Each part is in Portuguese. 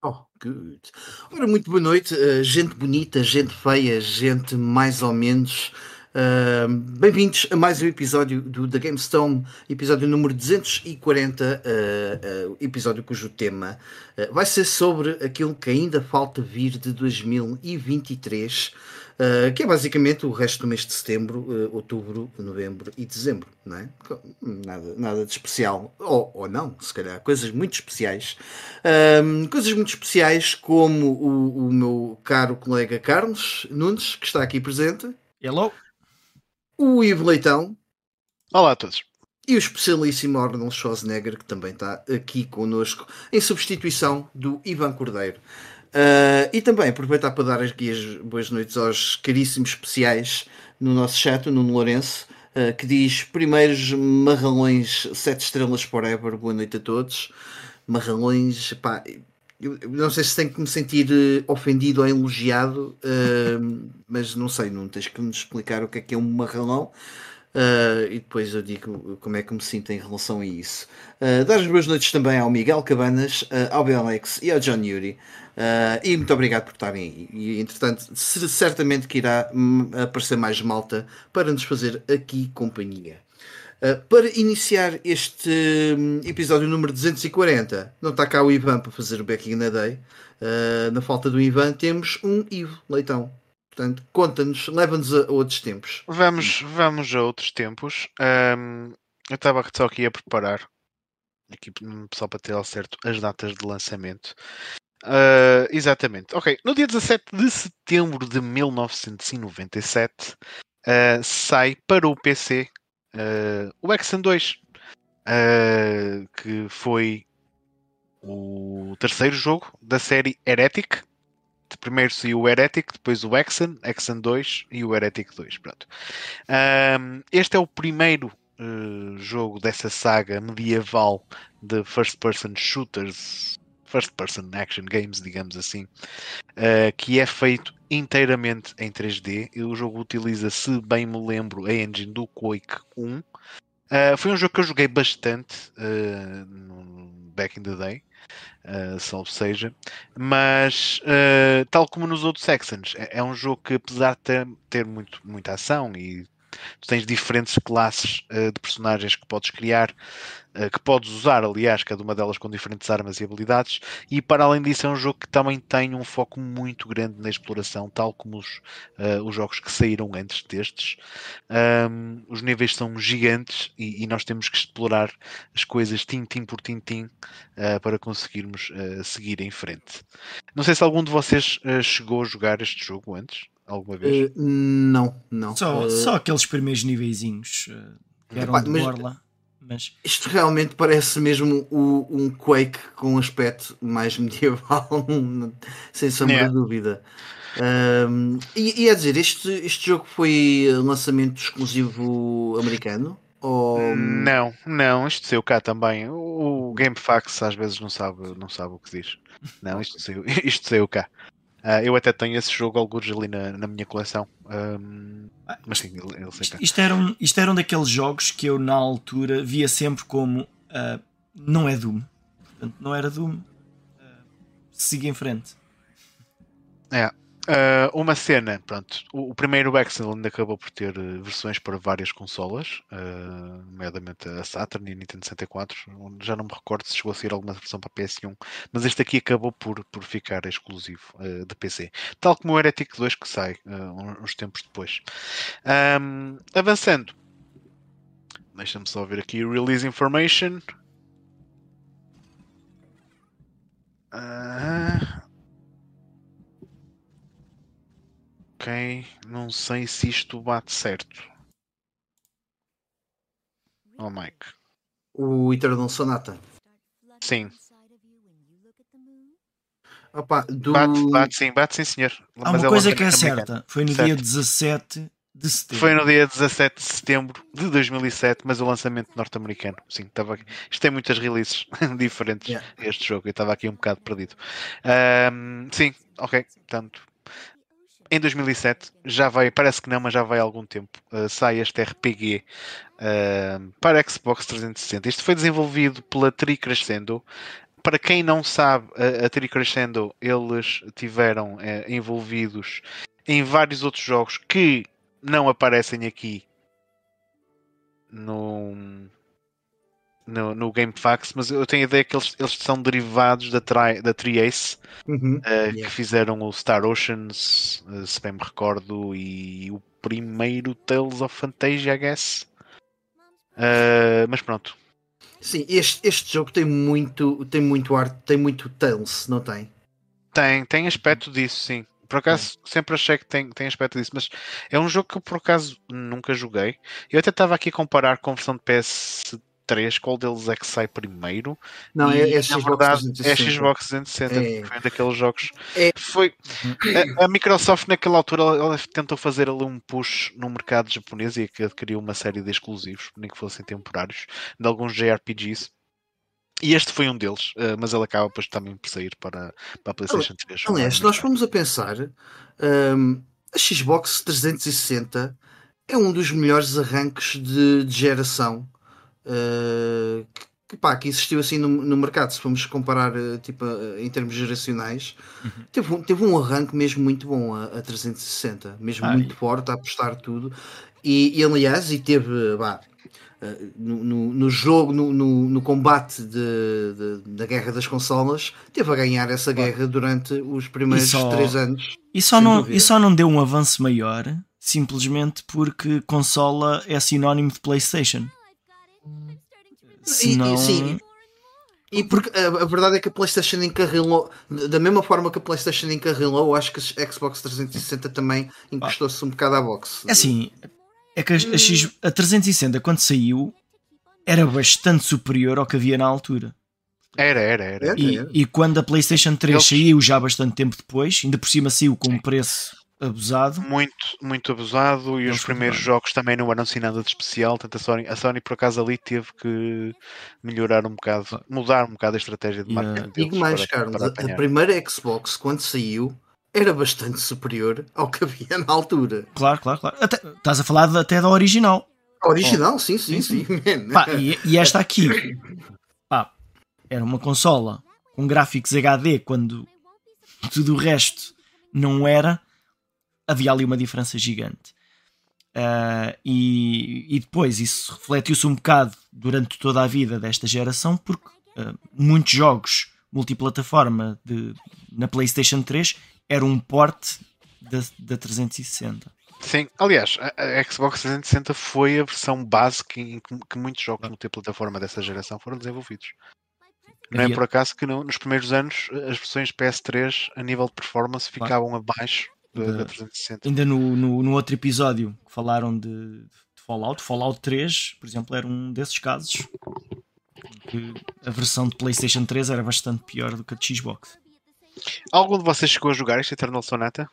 Oh, good. Ora, muito boa noite, uh, gente bonita, gente feia, gente mais ou menos. Uh, Bem-vindos a mais um episódio do The GameStone, episódio número 240, uh, episódio cujo tema vai ser sobre aquilo que ainda falta vir de 2023 uh, que é basicamente o resto do mês de setembro, uh, outubro, novembro e dezembro, não é? Nada, nada de especial, ou, ou não, se calhar, coisas muito especiais. Uh, coisas muito especiais como o, o meu caro colega Carlos Nunes, que está aqui presente. Hello. O Ivo Leitão. Olá a todos. E o especialíssimo Arnold Schwarzenegger, que também está aqui connosco, em substituição do Ivan Cordeiro. Uh, e também aproveitar para dar as boas noites aos caríssimos especiais no nosso chat, o Nuno Lourenço, uh, que diz primeiros marralões 7 estrelas forever, boa noite a todos. Marralões, pá, eu, não sei se tenho que me sentir uh, ofendido ou elogiado, mas não sei, não tens que nos explicar o que é que é um marralão. Uh, e depois eu digo como é que me sinto em relação a isso. Uh, dar as boas noites também ao Miguel Cabanas, uh, ao Alex e ao John Yuri. Uh, e muito obrigado por estarem aí. E entretanto, certamente que irá hum, aparecer mais malta para nos fazer aqui companhia. Para iniciar este um, episódio número 240, não está cá o Ivan para fazer o Backing na Day. Na falta do Ivan, temos um Ivo Leitão. Portanto, conta-nos, leva-nos a outros tempos. Vamos, vamos a outros tempos. Um, eu estava só aqui a preparar, aqui só para ter ao certo, as datas de lançamento. Uh, exatamente. Ok. No dia 17 de setembro de 1997 uh, ah, sai para o PC uh, ah, o Hexen 2, que foi o terceiro jogo da série Heretic. Primeiro saiu o Heretic, depois o Hexen, Hexen 2 e o Heretic 2. Pronto. este é o primeiro jogo dessa saga medieval de first person shooters first person action games, digamos assim, uh, que é feito inteiramente em 3D. E o jogo utiliza, se bem me lembro, a engine do Quake 1. Uh, eh, foi um jogo que eu joguei bastante uh, no, back in the day, uh, salvo seja, mas tal como nos outros sections, é, é, um jogo que apesar de ter, ter muito, muita ação e tu tens diferentes classes uh, de personagens que podes criar, uh, que podes usar, aliás, cada uma delas com diferentes armas e habilidades, e para além disso é um jogo que também tem um foco muito grande na exploração, tal como os, uh, os jogos que saíram antes destes. Um, os níveis são gigantes e, e, nós temos que explorar as coisas tintim por tintim para conseguirmos seguir em frente. Não sei se algum de vocês chegou a jogar este jogo antes alguma vez? Uh, não, não. Só, uh... só aqueles primeiros niveizinhos uh, que eram Epá, de borla. Mas... Isto realmente parece mesmo o, um Quake com um aspecto mais medieval, sem sombra yeah. de dúvida. Um, e, e a dizer, este, este jogo foi lançamento exclusivo americano? Ou... Não, não, isto saiu cá também. O GameFAQs às vezes não sabe, não sabe o que diz. Não, isto saiu, isto saiu cá. Uh, eu até tenho esse jogo, alguns ali na, na minha coleção. Um, mas sim, ele, ele isto, isto, era um, isto era um daqueles jogos que eu, na altura, via sempre como uh, não é Doom. Portanto, não era Doom. Uh, siga em frente. É. Uh, uma cena, pronto, o, o primeiro Excellent acabou por ter uh, versões para várias consolas, uh, nomeadamente a Saturn e a Nintendo 64. Já não me recordo se chegou a sair alguma versão para PS1, mas este aqui acabou por, por ficar exclusivo uh, de PC, tal como o Heretic 2 que sai uns tempos depois. Um, avançando, deixa-me só ver aqui Release Information. Uh, Ok, não sei se isto bate certo. Oh, Mike. O Eternal Sonata. Sim. Opa, do... bate, bate sim, bate sim, senhor. Há uma coisa que é certa. Foi no certo. dia 17 de setembro. Foi no dia 17 de setembro de 2007, mas o lançamento norte-americano. Sim, estava aqui. Isto tem muitas releases diferentes, yeah. este jogo. Eu estava aqui um bocado perdido. Um, sim, ok. Portanto, em 2007, já vai, parece que não, mas já vai há algum tempo, uh, sai este RPG uh, para Xbox 360. Isto foi desenvolvido pela Tri Crescendo. para quem não sabe, a, a Tri Crescendo, eles tiveram eh, envolvidos em vários outros jogos que não aparecem aqui no, no, no GameFAQs, mas eu tenho a ideia que eles, eles são derivados da, tri, da Tri-Ace, Uhum. eh, Yeah. que fizeram o Star Oceans, eh, se bem me recordo, e o primeiro Tales of Fantasia, I guess. Eh, mas pronto, Sim, este, este jogo tem muito, tem muito arte, tem muito Tales, não tem? tem, tem aspecto disso, sim. Por acaso, sempre achei que tem, tem aspecto disso, mas é um jogo que eu por acaso nunca joguei. Eu até estava aqui a comparar com a versão de PS3, qual deles é que sai primeiro. Não, E, é, é Xbox verdade, é 360. Xbox 360, É. foi um daqueles jogos. É. Foi, a, a Microsoft naquela altura ela, tentou fazer ali um push no mercado japonês e adquiriu uma série de exclusivos, nem que fossem temporários, de alguns JRPGs. E este foi um deles, eh, mas ele acaba depois também por sair para, para a PlayStation 3. Aliás, se nós formos a pensar, hum, a Xbox 360 é um dos melhores arranques de, de geração uh, que, pá, que existiu assim no, no mercado. Se formos comparar uh, tipo, uh, em termos geracionais, teve, um, teve um arranque mesmo muito bom a, a 360, mesmo Ah, muito forte a apostar tudo. E, e, aliás, e teve bah, no, no, no jogo, no, no, combate de, de- da guerra das consolas, teve a ganhar essa guerra durante os primeiros E só- três anos. E só, não, dúvida. e só não deu um avanço maior simplesmente porque consola é sinónimo de PlayStation. Senão, sim. E porque a, a verdade é que a PlayStation encarrilou, da mesma forma que a PlayStation encarrilou, eu acho que a Xbox 360 também encostou-se um bocado à box. é assim, é que a, a X- a 360 quando saiu era bastante superior ao que havia na altura. Era, era, era. Era. E, e quando a PlayStation 3 Eles- saiu já bastante tempo depois, ainda por cima saiu com um preço abusado. Muito, muito abusado e os primeiros bem. jogos também não eram assim nada de especial. Tanto a Sony, a Sony por acaso ali teve que melhorar um bocado, mudar um bocado a estratégia de marketing Digo mais, para- Carlos, para a, primeira Xbox, quando saiu, era bastante superior ao que havia na altura. Claro, claro, claro. Até- estás a falar de- até da original. A original, sim, sim, Sim, sim. man. Pá, e, e esta aqui pá, era uma consola com gráficos HD quando tudo o resto não era, havia ali uma diferença gigante. Ah, e, e depois isso refletiu-se um bocado durante toda a vida desta geração, porque ah, muitos jogos multiplataforma de, na PlayStation 3 eram um porte da, da 360. Sim, aliás, a, a Xbox 360 foi a versão base que, em que, muitos jogos multiplataforma dessa geração foram desenvolvidos. Não é por acaso que no- nos primeiros anos as versões PS3 a nível de performance Claro. ficavam abaixo da, Da- da 360. ainda no, no, no outro episódio que falaram de, de Fallout, Fallout 3, por exemplo, era um desses casos que a versão de PlayStation 3 era bastante pior do que a de Xbox. Algum de vocês chegou a jogar este Eternal Sonata?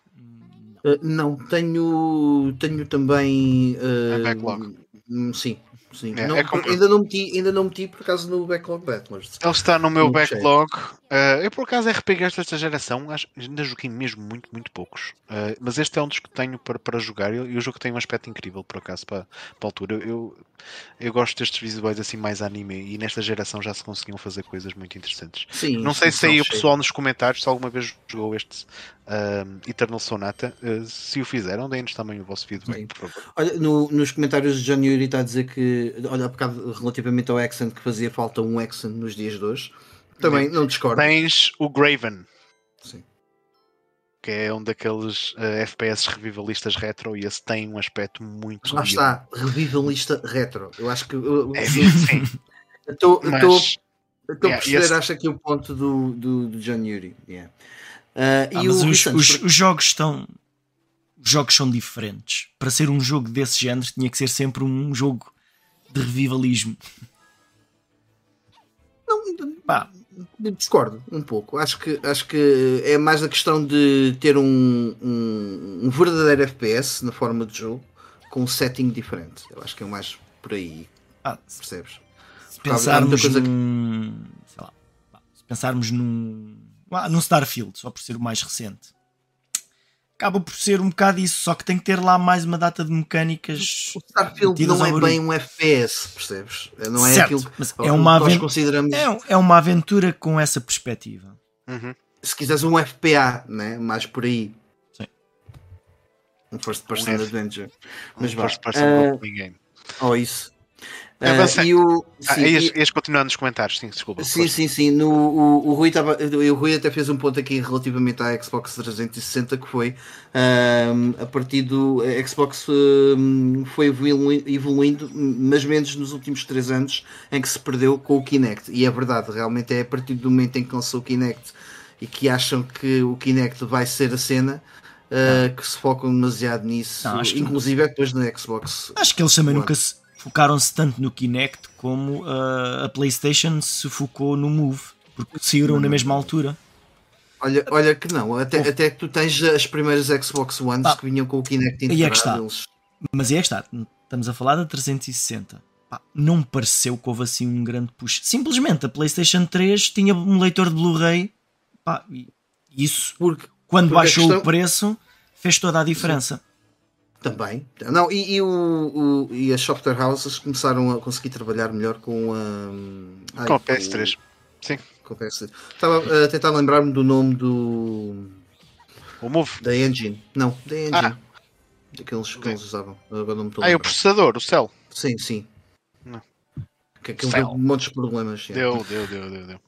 Uh, não, tenho, tenho também. uh, É backlog. hum, Sim, sim. É, Não, é como- ainda, não meti, ainda não meti por acaso no Backlog Battlers. Ele está no meu backlog. Uh, eu, por acaso, RPGs desta geração, acho- ainda joguei mesmo muito, muito poucos. Uh, mas este é um dos que tenho para, para jogar e e o jogo tem um aspecto incrível, por acaso, para, para a altura. Eu, eu gosto destes visuais assim mais anime e nesta geração já se conseguiam fazer coisas muito interessantes. Sim, Não sei sim, se aí o pessoal nos comentários se alguma vez jogou este um, Eternal Sonata. Uh, se o fizeram, deem-nos também o vosso feedback, Sim. por favor. Olha, no- nos comentários de John Yuri está a dizer que, olha, bocado relativamente ao accent, que fazia falta um accent nos dias de hoje. Também não discordo. Tens o Graven. Que é um daqueles uh, FPS revivalistas retro e esse tem um aspecto muito Lá está, revivalista retro. Eu acho que. eu- É, sim, Estou mas estou- estou a yeah, perceber, esse- acho aqui o ponto do, do, do John Yuri. Yeah. Ah, Ah, e mas o Rui os, os- os jogos estão. Os jogos são diferentes. Para ser um jogo desse género, tinha que ser sempre um jogo de revivalismo. Não, Pá, discordo um pouco. Acho que, acho que é mais a questão de ter um, um, um verdadeiro FPS na forma de jogo com um setting diferente. Eu acho que é mais por aí, pá, percebes? se Porque pensarmos coisa que- num. sei lá, se pensarmos num. ah, num Starfield, só por ser o mais recente. Acaba por ser um bocado isso, só que tem que ter lá mais uma data de mecânicas. O Starfield não é bem um FPS, percebes? Não é Certo, aquilo mas que é uma, nós consideramos, é, é uma aventura com essa perspectiva. Uhum. se quiseres, um FPA, né? mais por aí. Sim. Um First Person Um. Adventure. Mas Um vá. first person role-playing game. ou isso. Ah, é- e o, Ah, sim, ias, e- ias continuar nos comentários, sim, desculpa. Sim, força. sim, sim. No, o, o, Rui tava, o Rui até fez um ponto aqui relativamente à Xbox 360 que foi a partir do a Xbox foi evolu- evoluindo, mas menos nos últimos 3 anos em que se perdeu com o Kinect. E é verdade, realmente é a partir do momento em que lançou o Kinect e que acham que o Kinect vai ser a cena. ah, que se focam demasiado nisso, Não, acho que- inclusive é depois na Xbox. Acho que eles também nunca se focaram-se tanto no Kinect como uh, a PlayStation se focou no Move, porque saíram na mesma altura. Olha, olha que não, até, Houve- até que tu tens as primeiras Xbox Ones Pá, que vinham com o Kinect aí é que integrado. está. eles- Mas é que está, estamos a falar da 360. Pá, não me pareceu que houve assim um grande push. Simplesmente a PlayStation 3 tinha um leitor de Blu-ray. Pá, e isso, Porque quando Porque baixou questão- o preço, fez toda a diferença. Também. Não, e, e, o, o- e as software houses começaram a conseguir trabalhar melhor com a. ai, Com a PS3. Sim. Com a PS3. Estava a tentar lembrar-me do nome do. O Move. da engine. Não, da engine. Ah. Daqueles que eles usavam. Agora não me estou Ah, e o processador, o Cell. Sim, sim. Não. Que aquilo deu montes de problemas. Deu, deu, deu, deu, deu.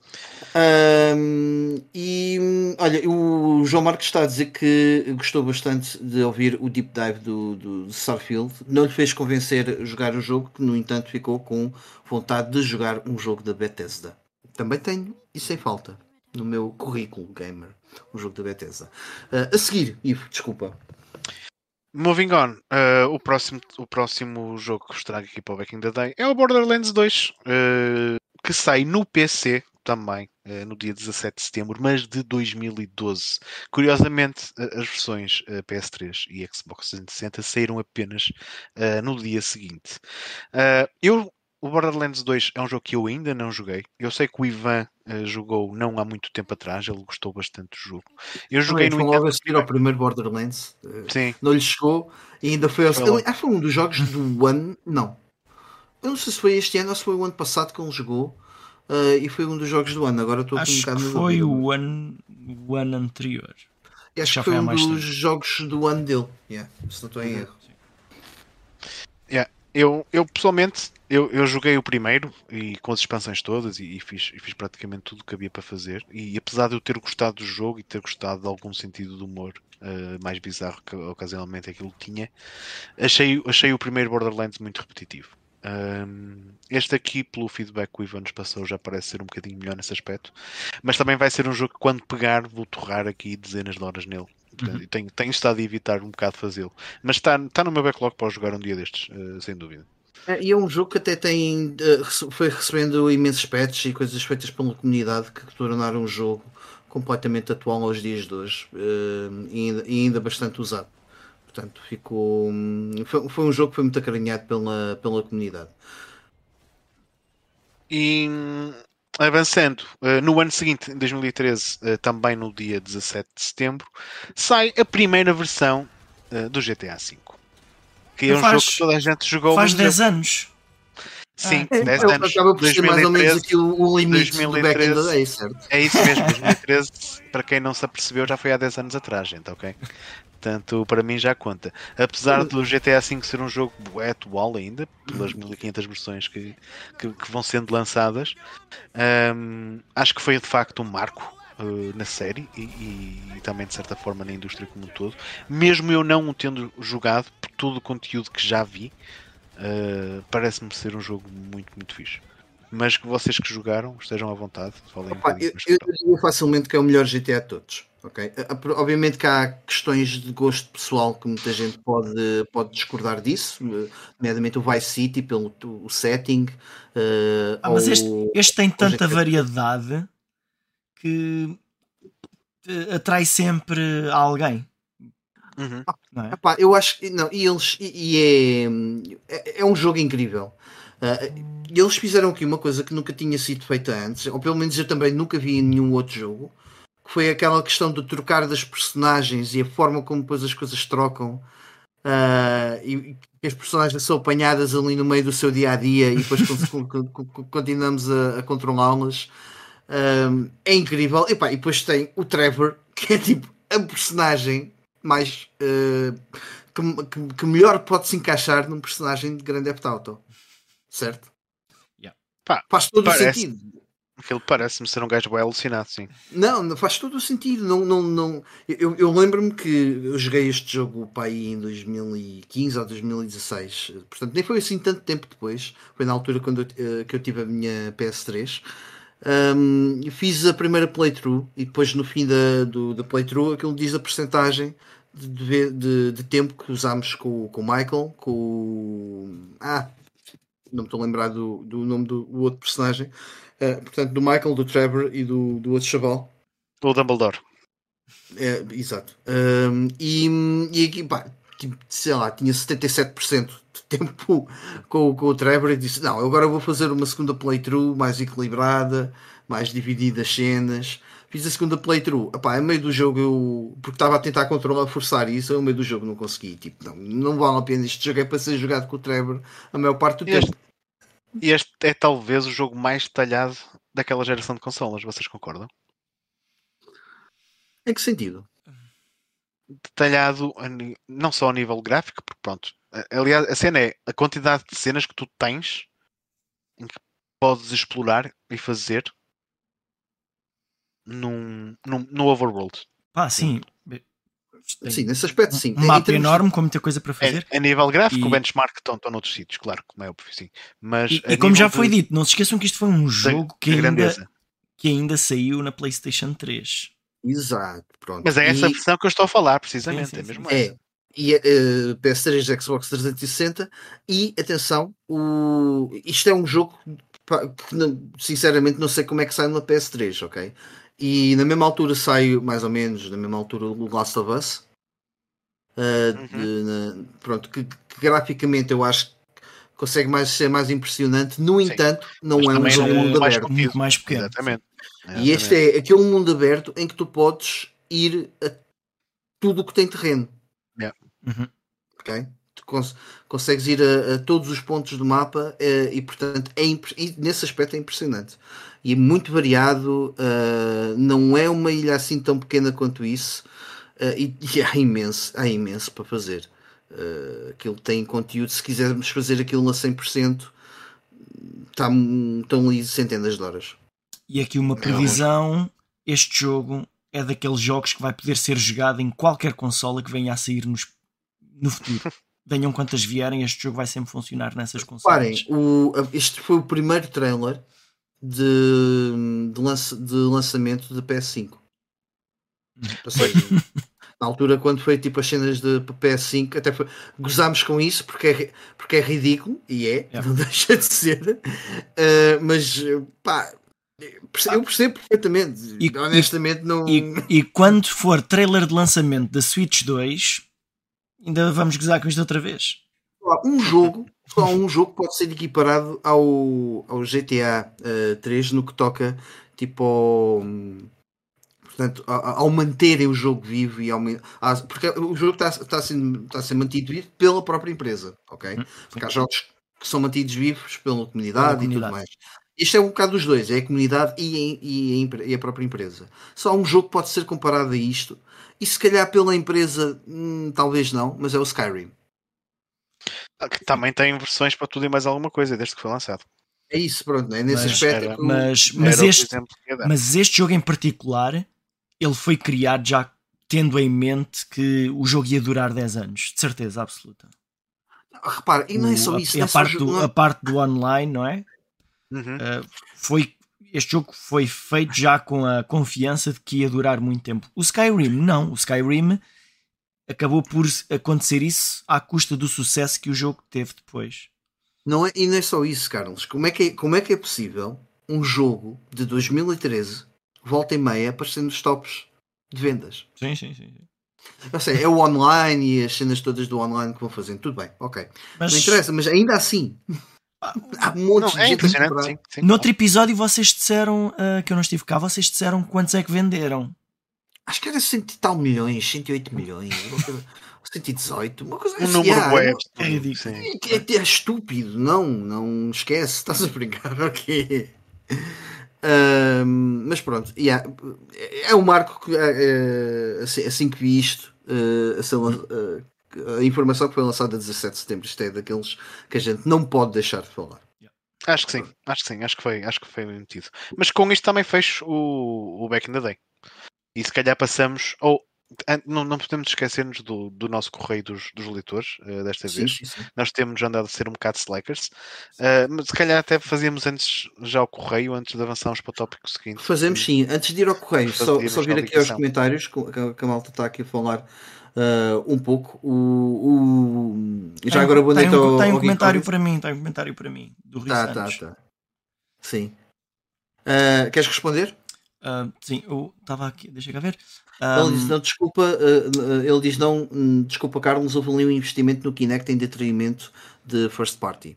Ahm, e olha, o João Marcos está a dizer que gostou bastante de ouvir o deep dive do, do Starfield. Não lhe fez convencer a jogar o jogo, que no entanto ficou com vontade de jogar um jogo da Bethesda. Também tenho, e sem falta, no meu currículo gamer, um jogo da Bethesda. Ah, a seguir, Ivo, desculpa. Moving on, uh, o, próximo, o próximo jogo que vos trago aqui para o Back in the Day é o Borderlands 2, uh, que sai no PC também, uh, no dia 17 de setembro, mas de 2012. Curiosamente, as versões uh, PS3 e Xbox 360 saíram apenas no dia seguinte. Eu, o Borderlands 2 é um jogo que eu ainda não joguei. Eu sei que o Ivan uh, jogou não há muito tempo atrás, ele gostou bastante do jogo. Eu joguei no Foi logo a seguir ao primeiro Borderlands. Ah, Sim, não lhe chegou e ainda foi ao. Foi logo. Ah, foi um dos jogos do ano. Não. Eu não sei se foi este ano ou se foi o ano passado que ele jogou. ah, e foi um dos jogos do ano. Agora estou um Acho bocado que foi o ano, o ano anterior. E acho já que foi um dos tempo. jogos do ano dele. Yeah, se não estou em erro. Eu, eu pessoalmente eu, eu joguei o primeiro e com as expansões todas e, e fiz, e fiz praticamente tudo o que havia para fazer. E apesar de eu ter gostado do jogo e ter gostado de algum sentido de humor eh, mais bizarro que ocasionalmente aquilo tinha, achei, achei o primeiro Borderlands muito repetitivo. Ahm, este aqui, pelo feedback que o Ivan nos passou, já parece ser um bocadinho melhor nesse aspecto, mas também vai ser um jogo que, quando pegar, vou torrar aqui dezenas de horas nele. Portanto, Uhum. tenho, tenho estado a evitar um bocado fazê-lo, mas está, está no meu backlog para jogar um dia destes, eh, sem dúvida. É, E é um jogo que até tem. eh, foi recebendo imensos patches e coisas feitas pela comunidade que tornaram o jogo completamente atual aos dias de hoje eh, e, ainda, bastante usado. Portanto, ficou. hum, Foi, foi um jogo que foi muito acarinhado pela, pela comunidade. E hum, avançando, eh, no ano seguinte, em 2013, eh, também no dia 17 de setembro, sai a primeira versão do GTA V. Que é um Faz- jogo que toda a gente jogou. Faz mas 10 anos. Sim, É, 10 ele anos. acaba por ser mais ou menos 2013, aqui o, limite do back in the 2013. day, certo? É isso mesmo, 2013, para quem não se apercebeu, já foi há 10 anos atrás, gente, ok? Portanto, para mim já conta. Apesar do GTA V ser um jogo bué atual ainda, pelas 1500 versões que, que, que vão sendo lançadas, hum, acho que foi de facto um marco uh, na série e, e também de certa forma na indústria como um todo. Mesmo eu não o tendo jogado, por todo o conteúdo que já vi, uh, parece-me ser um jogo muito, muito fixe. Mas que vocês que jogaram estejam à vontade, falem Opa, eu, eu facilmente que é o melhor GTA de todos. ok? A- a- Obviamente que há questões de gosto pessoal que muita gente pode, pode discordar disso, eh, nomeadamente o Vice City, pelo o setting. eh, Ah, mas ou- este, este tem tanta GTA. variedade que atrai sempre alguém. Uhum. É? Epá, eu acho que não, e eles e, e é, é, é um jogo incrível. E eles fizeram aqui uma coisa que nunca tinha sido feita antes, ou pelo menos eu também nunca vi em nenhum outro jogo, que foi aquela questão de trocar das personagens e a forma como depois as coisas trocam. Uh, e que as personagens são apanhadas ali no meio do seu dia a dia e depois continuamos a, a controlá-las. Um, é incrível. E, pá, e depois tem o Trevor, que é tipo a personagem mais uh, que, que, que, melhor pode se encaixar num personagem de Grande Auto, certo? Yeah. Pá, Faz todo parece, o sentido. Aquilo parece-me ser um gajo bem alucinado, sim. Não, faz todo o sentido. Não, não, não. Eu, eu lembro-me que eu joguei este jogo pai em 2015 ou 2016, portanto nem foi assim tanto tempo depois. Foi na altura quando eu, eh, que eu tive a minha PS3. Um, fiz a primeira playthrough e depois no fim da, do, da playthrough aquilo diz a percentagem de, de, de, tempo que usámos com, com o Michael, com o. Ah, não me estou a lembrar do, do nome do, do outro personagem. Uh, portanto, do Michael, do Trevor e do, do outro chaval. Do Dumbledore. É, exato. Um, e, e aqui, pá, tipo, sei lá, tinha 77% de tempo com, com o Trevor e disse: Não, agora vou fazer uma segunda playthrough mais equilibrada, mais dividida as cenas. Fiz a segunda playthrough. Epá, a meio do jogo eu. Porque estava a tentar controlar, forçar isso, a meio do jogo não consegui. Tipo, não, não vale a pena. Este jogo é para ser jogado com o Trevor a maior parte do este, tempo. Este é talvez o jogo mais detalhado daquela geração de consolas, vocês concordam? Em que sentido? Detalhado não só a nível gráfico, porque pronto. Aliás, a cena é a quantidade de cenas que tu tens em que podes explorar e fazer num, num, no overworld. Ah, sim. Sim, nesse aspecto, sim. Um mapa enorme com muita coisa para fazer. É, a nível gráfico, e... o benchmark estão, estão noutros sítios, claro, como é óbvio, sim. Mas e, e como já foi de... dito, não se esqueçam que isto foi um jogo que, ainda, que ainda saiu na PlayStation 3. Exato, pronto. Mas é essa e... versão que eu estou a falar, precisamente. Sim, sim, é mesmo é. E uh, PS3 Xbox 360 e atenção, o... isto é um jogo que sinceramente não sei como é que sai na PS3, ok? E na mesma altura saiu, mais ou menos, na mesma altura, o Last of Us. Uh, uhum. de, na, pronto, que, que, graficamente eu acho que consegue mais, ser mais impressionante. No Sim. entanto, não Mas é um jogo mundo mais aberto. Muito mais pequeno. Exatamente. Exatamente. E este é aquele mundo aberto em que tu podes ir a tudo o que tem terreno. Yeah. Uhum. Ok? Tu cons consegues ir a, a, todos os pontos do mapa uh, e, portanto, é e nesse aspecto é impressionante e é muito variado. Uh, não é uma ilha assim tão pequena quanto isso. Uh, e, e, há imenso, há imenso para fazer. Uh, aquilo tem conteúdo. Se quisermos fazer aquilo a 100%, tá, estão ali centenas de horas. E aqui uma previsão: este jogo é daqueles jogos que vai poder ser jogado em qualquer consola que venha a sair nos, no futuro. Venham quantas vierem, este jogo vai sempre funcionar nessas consolas. Parem, o, este foi o primeiro trailer de, de, lança, de lançamento de PS5. Ou seja, na altura, quando foi tipo as cenas de PS5, até foi, gozámos com isso porque é, porque é ridículo e é, não deixa de ser, uh, mas pá. Eu percebo perfeitamente, e, honestamente não. E, e quando for trailer de lançamento da Switch 2, ainda vamos gozar com isto outra vez. Um jogo só um jogo pode ser equiparado ao, ao GTA uh, 3 no que toca tipo ao, portanto, ao, manterem o jogo vivo e ao, porque o jogo está, está, a ser, está a ser mantido vivo pela própria empresa, ok? Hum, porque há jogos que são mantidos vivos pela comunidade, pela comunidade. e tudo mais. Isto é um bocado dos dois, é a comunidade e a, e a, própria empresa. Só um jogo pode ser comparado a isto, e se calhar pela empresa, hum, talvez não, mas é o Skyrim. Ah, que também tem versões para tudo e mais alguma coisa desde que foi lançado. É isso, pronto, é nesse mas, aspecto. Era, mas, mas, este, mas este jogo em particular, ele foi criado já tendo em mente que o jogo ia durar 10 anos, de certeza absoluta. Repara, e não é só isso. A, a, parte, do, a parte do online, não é? Uhum. Uh, foi, este jogo foi feito já com a confiança de que ia durar muito tempo. O Skyrim, não. O Skyrim acabou por acontecer isso à custa do sucesso que o jogo teve depois. Não é, e não é só isso, Carlos. Como é, que é, como é que é possível um jogo de 2013 volta e meia aparecer nos tops de vendas? Sim, sim, sim. sim. Eu sei, é o online e as cenas todas do online que vão fazendo. Tudo bem, ok. Mas... Não interessa, mas ainda assim. Há um monte não, de é gente sim, sim, Noutro episódio vocês disseram uh, que eu não estive cá, vocês disseram quantos é que venderam. acho que era 100 e tal milhões, 108 milhões, 118, uma coisa um assim. número ah, web. é ridículo. é, é, é estúpido, não, não esquece, estás a brincar, ok. Um, mas pronto, yeah, é um marco que é, assim, assim, que vi isto, uh, a, a, informação que foi lançada a 17 de setembro, isto é daqueles que a gente não pode deixar de falar. Acho que sim, acho que sim, acho que foi, acho que foi metido. Mas com isto também fecho o, o Back in the Day. E se calhar passamos, ou não, não podemos esquecer-nos do, do nosso correio dos, dos leitores, uh, desta sim, vez. Sim. Nós temos andado a ser um bocado slackers, uh, mas se calhar até fazíamos antes já o correio, antes de avançarmos para o tópico seguinte. Fazemos sim, antes de ir ao correio, só, só vir aqui aos comentários, que, que a malta está aqui a falar uh, um pouco. O, o... Já tem, agora boa noite tem um, ao, tem um ao comentário para mim, tem um comentário para mim, do Rui Tá, Santos. tá, tá. Sim. Uh, queres responder? Uh, sim, eu estava aqui, deixa cá ver. Ele diz, não, desculpa, ele diz não, desculpa, Carlos, houve ali um investimento no Kinect em detrimento de first party.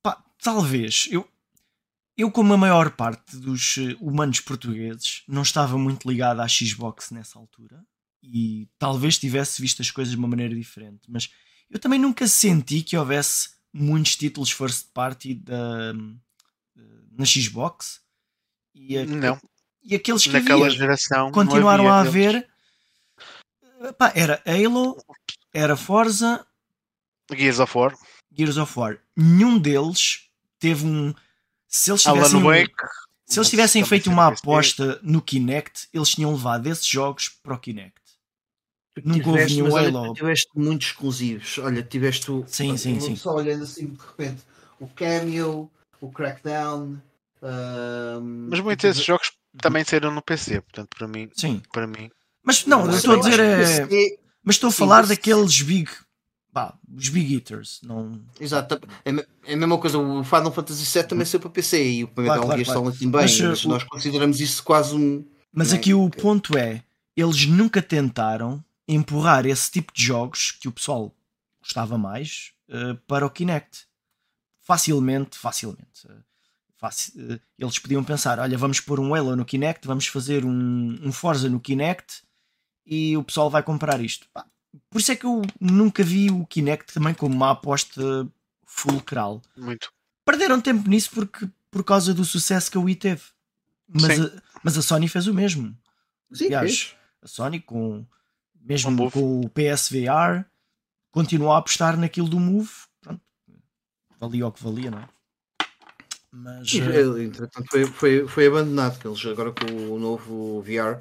Pá, talvez. Eu, eu, como a maior parte dos humanos portugueses, não estava muito ligado à Xbox nessa altura e talvez tivesse visto as coisas de uma maneira diferente, mas eu também nunca senti que houvesse muitos títulos first party da, na Xbox. E a, não. E aqueles que Naquela geração continuaram a haver. Pá, era Halo, era Forza, Gears of War, Gears of War. Nenhum deles teve um. Se eles tivessem, Wake. se eles tivessem feito uma aposta no Kinect, eles tinham levado esses jogos para o Kinect. Nunca Tiveste, nenhum mas olha, tiveste muitos exclusivos. Olha, tiveste o. Sim, sim, eu sim. Só olhando assim de repente, o Cameo, o Crackdown. hum, Mas muitos desses jogos também saíram no PC, portanto, para mim, Sim. para mim Mas não, eu Mas estou a dizer é. Mas estou a Sim, falar daqueles big. Pá, os big eaters. Não... Exato, é, é a mesma coisa. O Final Fantasy VII também saiu para PC e o primeiro Claro, Metal Gear claro, Solid também. Mas, Mas, uh, nós consideramos isso quase um. Mas Não é? aqui o Ok. ponto é: eles nunca tentaram empurrar esse tipo de jogos que o pessoal gostava mais eh, para o Kinect. Facilmente, facilmente. faci- eh, eles podiam pensar: olha, vamos pôr um Halo no Kinect, vamos fazer um, um Forza no Kinect e o pessoal vai comprar isto. Pá, por isso é que eu nunca vi o Kinect também como uma aposta fulcral. muito. Perderam tempo nisso porque, por causa do sucesso que a Wii teve. Mas Sim. a, mas a Sony fez o mesmo. Sim, Aliás, fez. a Sony com mesmo Com o Move. com o PSVR continuou a apostar naquilo do Move. Pronto, valia o que valia, não é? Mas Sim, eh, ele, entretanto, foi, foi, foi abandonado, que eles agora com o novo VR.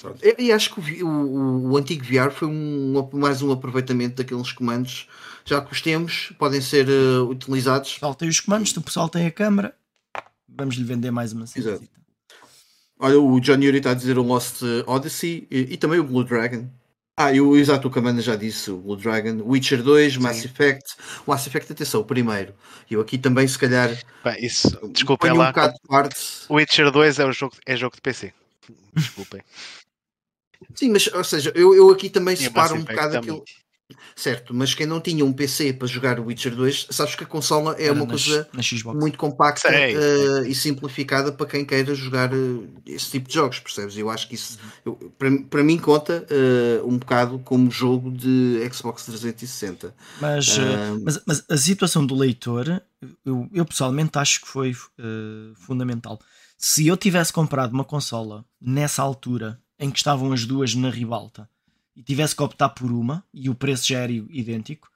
Pronto. E, e acho que o, o, o- o antigo VR foi um, mais um aproveitamento daqueles comandos. Já que os temos, podem ser eh, o utilizados. pessoal tem os comandos, o pessoal tem a câmara. Vamos lhe vender mais uma Exato. Olha, o John Yuri está a dizer o Lost Odyssey e, e também o Blue Dragon. Ah, e o, exato, o Camanda já disse, o Blue Dragon, Witcher 2, Mass Sim. Effect. O Mass Effect, atenção, o primeiro. Eu aqui também, se calhar, Pá, isso, desculpem ponho um lá. bocado de parte. Witcher 2 é, o jogo, é jogo de PC. Desculpem. Sim, mas, ou seja, eu, eu aqui também E separo um bocado também. aquilo. Certo, mas quem não tinha um PC para jogar o Witcher 2, sabes que a consola é Era uma na, coisa na muito compacta eh, e simplificada para quem queira jogar eh, esse tipo de jogos, percebes? Eu acho que isso, eu- para, para mim, conta eh, um bocado como jogo de Xbox 360. Mas, Ah, mas, mas a situação do leitor, eu, eu pessoalmente acho que foi fundamental. Se eu tivesse comprado uma consola nessa altura em que estavam as duas na ribalta e tivesse que optar por uma e o preço já era idêntico,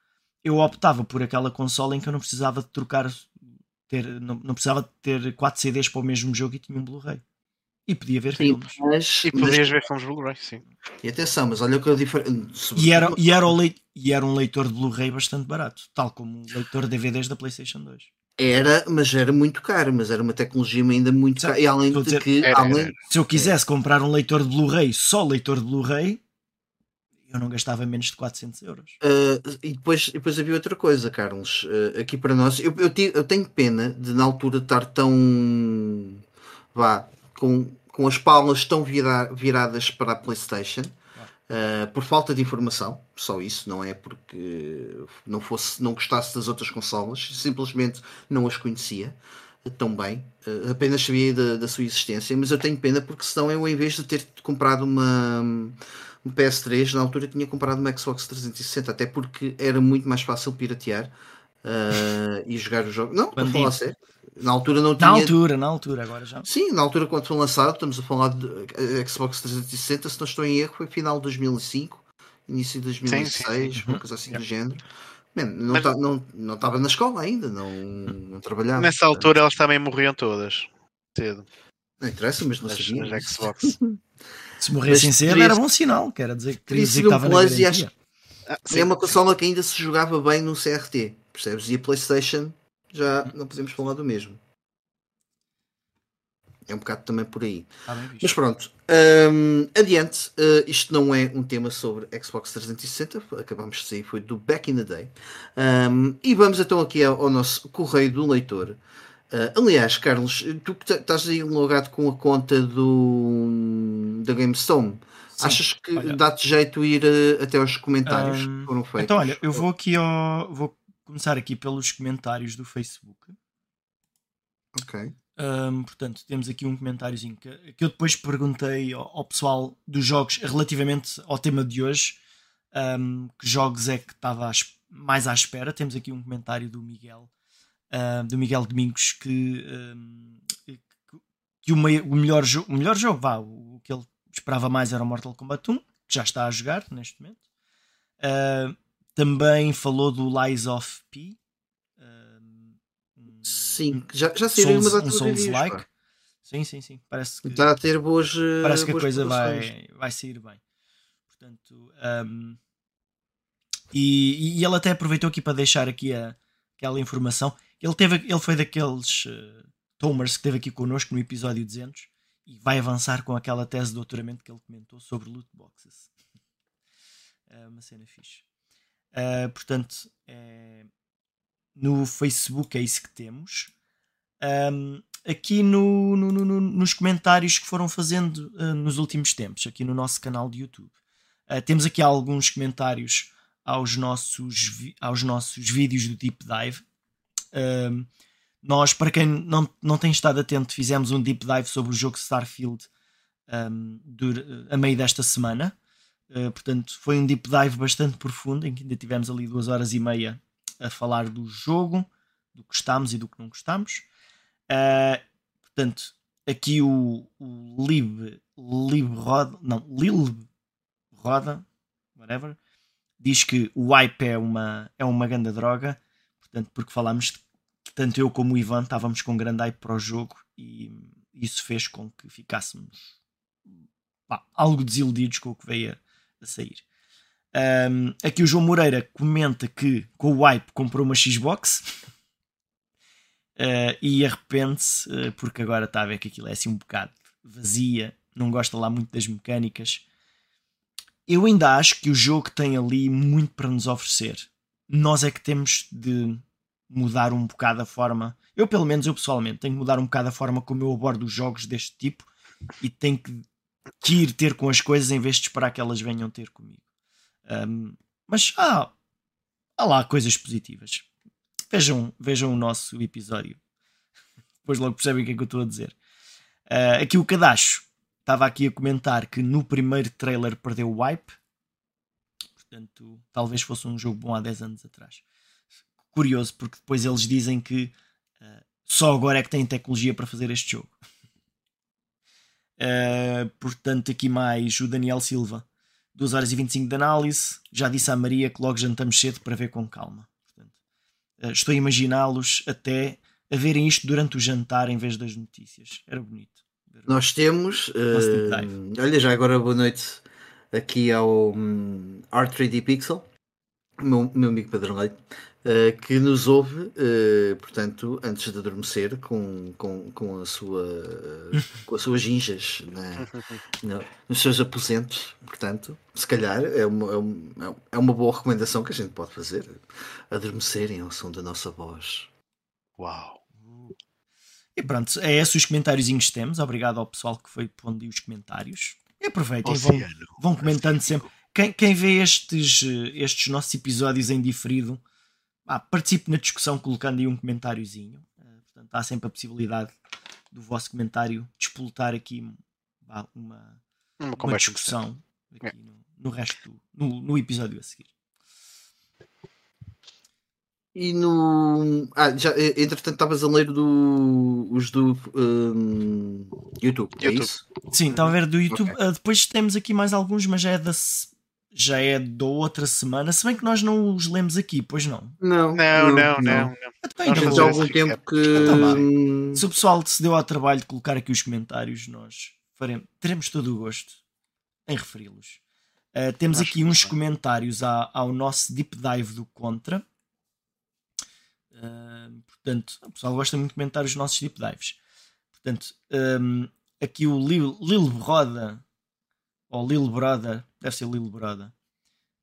eu optava por aquela consola em que eu não precisava de trocar, ter, não, não precisava de ter 4 CDs para o mesmo jogo e tinha um Blu-ray. E podia ver sim, filmes. mas, E mas- podias ver filmes Blu-ray, sim. e atenção, mas olha o que eu diferente. E era, e, era o lei- e era um leitor de Blu-ray bastante barato, tal como o leitor de DVDs da PlayStation 2. Era, mas era muito caro, mas era uma tecnologia ainda muito cara. E além de dizer, que, Era, além, era. se eu quisesse comprar um leitor de Blu-ray, só leitor de Blu-ray, eu não gastava menos de 400 euros. Uh, e depois, depois havia outra coisa, Carlos. Uh, aqui para nós, eu, eu, ti- eu tenho pena de na altura estar tão vá com, com as palmas tão vira- viradas para a PlayStation uh, por falta de informação. Só isso, não é porque não fosse, não gostasse das outras consolas, simplesmente não as conhecia. tão bem, uh, apenas sabia da, da, sua existência, mas eu tenho pena porque senão eu, em vez de ter comprado uma, um PS3, na altura tinha comprado uma Xbox 360, até porque era muito mais fácil piratear uh, e jogar o jogo. Não, para falar sério. Na altura não tinha. Na altura, na altura, agora já. Sim, na altura quando foi lançado, estamos a falar de Xbox 360, se não estou em erro, foi final de 2005, início de 2006, sim, sim. uma coisa assim do género. Man, não estava não, não na escola ainda, não, não trabalhava. Nessa altura elas também morriam todas. Cedo. Não interessa, mas não nas, sabia. Nas Xbox. Se morressem cedo era bom sinal, quer dizer que queria dizer que estava na e acho, ah, É uma consola que ainda se jogava bem no CRT, percebes? E a Playstation já não podemos falar do mesmo. É um bocado também por aí. Ah, Mas pronto, um, adiante. Uh, isto não é um tema sobre Xbox 360, acabamos de sair, foi do Back in the Day. Um, e vamos então aqui ao, ao nosso correio do leitor. Uh, aliás, Carlos, tu que estás aí logado com a conta do da GameStone, Sim. achas que dá-te jeito ir uh, até aos comentários um, que foram feitos? Então, olha, eu vou aqui ao, vou começar aqui pelos comentários do Facebook. Ok. Um, portanto, temos aqui um comentáriozinho que, que eu depois perguntei ao, ao, pessoal dos jogos relativamente ao tema de hoje. Um, que jogos é que estava mais à espera? Temos aqui um comentário do Miguel, uh, do Miguel Domingos, que, um, que o, o, melhor o melhor jogo, vá, o, o, que ele esperava mais era o Mortal Kombat 1, que já está a jogar neste momento. Uh, também falou do Lies of P, Sim, já, já saiu uma data um Souls like. Sim, sim, sim. Parece que está a ter boas. Eh, parece que boas a coisa vai, vai sair bem. Portanto, um, e, e ele até aproveitou aqui para deixar aqui a, aquela informação. Ele, teve, ele foi daqueles uh, Tomers que teve aqui connosco no episódio 200 e vai avançar com aquela tese de doutoramento que ele comentou sobre loot boxes. é uma cena fixe. Uh, portanto, é, no Facebook, é isso que temos. Um, aqui no, no, no, nos comentários que foram fazendo uh, nos últimos tempos, aqui no nosso canal de YouTube. Uh, temos aqui alguns comentários aos nossos, aos nossos vídeos do Deep Dive. Nós, para quem não, não tem estado atento, fizemos um Deep Dive sobre o jogo Starfield um, a meio desta semana. Uh, portanto, foi um Deep Dive bastante profundo, em que ainda tivemos ali duas horas e meia a falar do jogo, do que gostamos e do que não gostamos. Uh, portanto, aqui o, o Lib, Lib Roda, não, Lil Roda, whatever, diz que o hype é uma, é uma grande droga, portanto, porque falámos que tanto eu como o Ivan estávamos com grande hype para o jogo e isso fez com que ficássemos pá, algo desiludidos com o que veio a, sair. Um, aqui o João Moreira comenta que com o wipe comprou uma Xbox uh, e arrepende-se uh, porque agora está a ver que aquilo é assim um bocado vazia, não gosta lá muito das mecânicas. Eu ainda acho que o jogo tem ali muito para nos oferecer. Nós é que temos de mudar um bocado a forma. Eu, pelo menos, eu pessoalmente, tenho que mudar um bocado a forma como eu abordo os jogos deste tipo e tenho que, que ir ter com as coisas em vez de esperar que elas venham ter comigo. Um, mas há, há lá coisas positivas. Vejam, vejam o nosso episódio. Depois logo percebem o que é que eu estou a dizer. Uh, aqui o Cadacho estava aqui a comentar que no primeiro trailer perdeu o wipe. Portanto, talvez fosse um jogo bom há 10 anos atrás. Curioso, porque depois eles dizem que uh, só agora é que têm tecnologia para fazer este jogo. Uh, portanto, aqui mais o Daniel Silva 2 horas e 25 de análise. Já disse à Maria que logo jantamos cedo para ver com calma. Portanto, eh, estou a imaginá-los até a verem isto durante o jantar em vez das notícias. Era bonito. Nós temos. Uh, olha, já agora boa noite aqui ao um, R3D Pixel, meu, meu amigo Pedro Leite uh, que nos ouve, uh, portanto, antes de adormecer, com, com, com, a sua, com as suas ginjas na, na, nos seus aposentos. Portanto, se calhar é uma, é, uma, é uma boa recomendação que a gente pode fazer: adormecerem ao som da nossa voz. Uau! E pronto, é esses os comentários que temos. Obrigado ao pessoal que foi pondo os comentários. E aproveitem, vão, vão comentando sempre. Quem, quem vê estes, estes nossos episódios em diferido, ah, participe na discussão colocando aí um comentáriozinho. Uh, Portanto, há sempre a possibilidade do vosso comentário despoltar aqui uma, uma, uma discussão aqui é. no, no, resto no, no episódio a seguir. E no. Ah, já, entretanto, estavas a ler do, os do um, YouTube, é YouTube, isso? Sim, estava a ver do YouTube. Okay. Uh, depois temos aqui mais alguns, mas já é da, já é da outra semana. Se bem que nós não os lemos aqui, pois não? Não, não, não. não, não. não. Então, já há algum tempo que. Então, se o pessoal se deu ao trabalho de colocar aqui os comentários, nós faremos, teremos todo o gosto em referi-los. Uh, temos Acho aqui uns comentários à, ao nosso deep dive do Contra portanto, o pessoal gosta muito de comentar os nossos deep dives. Portanto, um, aqui o Lil, Lil Broda, ou Lil Broda, deve ser Lil Broda,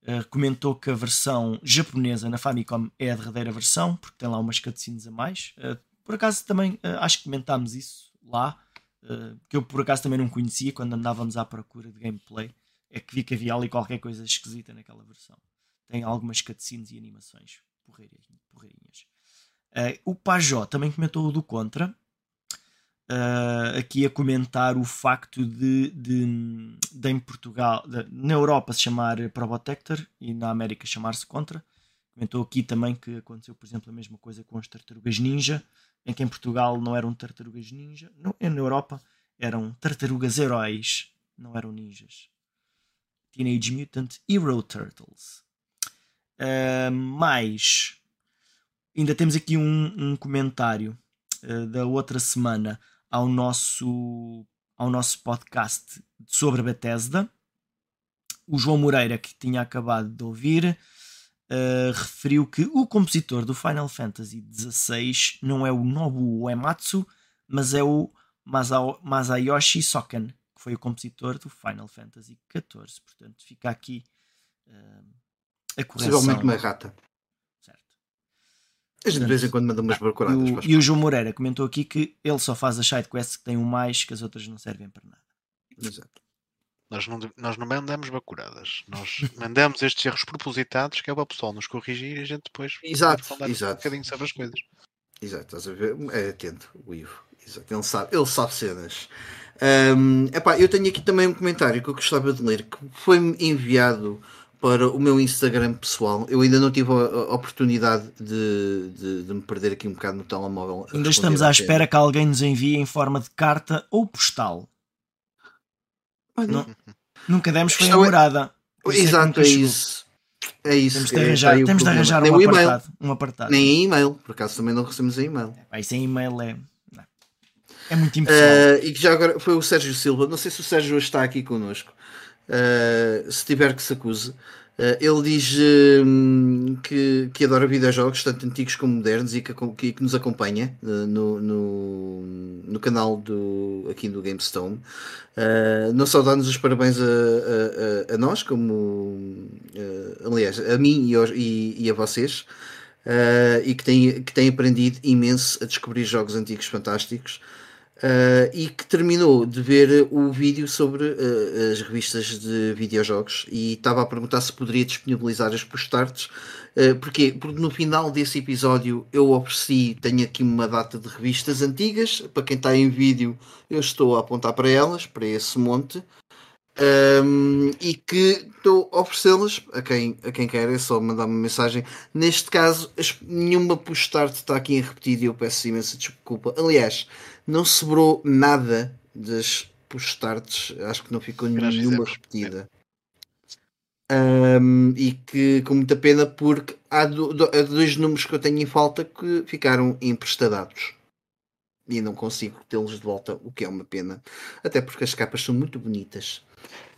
uh, comentou que a versão japonesa na Famicom é a derradeira versão, porque tem lá umas cutscenes a mais. Uh, por acaso também uh, acho que comentámos isso lá, que eu por acaso também não conhecia quando andávamos à procura de gameplay. É que vi que havia ali qualquer coisa esquisita naquela versão. Tem algumas cutscenes e animações porreirinhas. Uh, o Pajó também comentou o do Contra. Uh, aqui a comentar o facto de, de, de em Portugal, de, na Europa se chamar Probotector e na América chamar-se Contra. Comentou aqui também que aconteceu, por exemplo, a mesma coisa com as tartarugas ninja, em que em Portugal não eram tartarugas ninja, não, na Europa eram tartarugas heróis, não eram ninjas. Teenage Mutant Hero Turtles. Uh, mais Ainda temos aqui um, um comentário uh, da outra semana ao nosso, ao nosso podcast sobre a Bethesda. O João Moreira, que tinha acabado de ouvir, uh, referiu que o compositor do Final Fantasy XVI não é o Nobu Uematsu, mas é o Masao, Masayoshi Soken, que foi o compositor do Final Fantasy XIV. Portanto, fica aqui uh, a correção. Possivelmente uma rata. A gente de vez em quando manda umas procuradas. E o, e o João Moreira comentou aqui que ele só faz as sidequests que têm um mais, que as outras não servem para nada. Exato. Nós não, nós não mandamos bacuradas, nós mandamos estes erros propositados que é para o pessoal nos corrigir e a gente depois exato, exato. um bocadinho sobre as coisas. Exato, estás a ver? É atento, o Ivo. Exato. Ele sabe, ele sabe cenas. Um, epá, eu tenho aqui também um comentário que eu gostava de ler que foi-me enviado para o meu Instagram pessoal. Eu ainda não tive a, oportunidade de, de, de, me perder aqui um bocado no telemóvel. Ainda estamos à espera que alguém nos envie em forma de carta ou postal. Não, nunca demos foi a é- morada. É Exato, é, isso. É isso. Temos de é, arranjar, é, temos de arranjar um, apartado, um apartado. Nem e-mail, por acaso também não recebemos e-mail. É, isso em e-mail é. É muito impessoal. Uh, e que já agora foi o Sérgio Silva. Não sei se o Sérgio está aqui connosco. Uh, se tiver que se acuse. Uh, ele diz uh, que, que adora videojogos, tanto antigos como modernos, e que, que, que nos acompanha uh, no, no, no, canal do, aqui do GameStone. não só dá-nos os parabéns a, a, a nós, como aliás, a mim e, aos, e, e a vocês, e que tem, que tem aprendido imenso a descobrir jogos antigos fantásticos. Uh, e que terminou de ver o vídeo sobre uh, as revistas de videojogos e estava a perguntar se poderia disponibilizar as postartes. Uh, porquê? Porque no final desse episódio eu ofereci, tenho aqui uma data de revistas antigas, para quem está em vídeo eu estou a apontar para elas, para esse monte, um, e que estou a oferecê-las a quem, a quem quer, é só mandar uma mensagem. Neste caso, as, nenhuma postarte está aqui em repetido e eu peço imensa desculpa. Aliás, não sobrou nada das postartes, acho que não ficou nenhuma repetida. Um, e que com muita pena porque há, do, do, há, dois números que eu tenho em falta que ficaram emprestados e não consigo tê-los de volta, o que é uma pena, até porque as capas são muito bonitas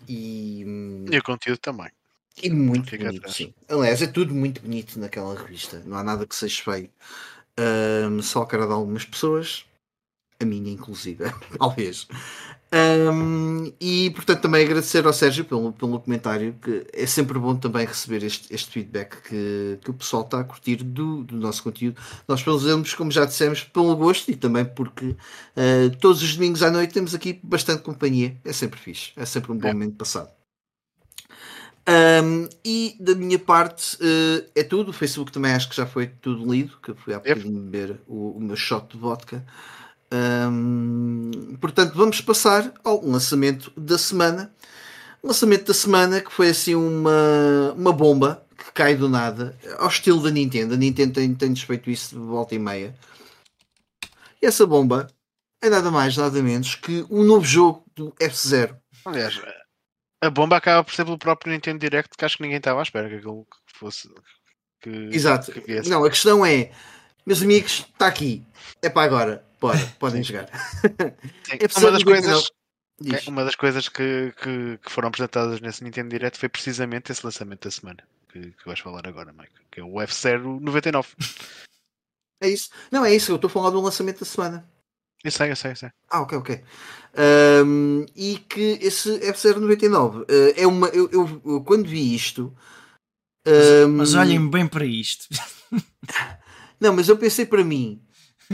e, e o conteúdo também. E muito bonito, sim. Aliás, é tudo muito bonito naquela revista, não há nada que seja feio. Um, só a cara de algumas pessoas, a minha inclusive, talvez. Um, e portanto também agradecer ao Sérgio pelo, pelo comentário, que é sempre bom também receber este, este feedback que, que o pessoal está a curtir do, do nosso conteúdo. Nós fazemos, como já dissemos, pelo gosto e também porque uh, todos os domingos à noite temos aqui bastante companhia. É sempre fixe, é sempre um bom é. momento passado. Um, e da minha parte uh, é tudo. O Facebook também acho que já foi tudo lido, que eu fui há bocadinho beber o, o, meu shot de vodka. Um, portanto, vamos passar ao lançamento da semana. O lançamento da semana que foi assim uma, uma bomba que cai do nada, ao estilo da Nintendo. A Nintendo tem, tem feito isso de volta e meia. E essa bomba é nada mais, nada menos que um novo jogo do F-Zero. Aliás, a bomba acaba por ser pelo próprio Nintendo Direct, que acho que ninguém estava à espera que aquilo fosse. Que, Exato. Que não, a questão é, meus amigos, está aqui. É para agora. Pode, podem jogar. é uma das coisas. É, uma das coisas que, que, que, foram apresentadas nesse Nintendo Direct foi precisamente esse lançamento da semana que, que vais falar agora, Mike, que é o F0 99. É isso. Não, é isso, eu estou a falar do lançamento da semana. Eu sei, eu sei, eu sei. Ah, ok, ok. Um, e que esse F099 uh, é uma. Eu, eu, eu, quando vi isto. Um, mas, mas olhem bem para isto. não, mas eu pensei para mim.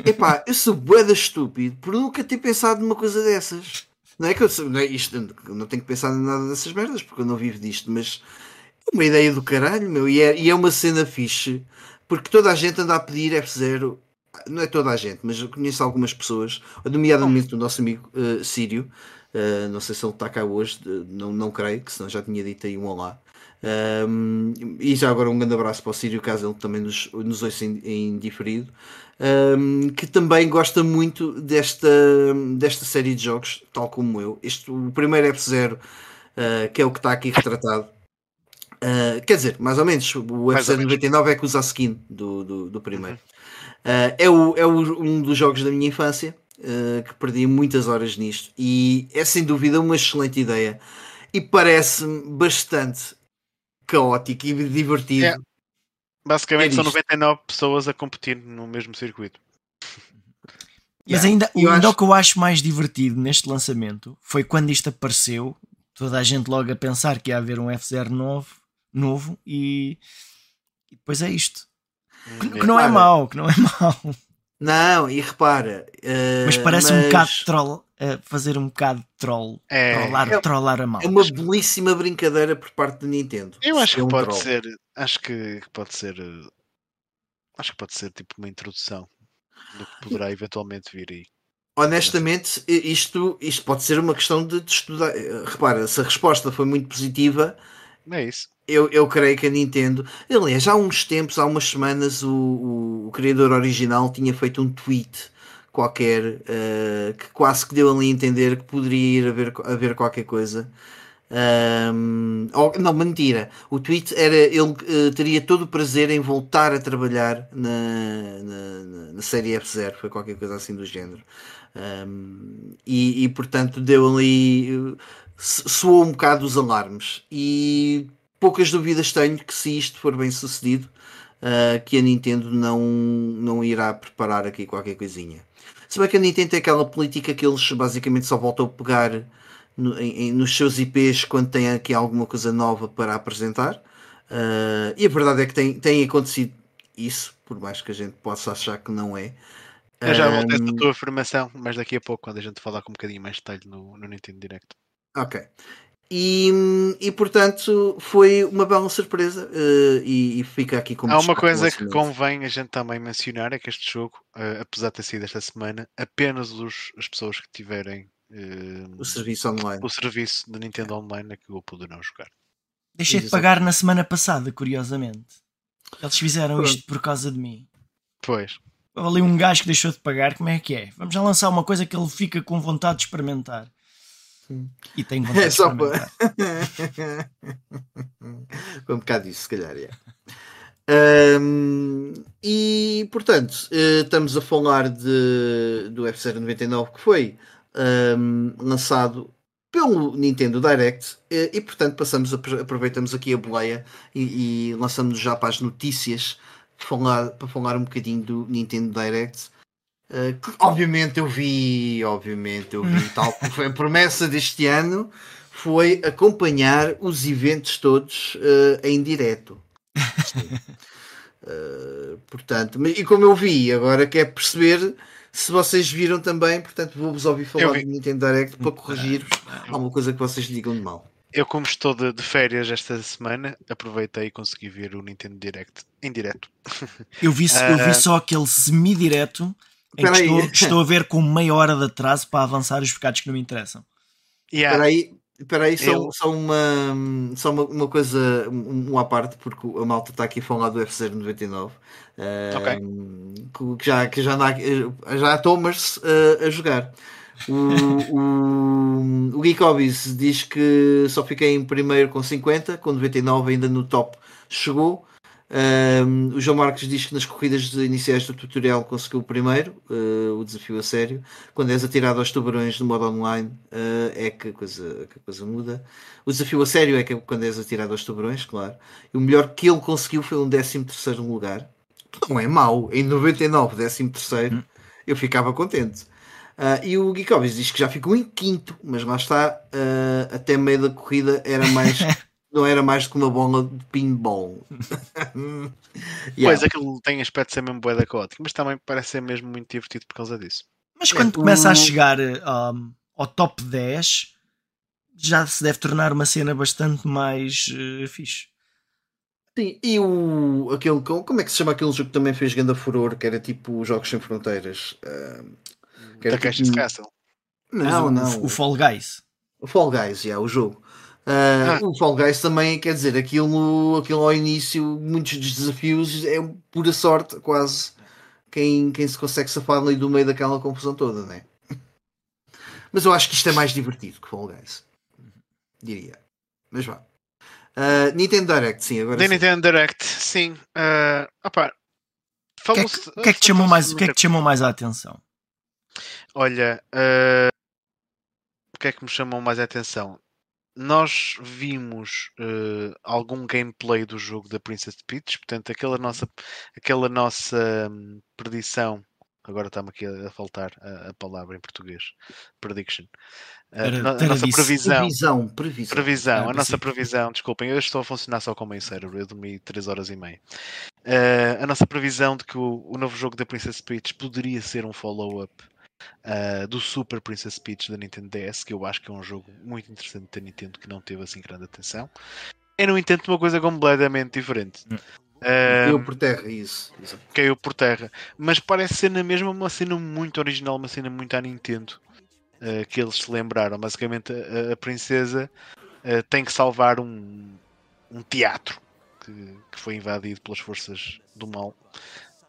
Epá, eu sou boeda estúpido por nunca ter pensado numa coisa dessas. Não é que eu não, é isto, não tenho que pensar em nada dessas merdas porque eu não vivo disto, mas é uma ideia do caralho, meu. E é, e é uma cena fixe porque toda a gente anda a pedir F0 não é toda a gente, mas eu conheço algumas pessoas, nomeadamente o nosso amigo uh, Sírio. Uh, não sei se ele está cá hoje, não, não creio, que senão já tinha dito aí um olá. Um, e já agora um grande abraço para o Sírio, caso ele também nos, nos ouça em, em diferido. Um, que também gosta muito desta, desta série de jogos, tal como eu. Este, o primeiro F0, uh, que é o que está aqui retratado. Uh, quer dizer, mais ou menos, o F0 99 é que usa a skin do, do, do primeiro. Uhum. Uh, é o, é o, um dos jogos da minha infância uh, que perdi muitas horas nisto e é sem dúvida uma excelente ideia e parece-me bastante caótico e divertido. É. Basicamente é são 99 pessoas a competir no mesmo circuito. Mas ainda, ainda acho... o que eu acho mais divertido neste lançamento foi quando isto apareceu, toda a gente logo a pensar que ia haver um F0 novo, novo e, e depois é isto. Que, que não é mau, que não é mau. Não, e repara. Uh, mas parece mas... um bocado troll, uh, fazer um bocado de troll. É, trollar, é, trollar a mal. É uma belíssima brincadeira por parte da Nintendo. Eu acho que um pode troll. ser. Acho que pode ser. Uh, acho que pode ser tipo uma introdução do que poderá eventualmente vir aí. Honestamente, isto, isto pode ser uma questão de, de estudar. Repara, se a resposta foi muito positiva, é isso eu, eu creio que a Nintendo. Aliás, há uns tempos, há umas semanas, o, o, o criador original tinha feito um tweet qualquer uh, que quase que deu ali a entender que poderia ir haver, haver qualquer coisa. Um, ou, não, mentira. O tweet era ele uh, teria todo o prazer em voltar a trabalhar na, na, na série F0, foi qualquer coisa assim do género. Um, e, e, portanto deu ali. Soou um bocado os alarmes. E poucas dúvidas tenho que se isto for bem sucedido, uh, que a Nintendo não, não irá preparar aqui qualquer coisinha. Se bem que a Nintendo tem aquela política que eles basicamente só voltam a pegar no, em, nos seus IPs quando tem aqui alguma coisa nova para apresentar. Uh, e a verdade é que tem, tem acontecido isso, por mais que a gente possa achar que não é. Eu já voltei essa tua afirmação, mas daqui a pouco, quando a gente falar com um bocadinho mais de detalhe no, no Nintendo Direct. Ok. E, e portanto foi uma bela surpresa uh, e, e, fica aqui como Há uma coisa que convém a gente também mencionar é que este jogo, uh, apesar de ter sido esta semana, apenas os, as pessoas que tiverem uh, o serviço online, o serviço da Nintendo Online é que o poderão jogar. Deixei de pagar na semana passada, curiosamente. Eles fizeram Pronto. isto por causa de mim. Pois. Ali um gajo que deixou de pagar, como é que é? Vamos já lançar uma coisa que ele fica com vontade de experimentar. E tem vontade é só para... Foi um bocado isso, se calhar. É. Um, e portanto, eh, estamos a falar de, do F099 que foi um, lançado pelo Nintendo Direct eh, e, portanto passamos a, aproveitamos aqui a boleia e, e lançamos já para as notícias falar, para falar um bocadinho do Nintendo Direct Uh, obviamente eu vi, obviamente eu vi, tal como foi a promessa deste ano, foi acompanhar os eventos todos uh, em direto. Uh, portanto, e como eu vi, agora quer perceber se vocês viram também, portanto vou-vos ouvir falar do Nintendo Direct para corrigir alguma coisa que vocês digam de mal. Eu, como estou de, de, férias esta semana, aproveitei e consegui ver o Nintendo Direct em direto. Eu vi, uh... eu vi só aquele semi-direto em que estou, estou, a ver com meia hora de atraso para avançar os pecados que não me interessam. Yeah. Espera aí, espera aí só, eu... só, uma, só uma, uma coisa, um, um à parte, porque a malta está aqui a falar do F099. Uh, okay. que já, que já, já há Thomas uh, a jogar. O, o, o Geek Hobbies diz que só fiquei em primeiro com 50, com 99 ainda no top chegou. Um, o João Marques diz que nas corridas iniciais do tutorial conseguiu o primeiro, uh, o desafio a sério. Quando és atirado aos tubarões no modo online, uh, é que a, coisa, que a coisa muda. O desafio a sério é que quando és atirado aos tubarões, claro. E o melhor que ele conseguiu foi um 13 lugar. Não é mau, em 99, 13 hum. eu ficava contente. Uh, e o Geekovis diz que já ficou em quinto, mas lá está, uh, até meio da corrida era mais, não era mais do que uma bola de pinball. yeah. Pois aquilo tem aspecto de ser mesmo boeda caótico, mas também parece ser mesmo muito divertido por causa disso. Mas quando é, começa a chegar um, ao top 10, já se deve tornar uma cena bastante mais uh, fixe. Sim, e o aquele como é que se chama aquele jogo que também fez grande furor, que era tipo Jogos Sem Fronteiras? Uh, Takeshi's tipo... Castle. Não, não. O Fall Guys. O Fall Guys, é, yeah, o jogo. Uh, ah. O Fall Guys também, quer dizer, aquilo, aquilo ao início, muitos dos desafios é pura sorte, quase. Quem, quem se consegue safar ali do meio daquela confusão toda, né? Mas eu acho que isto é mais divertido que Fall Guys. Diria. Mas vá. Uh, Nintendo Direct, sim, agora. sim. Nintendo Direct, sim. Uh, opa, o que, é que, que, é que te chamou mais, que é que te chamou mais a atenção? Olha, uh, o que é que me chamou mais a atenção? Nós vimos uh, algum gameplay do jogo da Princess Peach, portanto, aquela nossa, aquela nossa um, predição. Agora está-me aqui a, a faltar a, a, palavra em português. Prediction. Uh, a, nossa previsão. Previsão, previsão. previsão ah, a nossa previsão, desculpem, eu estou a funcionar só com o meio cérebro, eu dormi 3 horas e meia. Uh, a nossa previsão de que o, o novo jogo da Princess Peach poderia ser um follow-up uh, do Super Princess Peach da Nintendo DS, que eu acho que é um jogo muito interessante da Nintendo que não teve assim grande atenção. É, no entanto, uma coisa completamente diferente. Hum. Caiu por terra, isso. isso. Caiu por terra. Mas parece ser na mesma uma cena muito original, uma cena muito à Nintendo. Uh, que eles se lembraram. Basicamente, a, a princesa uh, tem que salvar um, um teatro que, que, foi invadido pelas forças do mal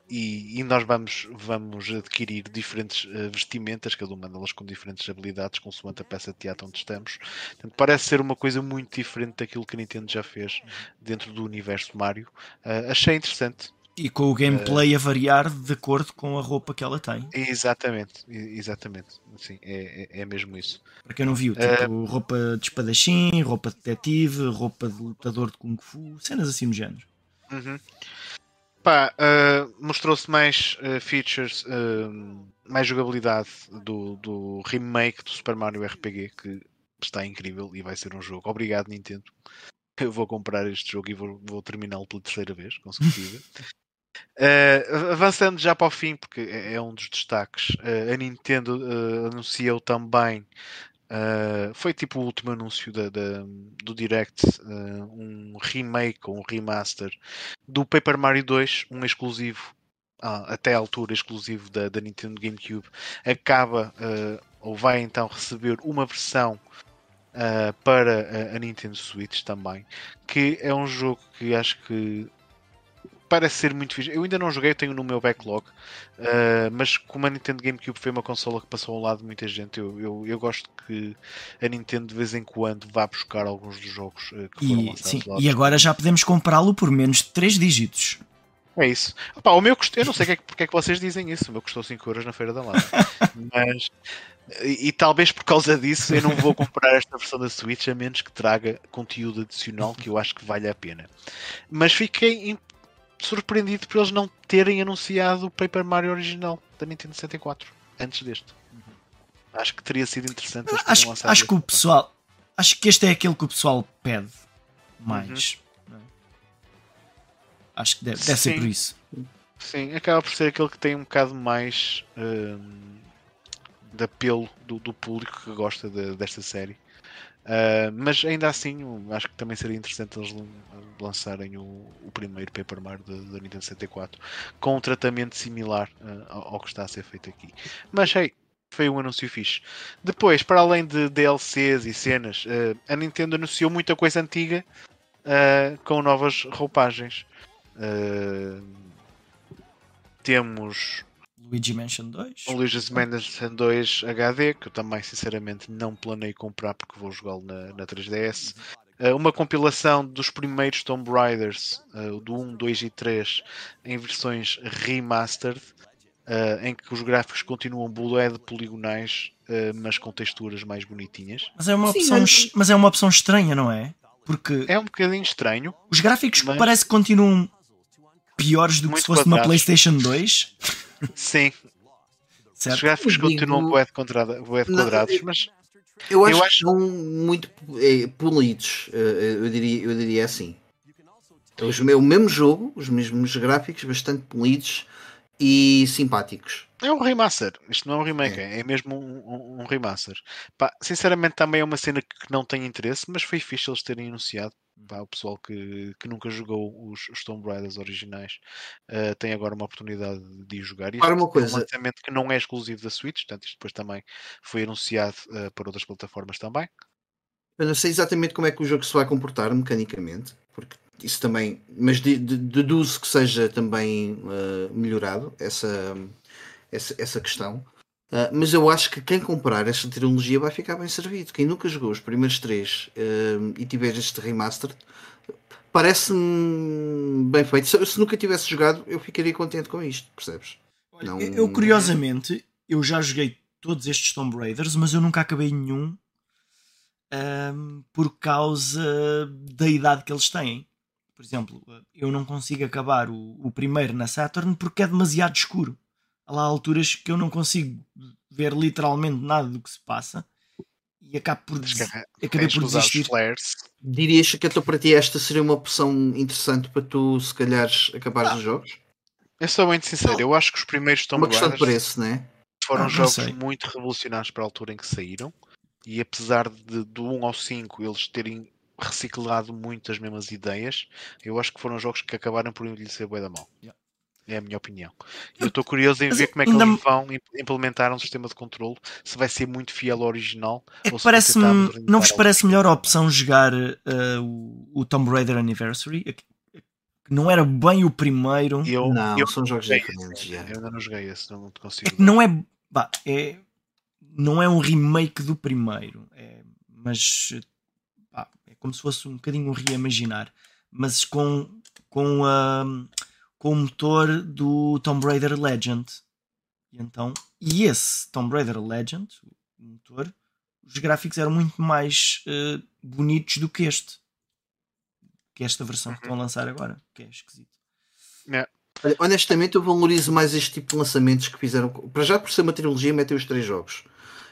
e, e, nós vamos, vamos adquirir diferentes uh, vestimentas, cada uma delas com diferentes habilidades, consoante a peça de teatro onde estamos. Portanto, parece ser uma coisa muito diferente daquilo que a Nintendo já fez dentro do universo Mario. Uh, achei interessante. E com o gameplay uh, a variar de acordo com a roupa que ela tem. Exatamente, exatamente. Sim, é, é, é mesmo isso. Para quem não viu, tipo roupa de espadachim, roupa de detetive, roupa de lutador de Kung Fu, cenas assim no género. Uhum. Pá, uh, mostrou-se mais uh, features, uh, mais jogabilidade do, do remake do Super Mario RPG que está incrível e vai ser um jogo. Obrigado, Nintendo. Eu vou comprar este jogo e vou, vou terminá-lo pela terceira vez consecutiva. Uh, avançando já para o fim, porque é, é um dos destaques, uh, a Nintendo uh, anunciou também Uh, foi tipo o último anúncio da, da do Direct, uh, um remake ou um remaster do Paper Mario 2, um exclusivo, ah, até à altura exclusivo da, da Nintendo GameCube, acaba uh, ou vai então receber uma versão para a, a Nintendo Switch também, que é um jogo que acho que parece ser muito fixe. Eu ainda não joguei, tenho no meu backlog, uh, mas como a Nintendo GameCube foi uma consola que passou ao lado de muita gente, eu, eu, eu, gosto que a Nintendo de vez em quando vá buscar alguns dos jogos uh, que foram e, lançados sim. E agora já podemos comprá-lo por menos de 3 dígitos. É isso. Opa, o meu custou, eu não sei que é, porque é que vocês dizem isso, o meu custou 5 euros na Feira da Lata. mas e, e, talvez por causa disso eu não vou comprar esta versão da Switch a menos que traga conteúdo adicional que eu acho que vale a pena. Mas fiquei surpreendido por eles não terem anunciado o Paper Mario original da Nintendo 64 antes deste. Acho que teria sido interessante. Acho, acho que o pessoal. Acho que este é aquele que o pessoal pede mais. Uhum. Acho que deve, deve ser por isso. Sim, acaba por ser aquele que tem um bocado mais hum, de apelo do, do, público que gosta de, desta série. Uh, mas ainda assim, acho que também seria interessante eles lançarem o, o primeiro Paper Mario da Nintendo 64 com um tratamento similar uh, ao, ao, que está a ser feito aqui. Mas hey, foi um anúncio fixe. Depois, para além de DLCs e cenas, uh, a Nintendo anunciou muita coisa antiga com novas roupagens. temos Luigi Mansion 2. O Luigi's Mansion 2 HD, que eu também sinceramente não planei comprar porque vou jogá-lo na, na 3DS. Uh, eh, uma compilação dos primeiros Tomb Raiders, uh, do 1, 2 e 3, em versões remastered, uh, em que os gráficos continuam bullet poligonais, mas com texturas mais bonitinhas. Mas é, uma Sim, opção, mas... mas é uma opção estranha, não é? Porque é um bocadinho estranho. Os gráficos mas... parece que continuam piores do que se fosse uma PlayStation 2. Sim. Certo? Os gráficos digo... continuam bué de, quadrados, não, mas. Eu acho, eu acho que são muito é, polidos, eh, eh, eu diria, eu diria assim. Os, o mesmo jogo, os mesmos gráficos, bastante polidos e simpáticos. É um remaster, isto não é um remake, é, é mesmo um, um, um remaster. Pá, sinceramente, também é uma cena que não tem interesse, mas foi fixe eles terem anunciado o pessoal que, que nunca jogou os, os Tomb Raiders originais uh, tem agora uma oportunidade de jogar. E para uma coisa. é um lançamento que não é exclusivo da Switch, portanto, isto depois também foi anunciado uh, para outras plataformas também. Eu não sei exatamente como é que o jogo se vai comportar mecanicamente, porque isso também, mas deduzo que seja também uh, melhorado essa, essa, essa questão. Uh, mas eu acho que quem comprar esta trilogia vai ficar bem servido. Quem nunca jogou os primeiros três uh, e tiver este remaster, parece-me bem feito. Se, se, nunca tivesse jogado, eu ficaria contente com isto, percebes? Não... Eu, curiosamente, eu já joguei todos estes Tomb Raiders, mas eu nunca acabei nenhum um, por causa da idade que eles têm. Por exemplo, eu não consigo acabar o, o primeiro na Saturn porque é demasiado escuro há lá alturas que eu não consigo ver literalmente nada do que se passa e acabo por, des... acabei por desistir. Flares. Dirias que então para ti esta seria uma opção interessante para tu se calhar acabares ah. os jogos? Eu sou muito sincero, não. eu acho que os primeiros Tomb Uma questão de preço, né? Foram ah, jogos muito revolucionários para a altura em que saíram e apesar de do 1 ao 5 eles terem reciclado muito as mesmas ideias, eu acho que foram jogos que acabaram por envelhecer bem da mão. Yeah. É a minha opinião. Eu estou curioso em ver como é que ainda... eles vão implementar um sistema de controle, se vai ser muito fiel ao original. É ou parece não vos parece melhor a opção jogar uh, o, o Tomb Raider Anniversary? Que não era bem o primeiro. Eu, não, eu são jogos diferentes. Eu ainda não joguei esse, não consigo. É não é, bah, é. Não é um remake do primeiro, é, mas bah, é como se fosse um bocadinho um reimaginar, mas com, com a. Uh, com o motor do Tomb Raider Legend. E então, e esse Tomb Raider Legend, o motor, os gráficos eram muito mais uh, bonitos do que este. Que esta versão que estão a uhum. lançar agora, que é esquisito. Yeah. Honestamente, eu valorizo mais este tipo de lançamentos que fizeram. Para já, por ser uma trilogia, metem os três jogos.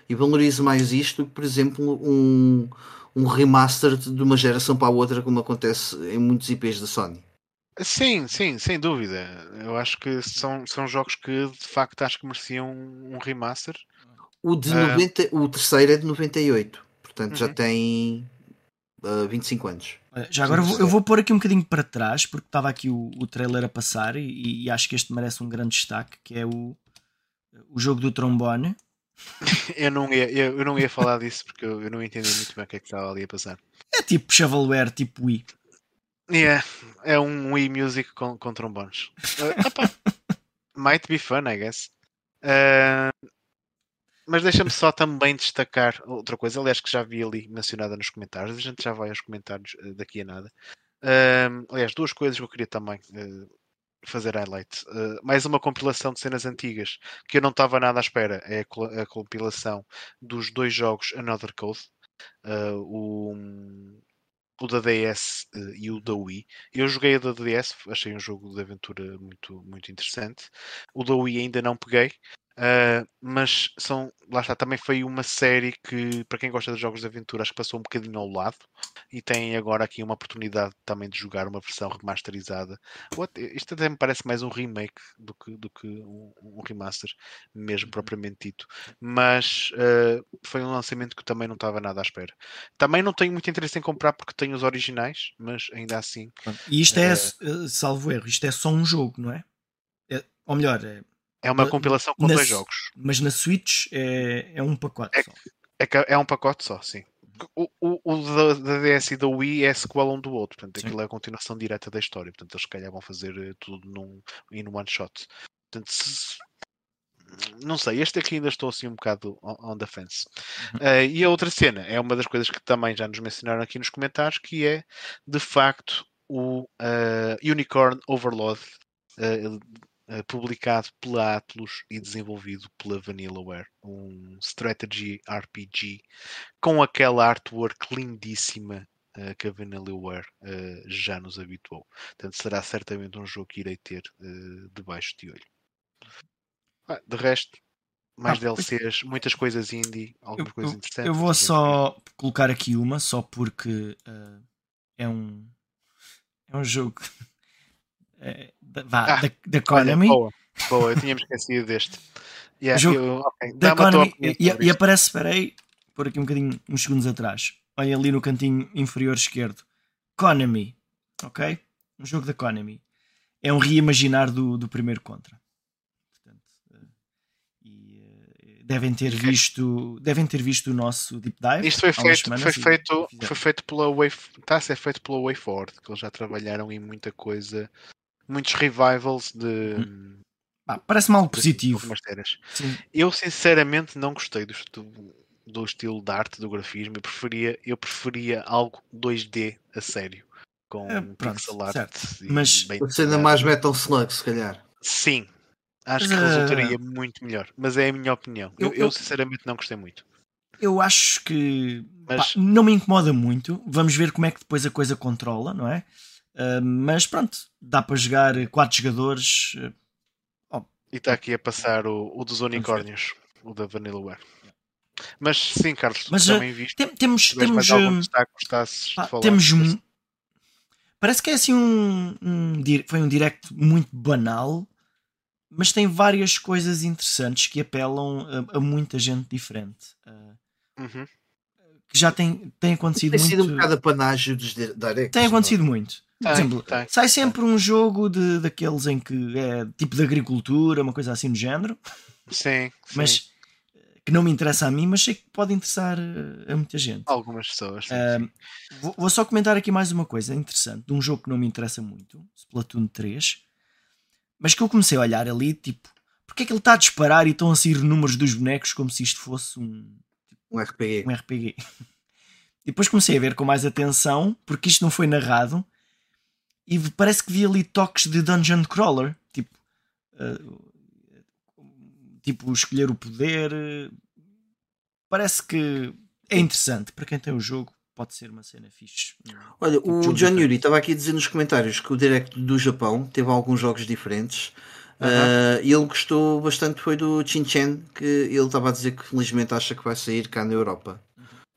E valorizo mais isto do que, por exemplo, um, um remaster de uma geração para a outra, como acontece em muitos IPs da Sony. Sim, sim, sem dúvida. Eu acho que são, são jogos que de facto acho que mereciam um remaster. O, de uh, 90, o terceiro é de 98, portanto uh -huh. já uhum. tem uh, 25 anos. Já agora vou, eu vou pôr aqui um bocadinho para trás, porque estava aqui o, o trailer a passar e, e, acho que este merece um grande destaque, que é o, o jogo do trombone. eu, não ia, eu, eu, não ia falar disso porque eu, eu, não entendi muito bem o que é que estava ali a passar. É tipo shovelware, tipo Wii. Yeah, é um Wii Music com, com trombones. Uh, might be fun, I guess. Uh, mas deixa-me só também destacar outra coisa, aliás, que já vi ali mencionada nos comentários. A gente já vai aos comentários uh, daqui a nada. Uh, aliás, duas coisas que eu queria também fazer highlight. mais uma compilação de cenas antigas que eu não estava nada à espera. É a, a compilação dos dois jogos Another Code. o o da DS uh, e o da Wii. Eu joguei a da DS, achei um jogo de aventura muito, muito interessante. O da Wii ainda não peguei. Uh, mas são, lá está, também foi uma série que, para quem gosta de jogos de aventura, acho que passou um bocadinho ao lado e tem agora aqui uma oportunidade também de jogar uma versão remasterizada. What? Isto até me parece mais um remake do que, do que um, um remaster, mesmo propriamente dito. Mas uh, foi um lançamento que também não estava nada à espera. Também não tenho muito interesse em comprar porque tenho os originais, mas ainda assim. E isto é, uh, salvo erro, isto é só um jogo, não é? é ou melhor, é é uma compilação com na, dois jogos. Mas na Switch é, é um pacote é, só. É, é um pacote só, sim. O, o, o da, da, DS e da Wii é sequel um do outro, portanto sim. aquilo é a continuação direta da história, portanto eles se calhar vão fazer eh, tudo num in one shot. Portanto, se, não sei, este aqui ainda estou assim um bocado on, on the fence. Uh, e a outra cena é uma das coisas que também já nos mencionaram aqui nos comentários, que é de facto o uh, Unicorn Overload uh, publicado pela Atlus e desenvolvido pela Vanillaware, um strategy RPG com aquela artwork lindíssima uh, que a Vanillaware uh, já nos habituou. Portanto, será certamente um jogo que irei ter debaixo de olho. Ah, de resto, mais ah, DLCs, muitas coisas indie, algumas eu, coisas interessantes. Eu vou só colocar aqui uma, só porque é um é um jogo vá, ah, da, da Economy. Olha, boa, boa, eu tinha me esquecido deste. Yeah, jogo eu, okay, da Economy, e, e, aparece, espera aí, por aqui um bocadinho, uns segundos atrás. Olha ali no cantinho inferior esquerdo. Economy, ok? Um jogo da Economy. É um reimaginar do, do primeiro Contra. Portanto, uh, e, uh, devem ter visto devem ter visto o nosso deep dive isto foi feito foi feito foi feito pela Wave está a ser feito pela WayForward que eles já trabalharam em muita coisa muitos revivals de. Hum. Ah, Parece-me algo positivo. Eu sinceramente não gostei do, do, estilo de arte, do grafismo. Eu preferia, eu preferia algo 2D a sério. Com é, pronto, pixel art. Mas ser mais Metal Slug, se calhar. Sim. Acho que uh... resultaria muito melhor. Mas é a minha opinião. Eu, eu, eu sinceramente não gostei muito. Eu acho que mas... pá, não me incomoda muito. Vamos ver como é que depois a coisa controla, não é? Uh, mas pronto, dá para jogar quatro jogadores. Uh, oh. E está aqui a passar o, o dos unicórnios, o da Vanillaware. Mas sim, Carlos, mas, também viste. Tem, temos. temos destaque, pá, temos um, Parece que é assim um, um, Foi um direct muito banal, mas tem várias coisas interessantes que apelam a, a muita gente diferente. Uh, uhum. Que já tem, tem acontecido tem muito. Tem sido um bocado a panágio dos directs. Tem acontecido não? muito. Por exemplo, tem, sai sempre um jogo de, daqueles em que é tipo de agricultura, uma coisa assim do género. Sim, mas sim. que não me interessa a mim, mas sei que pode interessar eh, a muita gente. Algumas pessoas. Sim, uh, vou, vou, só comentar aqui mais uma coisa interessante de um jogo que não me interessa muito, Splatoon 3, mas que eu comecei a olhar ali, tipo, porque é que ele está a disparar e estão a sair números dos bonecos como se isto fosse um, tipo, um RPG. Um RPG. E depois comecei a ver com mais atenção, porque isto não foi narrado, e parece que vi ali toques de dungeon crawler, tipo, uh, tipo escolher o poder. Parece que é interessante para quem tem o jogo. Pode ser uma cena fixe. Olha, tipo o John Yuri estava aqui a dizer nos comentários que o Direct do Japão teve alguns jogos diferentes. Uh, e ele gostou bastante foi do Chin Chen, que ele estava a dizer que felizmente acha que vai sair cá na Europa.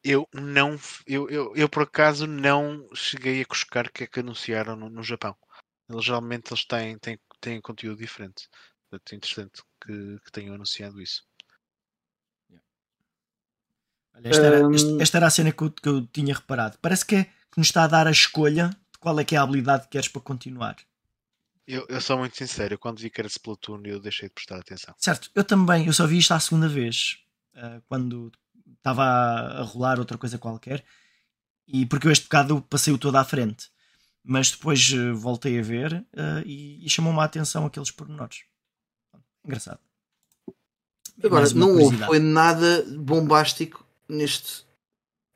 Eu não, eu, eu, eu por acaso não cheguei a cuscar o que é que anunciaram no, no Japão. Eles geralmente eles têm, têm, têm conteúdo diferente. Portanto, é interessante que, que tenham anunciado isso. Olha, esta, era, esta, esta, era, a cena que eu, que eu tinha reparado. Parece que, é, que nos está a dar a escolha de qual é que é a habilidade que queres para continuar. Eu, eu sou muito sincero, quando vi que era Splatoon eu deixei de prestar atenção. Certo, eu também, eu só vi isto à segunda vez. Uh, quando estava a, rolar outra coisa qualquer. E porque eu este bocado passei-o todo à frente. Mas depois uh, voltei a ver uh, e, e chamou-me a atenção aqueles pormenores. Engraçado. Agora, não houve, foi nada bombástico neste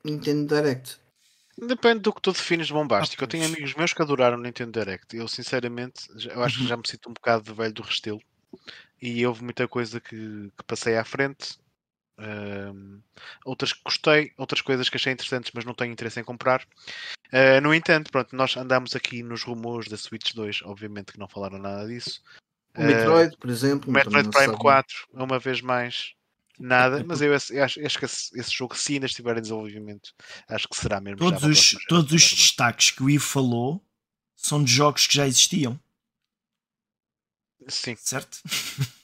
Nintendo Direct. Depende do que tu defines de bombástico. Ah, eu tenho amigos meus que adoraram o Nintendo Direct. Eu, sinceramente, eu acho que uhum. já me sinto um bocado de velho do restelo. E houve muita coisa que, que passei à frente outras que gostei, outras coisas que achei interessantes, mas não tenho interesse em comprar. Uh, no entanto, pronto, nós andamos aqui nos rumores da Switch 2, obviamente que não falaram nada disso, O Metroid, por exemplo. O Metroid Prime 4, uma vez mais, nada, mas eu, eu acho, acho, que esse, esse, jogo, se ainda estiver em desenvolvimento, acho que será mesmo. Todos os, todos os destaques que o Ivo falou são de jogos que já existiam. Sim. Certo?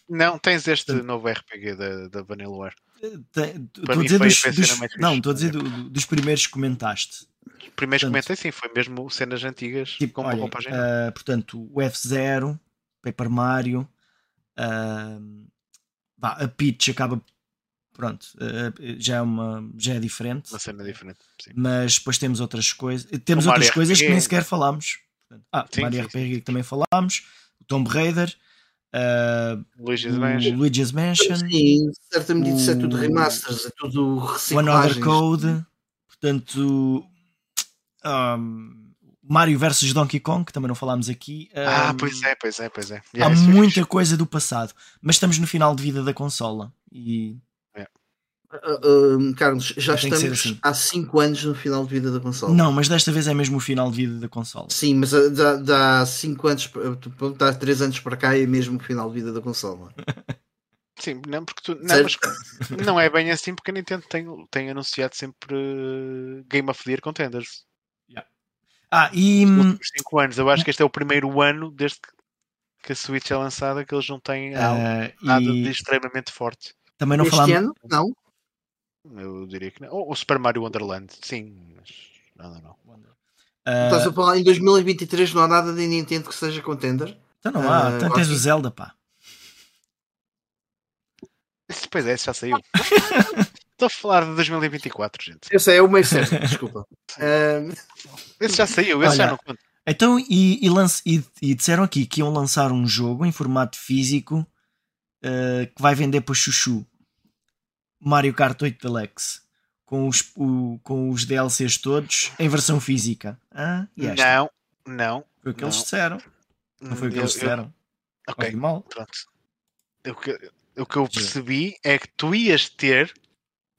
Não, tens este novo RPG da, da Vanillaware. Estou a dizer dos, dos não, estou a dizer do, do, dos primeiros que comentaste. Os primeiros que comentei, sim, foi mesmo cenas antigas tipo, com olha, uh, portanto, o F0, Paper Mario, uh, a Peach acaba pronto, uh, já é uma já é diferente. Uma cena diferente, sim. Mas depois temos outras coisas, temos outras Mario coisas RPG. que nem sequer falámos. Ah, sim, Mario sim, RPG sim. que também falámos, o Tomb Raider, Uh, Luigi's Mansion. Luigi's Mansion. Sim, certamente isso é tudo remasters, é tudo reciclagens. One Other Code. Portanto, um, Mario vs Donkey Kong, que também não falámos aqui. Um, ah, pois é, pois é, pois é. Yeah, há muita coisa do passado, mas estamos no final de vida da consola e Uh, Carlos, já estamos assim. há 5 anos no final de vida da consola. Não, mas desta vez é mesmo o final de vida da consola. Sim, mas uh, dá 5 anos, dá 3 anos para cá e é mesmo o final de vida da consola. Sim, não, porque tu, não, mas não é bem assim porque a Nintendo tem, tem anunciado sempre Game of the Year Contenders. Yeah. Ah, e. Nos 5 anos, eu acho que este é o primeiro ano desde que, que a Switch é lançada que eles não têm uh, nada e... de extremamente forte. Também não este falamos. ano? Não. Eu diria que não. Ou o Super Mario Wonderland, sim, mas nada não. Uh... Estás a falar em 2023 não há nada de Nintendo que seja contender? Então não há, uh, então tens o Zelda, pá. Pois é, esse já saiu. Estou a falar de 2024, gente. Esse é o meio certo, desculpa. Uh... Esse já saiu, esse Olha, já não conta. Então, e, e, lance, e, e, disseram aqui que iam lançar um jogo em formato físico uh, que vai vender para chuchu. Mario Kart 8 Deluxe com os, o, com os DLCs todos em versão física. Ah, não, não. Foi o que não. eles disseram. Não foi o que eu, eles disseram. Eu, ok, mal. pronto. O que, o que eu percebi é que tu ias ter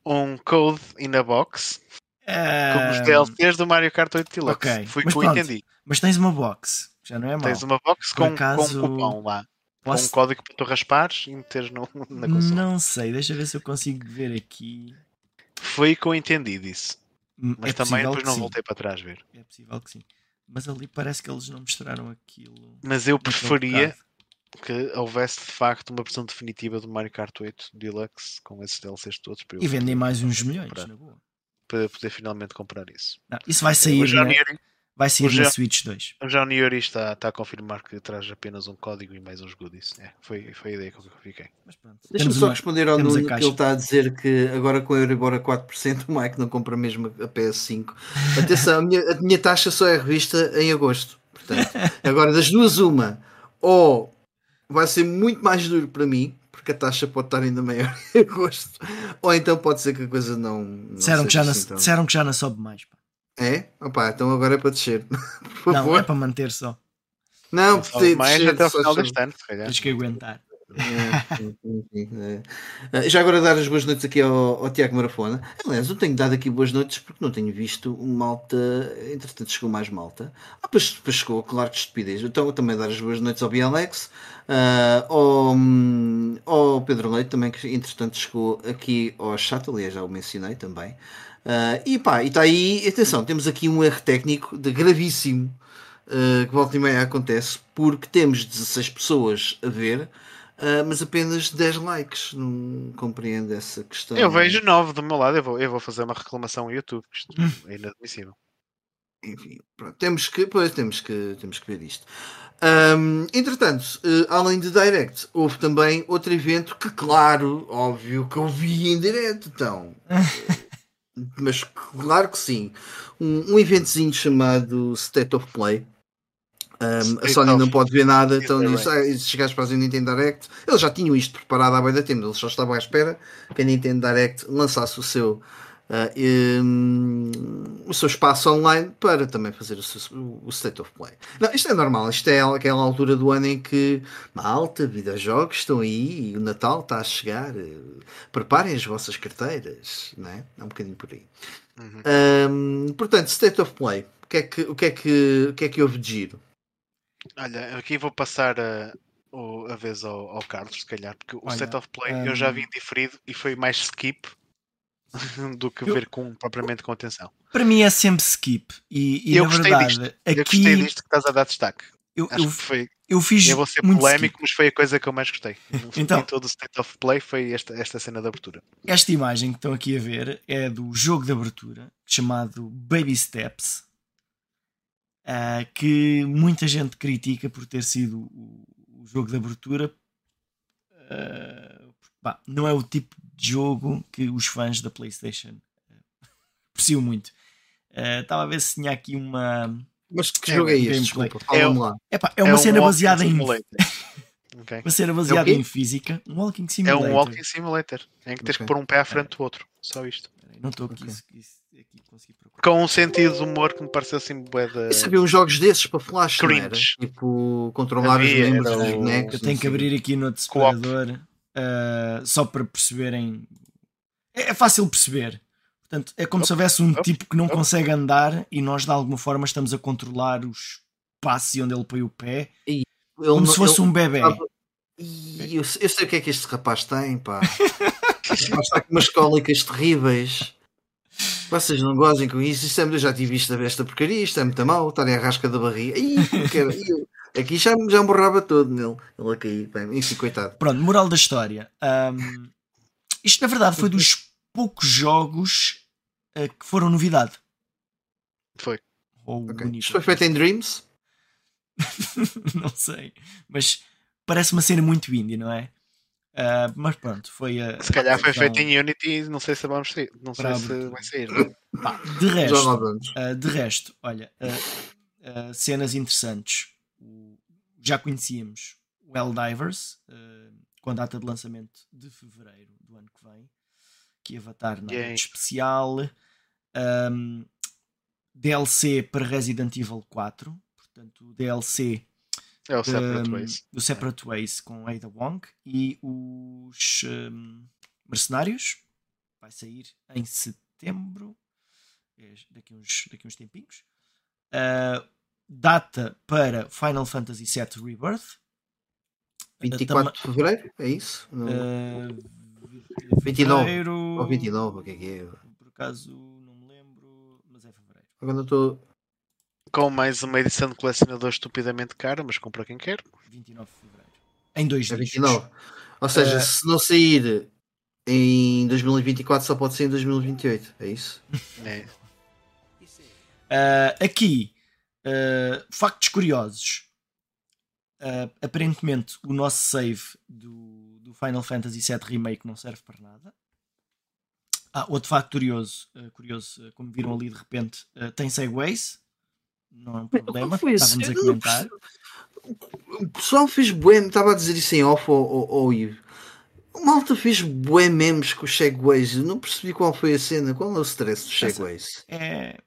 um code in a box uh... com os DLCs do Mario Kart 8 Deluxe. Okay. Foi o que eu entendi. Mas tens uma box, já não é mal. Tens uma box com, acaso... com um cupom lá. Posso... Com um código para tu raspares e meteres no, na consola. Não sei, deixa ver se eu consigo ver aqui. Foi que eu entendi disso. Hum, Mas é também depois não sim. voltei para trás ver. É possível que sim. Mas ali parece que eles não mostraram aquilo. Mas eu preferia que houvesse de facto uma versão definitiva do Mario Kart 8 Deluxe com esses DLCs todos. e vendem mais uns milhões, na boa. Para poder finalmente comprar isso. Não, isso vai sair. Né? Vai sair na Switch 2. Já o Niori está, está a confirmar que traz apenas um código e mais uns goodies. É, foi, foi a ideia que eu fiquei. Deixa-me só responder ao Nuno que ele está a dizer que agora com a Euribor a 4% o Mike não compra mesmo a PS5. Atenção, a minha, a minha taxa só é revista em agosto. Portanto, agora das duas, uma, ou vai ser muito mais duro para mim, porque a taxa pode estar ainda maior em agosto, ou então pode ser que a coisa não. não disseram, que já assim, não, disseram que já não sobe mais. Pá. É? Opa, então agora é para descer. Por não, é para manter só. Não, porque mais até o final deste ano, se Tens que aguentar. É, é. Já agora dar as boas noites aqui ao, ao, Tiago Marafona. Aliás, eu tenho dado aqui boas noites porque não tenho visto malta. Entretanto, chegou mais malta. Ah, depois, depois chegou, claro que estupidez. Então, eu também dar as boas noites ao Bialex, uh, ao, ao Pedro Leite, também que entretanto chegou aqui ao chat. Aliás, já o mencionei também. Uh, e pá, e está aí, atenção, temos aqui um erro técnico de gravíssimo uh, que volta e meia acontece porque temos 16 pessoas a ver, uh, mas apenas 10 likes. Não compreendo essa questão. Eu vejo 9 do meu lado, eu vou, eu vou fazer uma reclamação ao YouTube, isto é inadmissível. Enfim, pronto, temos que, pois, temos que, temos que ver isto. Um, entretanto, uh, além de Direct, houve também outro evento que, claro, óbvio que eu vi em direto, então. mas claro que sim. Um, um eventozinho chamado State of Play. Um, a Sony não pode ver nada, então diz, ah, para a Nintendo Direct, eles já tinham isto preparado há bem da tempo, eles só estavam à espera que a Nintendo Direct lançasse o seu uh, um, o seu espaço online para também fazer o, seu, o, State of Play. Não, isto é normal, isto é aquela altura do ano em que malta, videojogos estão aí e o Natal está a chegar. Uh, preparem as vossas carteiras, não é? É um bocadinho por aí. Uhum. Um, portanto, State of Play, o que é que, o que, é que, o que, é que houve de giro? Olha, aqui vou passar a, a vez ao, ao Carlos, se calhar, porque o Olha, State of Play eu já vi diferido e foi mais skip do que Eu- ver com, propriamente com atenção. Para mim é sempre skip. E, e Eu na gostei verdade, disto. Eu aqui gostei disto que estás a dar destaque. eu, Acho eu, que foi. eu fiz Eu vou ser muito polémico, skip. mas foi a coisa que eu mais gostei. Então. Em todo o State of Play foi esta, esta cena de abertura. Esta imagem que estão aqui a ver é do jogo de abertura chamado Baby Steps, ah, que muita gente critica por ter sido o, o jogo de abertura. Ah, pá, não é o tipo de jogo que os fãs da PlayStation ah, apreciam muito. Ah, Estava a ver se tinha aqui uma. Mas que É, jogo é este? Desculpa, fala-me lá. Epá, é uma um cena baseada em. simulator. Ok. Uma cena baseada quê? em física. Um walking É simulator. um walking simulator em que tens que Ok. pôr um pé à frente do outro. Só isto. Não estou aqui, Ok. isso- isso- aqui consegui procurar. Com um sentido de humor que me pareceu assim bué da... E sabia uns jogos desses para flash? Cringe. Tipo, controlar Havia, os membros dos bonecos. Eu tenho que abrir aqui no separador uh, só para perceberem. É, é fácil perceber. Portanto, é como se houvesse um tipo que não consegue andar e nós de alguma forma estamos a controlar os passos e onde ele põe o pé, Ele como não- se fosse ele- um bebê. Ih, eu, eu sei o que é que este rapaz tem, pá. Este rapaz está com umas cólicas terríveis. Vocês não gozem com isso. Isto é, eu já tive visto esta porcaria. Isto é muito mal. Estarem à rasca da barriga. Ih, ih, aqui já, já morrava todo nele. Ele a cair. Bem, enfim, coitado. Pronto, moral da história. Um, isto na verdade foi dos poucos jogos uh, que foram novidade. Foi. Ou o Ok. único. Isto foi feito em Dreams. não sei. Mas parece uma cena muito indie, não é? Ah, mas pronto, foi a. Se calhar foi a feito em Unity, não sei se vamos sair. Não sei se vai sair. não de Já resto, ah, de resto, olha, ah, cenas interessantes. Já conhecíamos o Helldivers, ah, com a data de lançamento de fevereiro do ano que vem. Que Avatar nada Yay. de especial. Ahm, DLC para Resident Evil 4. Portanto, o DLC É o Separate um, Ways. do Separate Ways com Ada Wong e os um, Mercenários vai sair em setembro é daqui uns, daqui uns tempinhos Uh, data para Final Fantasy VII Rebirth 24 de Fevereiro, é isso? Não- uh, 29, fevereiro, Ou 29, o que é que é? por acaso não me lembro mas é fevereiro Agora não estou. Com mais uma edição de colecionador estupidamente cara, mas compra quem quer. 29 de fevereiro em dois É dias 29. Ou seja, Eh, se não sair em 2024, só pode ser em 2028. É isso? É. Uh, aqui, uh, factos curiosos. Uh, aparentemente, o nosso save do, do Final Fantasy VII Remake não serve para nada. Ah, outro facto curioso, uh, curioso uh, como viram ali de repente, uh, tem segways. Não é um problema. foi esse? Estávamos a comentar. O pessoal fez bué, estava a dizer isso em off ou, ou, ou Ivo. O malta fez bué memes com os segways. Eu não percebi qual foi a cena. Qual é o stress dos segways? É,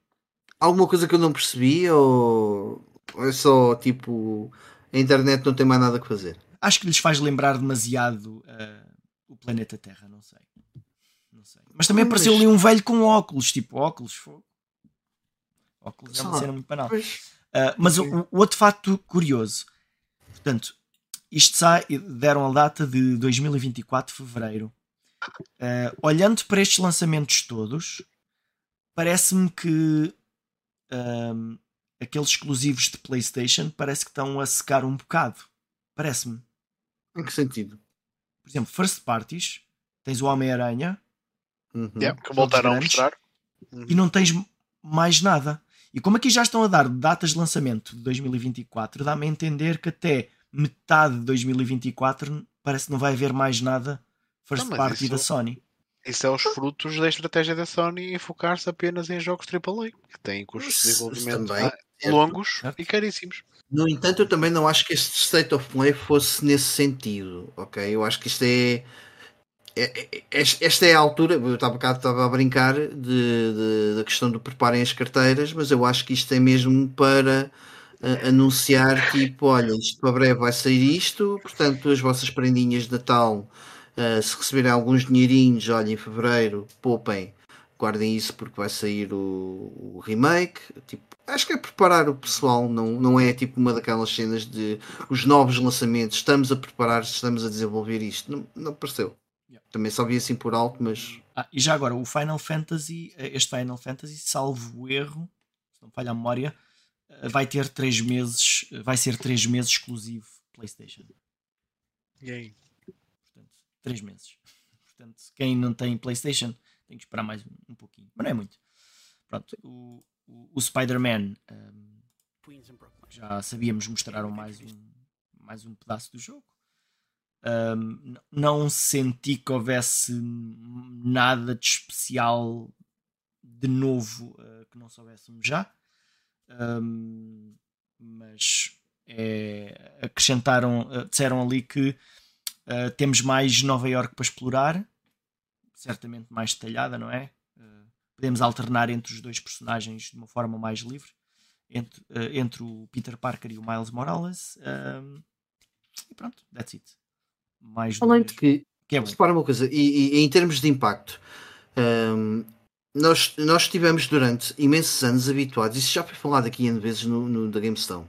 Alguma coisa que eu não percebi ou é só tipo a internet não tem mais nada que fazer? acho que lhes faz lembrar demasiado uh, o planeta Terra, não sei. Não sei. Mas também apareceu mas- ali um velho com óculos, tipo óculos. fogo. Óculos é uma cena muito banal. Uh, mas o, o outro facto curioso, portanto, isto sai, deram a data de 2024 de fevereiro. Uh, olhando para estes lançamentos todos, parece-me que um, aqueles exclusivos de PlayStation parece que estão a secar um bocado. Parece-me. Em que sentido? Por exemplo, first parties, tens o Homem-Aranha Uhum. Yeah, que voltaram a mostrar. e não tens mais nada. E como aqui já estão a dar datas de lançamento de 2024, dá-me a entender que até metade de 2024 parece que não vai haver mais nada first Não, party isso- da Sony. Isso é os frutos da estratégia da Sony em focar-se apenas em jogos AAA, que têm custos de desenvolvimento também, ah, certo. longos Certo. e caríssimos. No entanto, eu também não acho que este State of Play fosse nesse sentido, ok? Eu acho que isto é. é- é- Esta é a altura, eu estava cá estava a brincar de, de- da questão do preparem as carteiras, mas eu acho que isto é mesmo para ah, anunciar tipo, olha, isto para breve vai sair isto, portanto as vossas prendinhas de Natal, ah, se receberem alguns dinheirinhos, olha, em Fevereiro, poupem guardem isso porque vai sair o, o, remake. Tipo, acho que é preparar o pessoal, não, não é tipo uma daquelas cenas de os novos lançamentos, estamos a preparar, estamos a desenvolver isto. Não, não pareceu. Yeah. Também só vi assim por alto, mas. Ah, e já agora, o Final Fantasy, este Final Fantasy, salvo erro, se não falha a memória, eh, vai ter 3 meses, vai ser 3 meses exclusivo PlayStation. E aí? Portanto, 3 meses. Portanto, quem não tem PlayStation tem que esperar mais um, um pouquinho, mas não é muito. Pronto, o, o, o Spider-Man um, já sabíamos, mostraram mais um, mais um pedaço do jogo. Um, não senti que houvesse nada de especial de novo uh, que não soubéssemos já. Um, mas é, acrescentaram, uh, disseram ali que uh, temos mais Nova York para explorar certamente mais detalhada, não é? Uh, podemos alternar entre os dois personagens de uma forma mais livre, entre, uh, entre o Peter Parker e o Miles Morales. Uh, e pronto, that's it. Mais Além de que, que é bom. repara uma coisa, e, e, em termos de impacto, um, nós, nós estivemos durante imensos anos habituados, isso já foi falado aqui N vezes no, no da GameStone.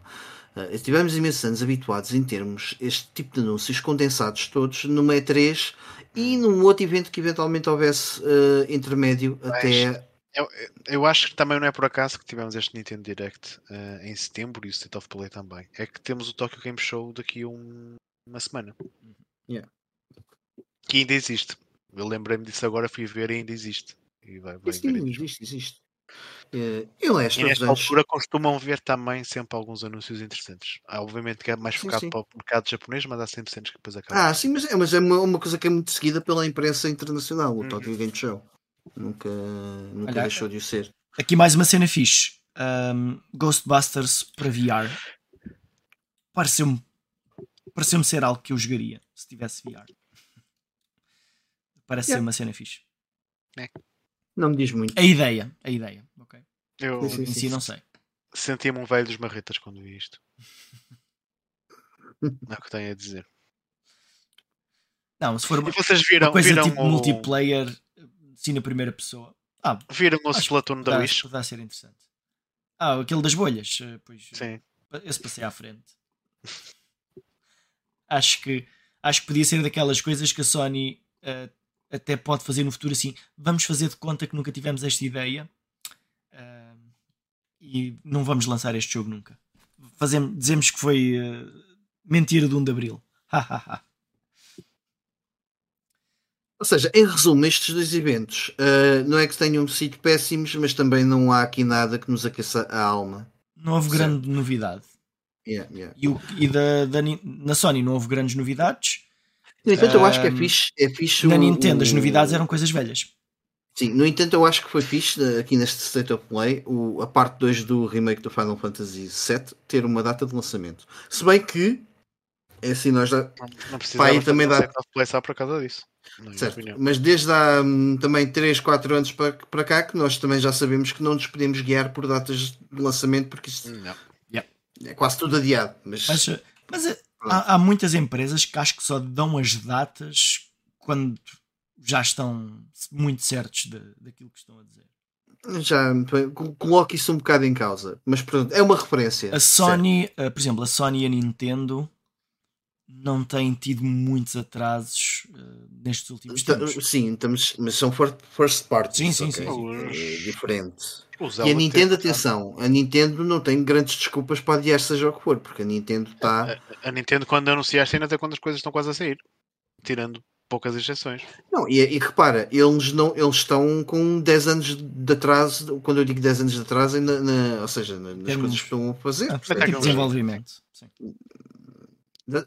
Uh, estivemos imensos anos habituados em termos este tipo de anúncios condensados todos numa E3 e num outro evento que eventualmente houvesse uh, intermédio Mas, até. Eu, eu, acho que também não é por acaso que tivemos este Nintendo Direct uh, em setembro e o State of Play também. É que temos o Tokyo Game Show daqui a um, uma semana. Yeah. Que ainda existe. Eu lembrei-me disso agora, fui ver e ainda existe. E vai, vai Sim, existe, existe. Uh, eu e nesta altura costumam ver também sempre alguns anúncios interessantes. Há, obviamente que é mais focado sim, sim. para o mercado japonês, mas há sempre cenas que depois acabam. Ah, sim, mas é, mas é uma, uma, coisa que é muito seguida pela imprensa internacional, o uhum. Tokyo Game Show. Nunca, nunca Olha, deixou de o ser. Aqui mais uma cena fixe. Um, Ghostbusters para VR. Pareceu-me pareceu ser algo que eu jogaria se tivesse VR. Parece yeah. ser uma cena fixe. É. Não me diz muito. A ideia, a ideia, ok. Eu sim, sim, em si não sei. Sentia-me um velho dos marretas quando vi isto. não é o que tenho a dizer. Não, se for uma, vocês viram, uma coisa viram tipo o... multiplayer, sim na primeira pessoa. Ah, viram o Splatoon da Wish? Poderá ser interessante. Ah, aquele das bolhas. Eh, pois, sim. Esse passei à frente. acho que acho que podia ser daquelas coisas que a Sony uh, até pode fazer no futuro assim, vamos fazer de conta que nunca tivemos esta ideia uh, e não vamos lançar este jogo nunca. Fazemos, dizemos que foi uh, mentira de 1 de Abril. Ou seja, em resumo, estes dois eventos uh, não é que tenham sido péssimos, mas também não há aqui nada que nos aqueça a alma. Não houve certo. grande novidade. Yeah, yeah. E, o, e da, da, na Sony não houve grandes novidades. No entanto, eu acho que é fixe. É fixe na o, Nintendo, as novidades eram coisas velhas. Sim, no entanto, eu acho que foi fixe aqui neste State of Play o, a parte 2 do remake do Final Fantasy VII ter uma data de lançamento. Se bem que é assim, nós já. Não precisa também dar. State of Play só por causa disso. Certo. Mas desde há hum, também 3, 4 anos para, para cá que nós também já sabemos que não nos podemos guiar por datas de lançamento porque isso não. é quase tudo adiado. Mas, mas, mas eh, há, há, muitas empresas que acho que só dão as datas quando já estão muito certos de, daquilo que estão a dizer. Já coloco isso um bocado em causa, mas pronto, é uma referência. A Sony, uh, por exemplo, a Sony e a Nintendo não têm tido muitos atrasos uh, nestes últimos Está, tempos. Sim, estamos, mas são first parties. Sim, sim, okay? sim. É diferente. E a Nintendo, atenção, a Nintendo não tem grandes desculpas para adiar seja o que for, porque a Nintendo está. A, a, Nintendo, quando anuncia as cenas, é quando as coisas estão quase a sair, tirando poucas exceções. Não, e, e, repara, eles, não, eles estão com 10 anos de atraso, quando eu digo 10 anos de atraso, na, na, ou seja, nas Temos... coisas que estão a fazer. Ah, tipo desenvolvimento. Sim. De,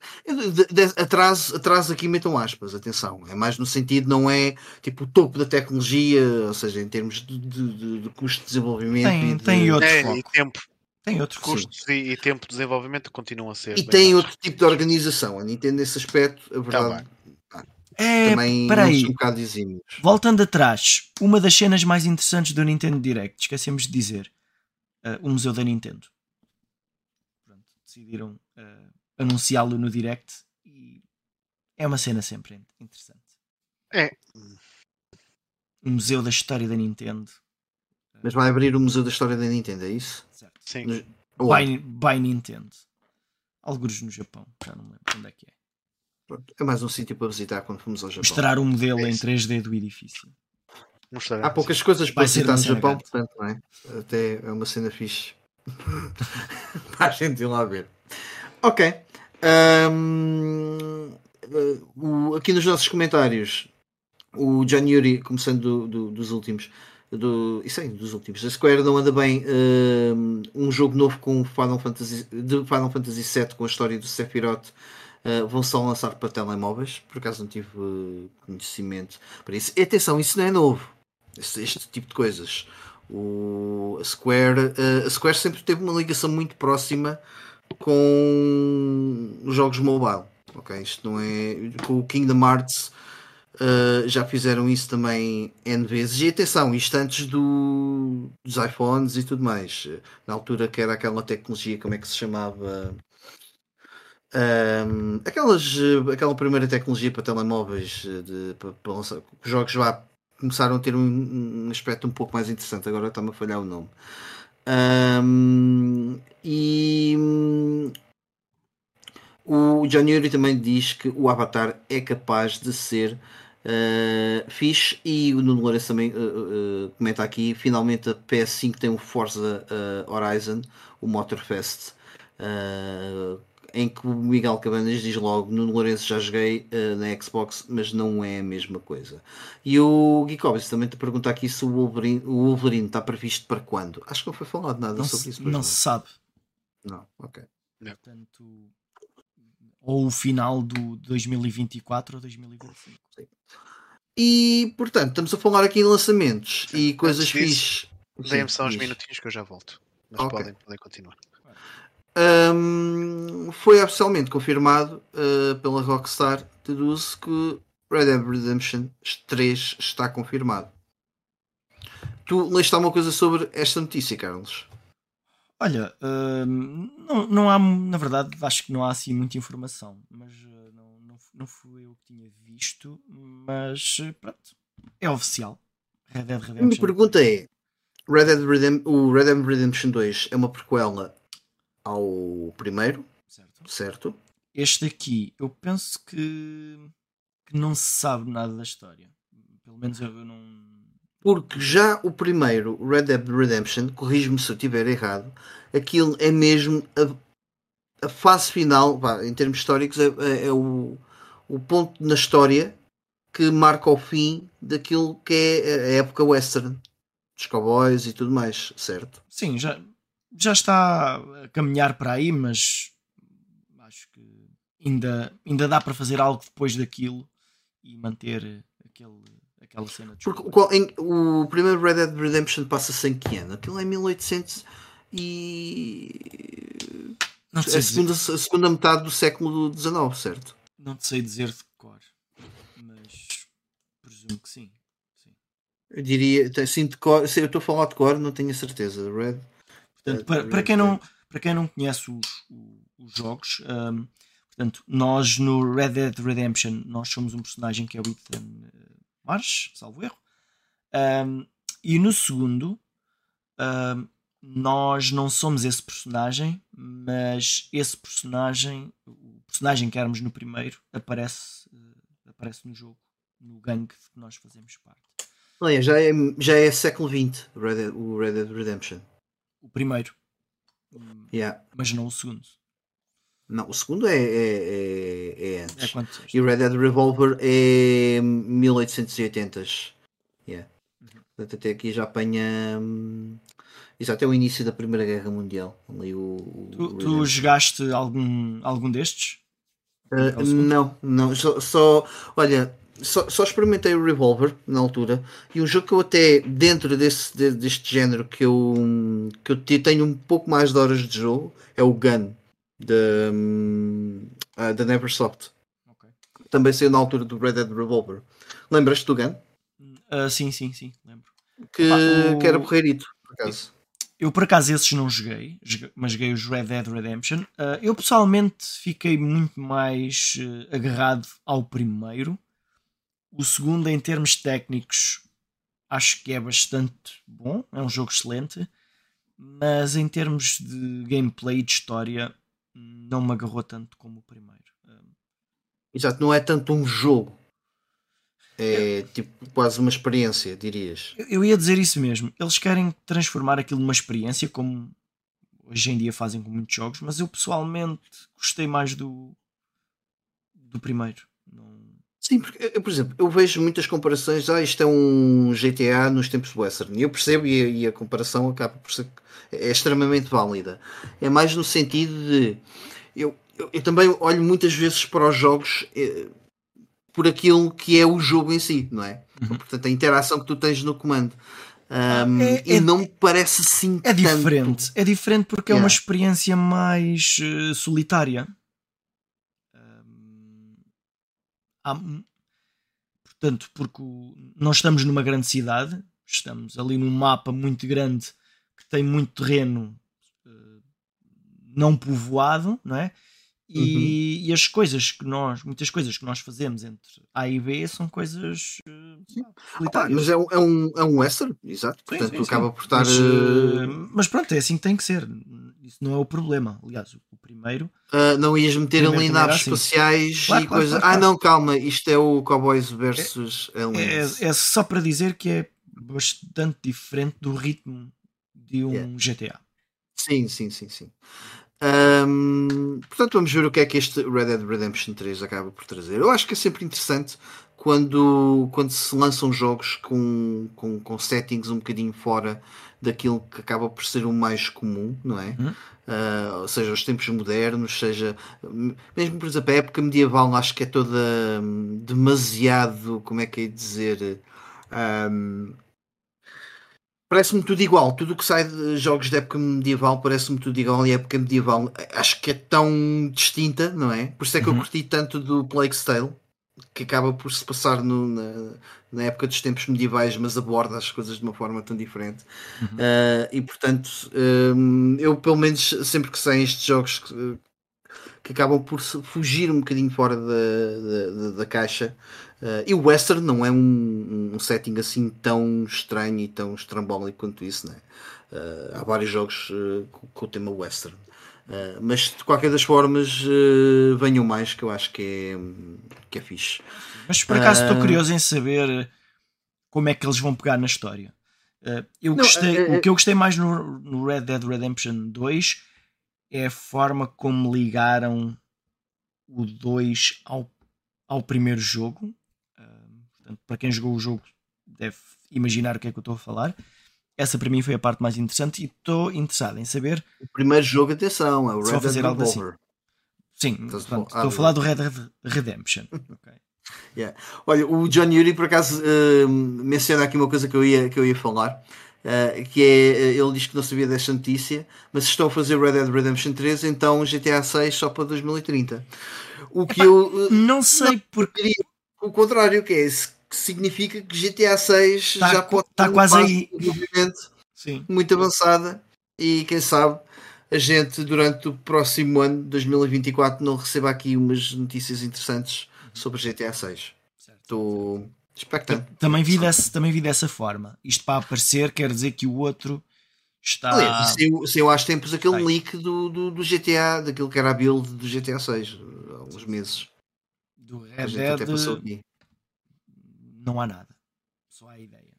de, atraso, atraso aqui metam aspas, atenção. É mais no sentido, não é tipo o topo da tecnologia, ou seja, em termos de, de, de custo de desenvolvimento. Tem, e tem outro é, foco. E tempo. Tem outros custos e, e, tempo de desenvolvimento continuam a ser. E tem outro tipo de organização. A Nintendo, nesse aspecto, a verdade. Tá é, também peraí, um bocado Voltando atrás, uma das cenas mais interessantes do Nintendo Direct, esquecemos de dizer, uh, o Museu da Nintendo. Pronto, decidiram uh, anunciá-lo no direct e é uma cena sempre interessante. É. o Museu da História da Nintendo. Mas vai abrir o Museu da História da Nintendo, é isso? Certo. Sim. No- By, by Nintendo. Alguns no Japão, já não lembro onde é que é. Pronto, É mais um sítio para visitar quando fomos ao Japão. Mostrar o modelo É em isso. 3D do edifício. Mostrar. Há poucas coisas para visitar no Japão, gato. portanto, não é? Até é uma cena fixe. para a gente ir lá ver. Ok. Eh, o- aqui nos nossos comentários, o John Yuri, começando do- do- dos últimos, do, isso aí, dos últimos, a Square não anda bem ahm, um jogo novo com Final Fantasy, de Final Fantasy VII com a história do Sephiroth. Uh, vão só lançar para telemóveis, por acaso não tive uh, conhecimento para isso. E atenção, isso não é novo este, este tipo de coisas. O, a, Square, uh, a Square sempre teve uma ligação muito próxima com os jogos mobile. ok? Isto não é. Com o Kingdom Hearts uh, já fizeram isso também N vezes. E atenção, isto antes do, dos iPhones e tudo mais. Na altura que era aquela tecnologia, como é que se chamava? Um, aquelas, aquela primeira tecnologia para telemóveis de, para, para lançar, os jogos já começaram a ter um, um aspecto um pouco mais interessante. Agora está-me a falhar o nome. Um, e hum, o John Yuri também diz que o Avatar é capaz de ser uh, fixe e o Nuno Lourenço também uh, uh, comenta aqui finalmente a PS5 tem o Forza uh, Horizon o Motorfest. Uh, em que o Miguel Cabanas diz logo Nuno Lourenço já joguei uh, na Xbox mas não é a mesma coisa e o Geekovis também te pergunta aqui se o Wolverine, o Wolverine está previsto para quando acho que não foi falado nada Não, sobre se, isso pois não se sabe. não, ok Portanto, ou o final do 2024 ou 2025. E portanto, estamos a falar aqui em lançamentos e coisas fixes. Deem-me só uns minutinhos que eu já volto. Mas Ok. podem, podem continuar. Hum, foi oficialmente confirmado uh, pela Rockstar, deduz que Red Dead Redemption 3 está confirmado. Tu leste alguma coisa sobre esta notícia, Carlos? Olha, hum, não, não há, na verdade, acho que não há assim muita informação, mas uh, não, não, não fui eu que tinha visto, mas uh, pronto, é oficial. Red Dead A minha Redemption. pergunta é: Red Dead Redem- o Red Dead Redemption 2 é uma prequela ao primeiro, Certo? certo? Este aqui, eu penso que, que não se sabe nada da história. Pelo menos eu não. Porque já o primeiro, Red Dead Redemption, corrijo-me se eu estiver errado, aquilo é mesmo a, a fase final, vá, em termos históricos, é, é- é o, o ponto na história que marca o fim daquilo que é a época western, dos cowboys e tudo mais, certo? Sim, já, já está a caminhar para aí, mas acho que ainda, ainda dá para fazer algo depois daquilo e manter aquele, aquela cena de Porque o, qual- em- o primeiro Red Dead Redemption passa-se em que ano? Aquilo é 1800 e... não, A sei dizer, segunda, a segunda metade do século XIX, certo? não te sei dizer de cor, mas presumo que sim. sim. Eu diria, assim, de cor, eu estou a falar de cor, não tenho a certeza. Red. Portanto, para, para, quem não, para quem não conhece os, os jogos, hum, portanto, nós no Red Dead Redemption nós somos um personagem que é o Ethan eh, Marsh, salvo erro. Hum, e no segundo, hum, nós não somos esse personagem, mas esse personagem, o personagem que éramos no primeiro, aparece, eh, aparece no jogo, no gangue de que nós fazemos parte. Olha, já é, já é século XX o Red Dead Redemption. O primeiro, Hum, Yeah. mas não o segundo. Não, o segundo é, é, é, é É antes. disseste? E o Red Dead Revolver é 1880s. Yeah. Uhum. Portanto, até aqui já apanha. hum, Exato, é o início da Primeira Guerra Mundial. Ali o, o Tu, tu jogaste algum, algum destes? Uh, É não, não, só, só- olha, só, só experimentei o Revolver na altura e um jogo que eu até dentro desse, de- deste género que eu, que eu te- tenho um pouco mais de horas de jogo é o Gun da, hum, ah, da Neversoft. Ok. Também saiu na altura do Red Dead Revolver. Lembras-te do Gun? Ah, sim, sim, sim, lembro. Que, Ah, o- que era porreirito, por acaso. Eu por acaso esses não joguei, joguei- mas joguei os Red Dead Redemption. Ah, eu pessoalmente fiquei muito mais eh, agarrado ao primeiro. O segundo, em termos técnicos, acho que é bastante bom, é um jogo excelente, mas em termos de gameplay e de história, não me agarrou tanto como o primeiro. Exato, não é tanto um jogo, é tipo quase uma experiência, dirias. Eu ia dizer isso mesmo. Eles querem transformar aquilo numa experiência, como hoje em dia fazem com muitos jogos, mas eu pessoalmente gostei mais do, do primeiro. Não... Sim, porque, eu, por exemplo, eu vejo muitas comparações. Ah, isto é um GTA nos tempos western. E eu percebo, e a, e a comparação acaba por ser é extremamente válida. É mais no sentido de. Eu, eu, eu também olho muitas vezes para os jogos. Eh, por aquilo que é o jogo em si, não é? Uhum. Portanto, a interação que tu tens no comando. Um, é, e é, não me parece assim é diferente é diferente porque yeah. é uma experiência mais uh, solitária um, há, portanto porque nós estamos numa grande cidade estamos ali num mapa muito grande que tem muito terreno uh, não povoado não é e, uhum. e, as coisas que nós, muitas coisas que nós fazemos entre A e B são coisas uh, ah, mas é um, é, um, é um western, exato. Sim, Portanto, sim, acaba por estar. Mas, uh... mas, pronto, é assim que tem que ser. Isso não é o problema. Aliás, o primeiro. Uh, não ias meter ali naves assim. espaciais claro, e claro, coisas. Claro, ah, não, calma, isto é o Cowboys versus é, é, é, só para dizer que é bastante diferente do ritmo de um yeah. GTA. Sim, sim, sim, sim. Um, portanto, vamos ver o que é que este Red Dead Redemption 3 acaba por trazer. Eu acho que é sempre interessante quando, quando se lançam jogos com, com, com settings um bocadinho fora daquilo que acaba por ser o mais comum, não é? Uhum. Uh, seja os tempos modernos, seja mesmo por exemplo a época medieval, acho que é toda um, demasiado, como é que é dizer, um, Parece-me tudo igual, tudo o que sai de jogos da época medieval parece-me tudo igual e a época medieval acho que é tão distinta, não é? Por isso é que uhum. eu curti tanto do Plague's Tale, que acaba por se passar no, na, na, época dos tempos medievais, mas aborda as coisas de uma forma tão diferente. Uhum. Uh, e portanto, um, eu pelo menos sempre que saem estes jogos que, que acabam por fugir um bocadinho fora da, da, da caixa, Uh, e o western não é um, um, setting assim tão estranho e tão estrambólico quanto isso, né? Uh, há vários jogos uh, com, com, o tema western. mas de qualquer das formas, venham mais que eu acho que é, que é fixe. Mas por acaso estou curioso em saber como é que eles vão pegar na história. eu não, gostei, o que eu gostei mais no, no Red Dead Redemption 2 é a forma como ligaram o 2 ao, ao primeiro jogo Portanto, para quem jogou o jogo deve imaginar o que é que eu estou a falar. Essa para mim foi a parte mais interessante e estou interessado em saber. O primeiro jogo, atenção, é o Red Dead Revolver. Assim. Sim, portanto, estou a falar do Red Dead Redemption. okay. yeah. Olha, o John Yuri por acaso uh, menciona aqui uma coisa que eu ia, que eu ia falar. Uh, que é, ele diz que não sabia desta notícia, mas estão a fazer Red Dead Redemption 3, então GTA 6 só para 2030. O que Epá, eu uh, não sei não porque o contrário, que é esse que significa que GTA 6 tá, já pode tá quase aí. Sim. muito avançada e quem sabe a gente durante o próximo ano 2024 não receba aqui umas notícias interessantes sobre GTA 6 estou expectante. Também vi, desse, também vi dessa forma. Isto para aparecer quer dizer que o outro está Aliás, saiu, saiu há tempos aquele Ai. leak do, do, do, GTA daquilo que era a build do GTA 6 há uns meses. Do Red Dead não há nada. Só há a ideia.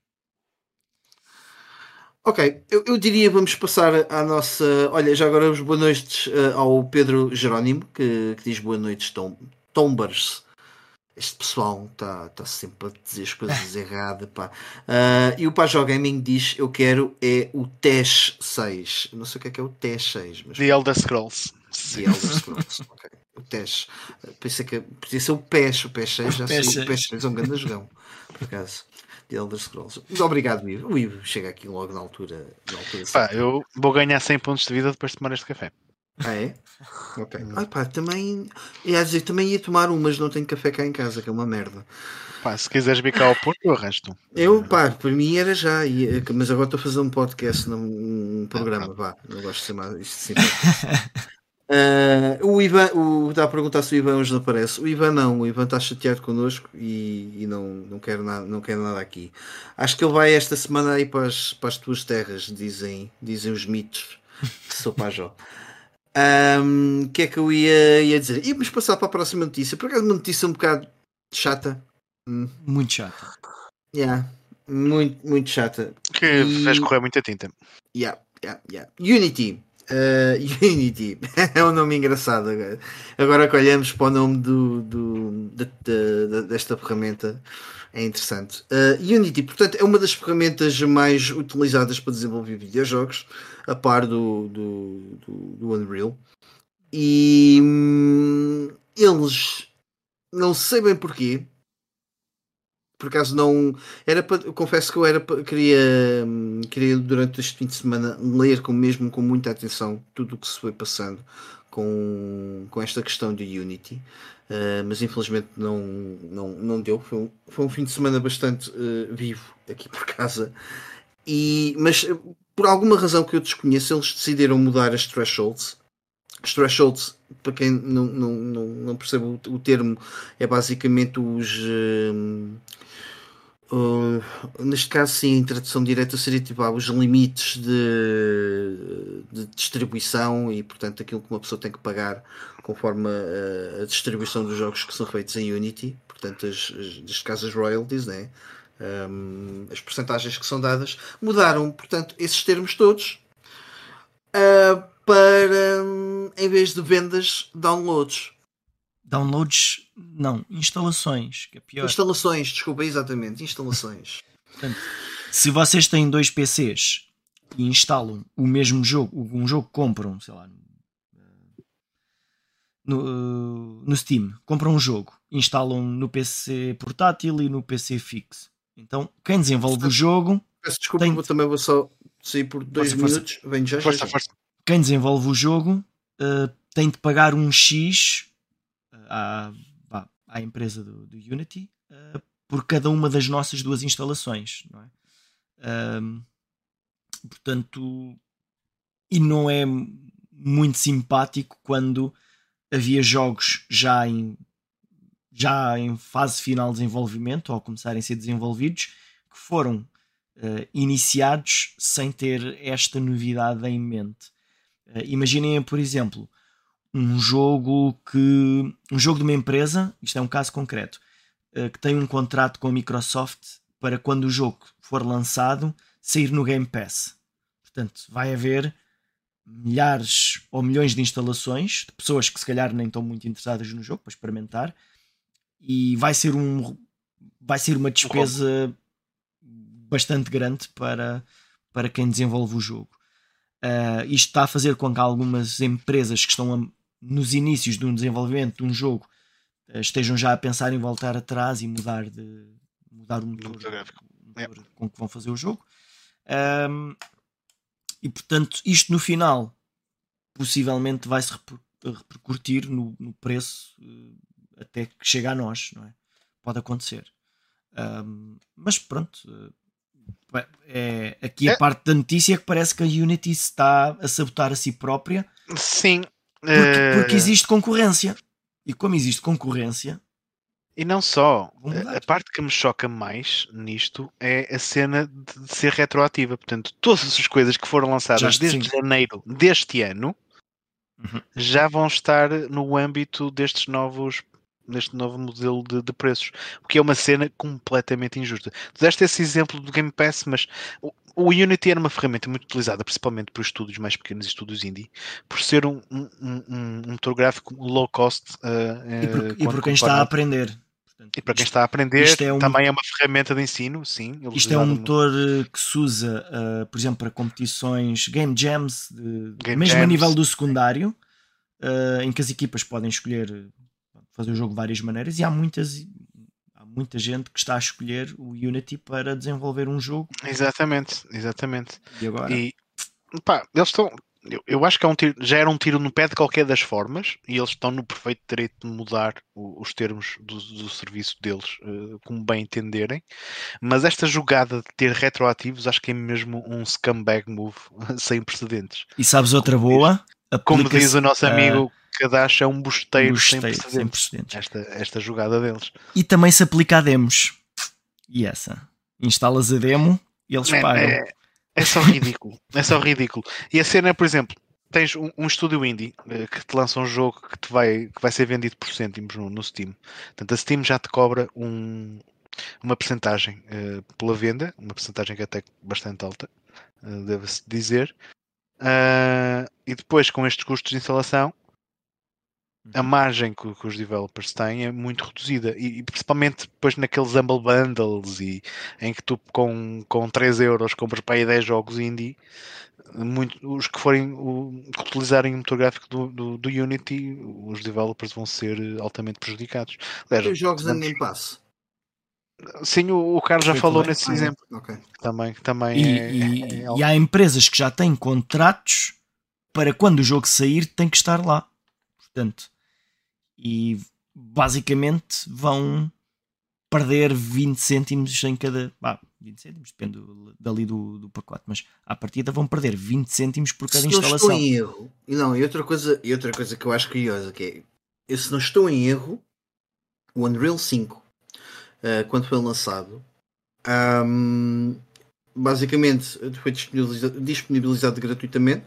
Ok, eu, eu, diria vamos passar à nossa. Olha, já agora os boas noites uh, ao Pedro Jerónimo, que, que diz boas noites, tom, Tombers. Este pessoal está tá sempre a dizer as coisas erradas. Pá. Uh, e o Pajó Gaming diz: Eu quero é o TES 6. não sei o que é que é o TES 6. Mas... The Elder Scrolls. The Elder Scrolls, ok. O TES. Pensei que podia ser o PES, o PES 6, já sei. O PES 6 é um grande jogão por acaso. De Elder Scrolls. Muito obrigado, Ivo. O Ivo chega aqui logo na altura. Na altura pá, eu vou ganhar 100 pontos de vida depois de tomar este café. Ah, é? Ok. Ai, pá, também. Ia dizer, também ia tomar um, mas não tenho café cá em casa, que é uma merda. Pá, se quiseres bicar o ponto, eu arrasto. Eu, pá, para mim era já, ia, mas agora estou a fazer um podcast num um programa, ah, vá. Não gosto de ser mais. Isto. Uh, o Ivan, o, está a perguntar se o Ivan hoje não aparece. O Ivan não, o Ivan está chateado connosco e, e não, não, quer nada, não quer nada aqui. Acho que ele vai esta semana aí para as, para as tuas terras, dizem, dizem os mitos. Sou Pajó. O um, que é que eu ia, ia dizer? Íamos passar para a próxima notícia. Por acaso, uma notícia um bocado chata. Hum. Muito chata. Yeah. Muito, muito chata. Que e... fez correr muita tinta. Yeah, yeah, yeah. Unity. Uh, Unity é um nome engraçado agora. Agora que olhamos para o nome do, do, de, de, de, desta ferramenta, é interessante. Uh, Unity, portanto, é uma das ferramentas mais utilizadas para desenvolver videojogos, a par do, do, do, do Unreal. E hum, eles não sei bem porquê, por acaso não era para, confesso que eu era queria hum, queria durante este fim de semana ler com mesmo com muita atenção tudo o que se foi passando com, com esta questão de Unity uh, mas infelizmente não não, não deu. Foi um, foi um fim de semana bastante uh, vivo aqui por casa. E mas eh, por alguma razão que eu desconheço eles decidiram mudar as thresholds. As thresholds para quem não, não, não, não percebe o, termo é basicamente os uh, Uh, neste caso, sim, em tradução direta seria tipo ah, os limites de, de, distribuição e, portanto, aquilo que uma pessoa tem que pagar conforme a, a distribuição dos jogos que são feitos em Unity, portanto, as, as, neste caso, as royalties, né? Um, as percentagens que são dadas, mudaram, portanto, esses termos todos uh, para, um, em vez de vendas, downloads. Downloads, não, instalações, que é pior. Instalações, desculpa, exatamente, instalações. Portanto, se vocês têm dois PCs e instalam o mesmo jogo, um jogo que compram, sei lá, no, no Steam, compram um jogo, instalam no PC portátil e no PC fixo. Então, quem desenvolve o jogo. Peço desculpa, tem... também vou só sair por dois força, minutos. Força. Vem já, força, força. Quem desenvolve o jogo uh, tem de pagar um X à, à empresa do, do Unity uh, por cada uma das nossas duas instalações. Não é? portanto, e não é muito simpático quando havia jogos já em, já em fase final de desenvolvimento ou começarem a ser desenvolvidos que foram uh, iniciados sem ter esta novidade em mente. Uh, imaginem, por exemplo, um jogo que. um jogo de uma empresa, isto é um caso concreto, eh, que tem um contrato com a Microsoft para quando o jogo for lançado sair no Game Pass. Portanto, vai haver milhares ou milhões de instalações de pessoas que se calhar nem estão muito interessadas no jogo para experimentar e vai ser um vai ser uma despesa bastante grande para, para quem desenvolve o jogo. Uh, isto está a fazer com que algumas empresas que estão nos inícios de um desenvolvimento de um jogo eh, estejam já a pensar em voltar atrás e mudar de mudar o motor, motor com que vão fazer o jogo. Um, e portanto isto no final possivelmente vai se repercutir no, no preço uh, até que chegue a nós não é? pode acontecer. Um, mas pronto uh, é, aqui a é. parte da notícia que parece que a Unity está a sabotar a si própria. Sim porque, porque, existe concorrência. E como existe concorrência. E não só. A parte que me choca mais nisto é a cena de ser retroativa. Portanto, todas as coisas que foram lançadas Já, desde sim. janeiro deste ano uhum. já vão estar no âmbito destes novos neste novo modelo de, de, preços, o que é uma cena completamente injusta. Tu deste esse exemplo do Game Pass, mas o, o Unity era uma ferramenta muito utilizada, principalmente por estúdios mais pequenos e estúdios indie, por ser um, um, um, um motor gráfico low cost. Uh, e, por, e por quem está a aprender. Portanto, e para quem está a aprender, é um, também é uma ferramenta de ensino, sim. Isto é um motor muito. que se usa, uh, por exemplo, para competições game jams, de, game mesmo jams. a nível do secundário, uh, em que as equipas podem escolher fazer o jogo de várias maneiras e há muitas há muita gente que está a escolher o Unity para desenvolver um jogo. Exatamente, exatamente. E agora? E, pá, eles estão. Eu, eu acho que é um tiro, já era um tiro no pé de qualquer das formas e eles estão no perfeito direito de mudar o, os termos do, do serviço deles, uh, como bem entenderem. Mas esta jogada de ter retroativos acho que é mesmo um scumbag move sem precedentes. E sabes outra boa? Como aplica-se diz o nosso amigo Kadash, é um bosteiro, sem bosteiro, sem precedentes. precedentes. Esta, esta jogada deles. E também se aplica a demos. E essa? Instalas a demo e eles Man, pagam. é, é só ridículo. é só ridículo. E a cena, por exemplo, tens um, um estúdio indie eh, que te lança um jogo que, te vai, que vai ser vendido por cêntimos no, no Steam. Portanto, a Steam já te cobra um, uma percentagem eh, pela venda, uma percentagem que é até bastante alta, eh, deve-se dizer. Ah, e depois, com estes custos de instalação, a margem que, que os developers têm é muito reduzida e, e principalmente depois naqueles Humble Bundles e em que tu com, com 3 euros compras para aí 10 jogos indie muito, os que forem o, que utilizarem o motor gráfico do, do, do Unity os developers vão ser altamente prejudicados Aliás, Os jogos da vamos- Game Pass. sim, o, o Carlos já falou também. nesse Ah, é. exemplo Ok. também, também E, é, e- é- é e há empresas que já têm contratos para quando o jogo sair tem que estar lá. Portanto, e basicamente vão perder 20 cêntimos em cada. Ah, 20 cêntimos, depende do- dali do, do pacote, mas à partida vão perder 20 cêntimos por cada se não estou instalação. em erro, e não, e outra coisa, e outra coisa que eu acho curiosa que é, se não estou em erro, o Unreal 5, eh, quando foi lançado, ahm, basicamente foi disponibilizado, disponibilizado gratuitamente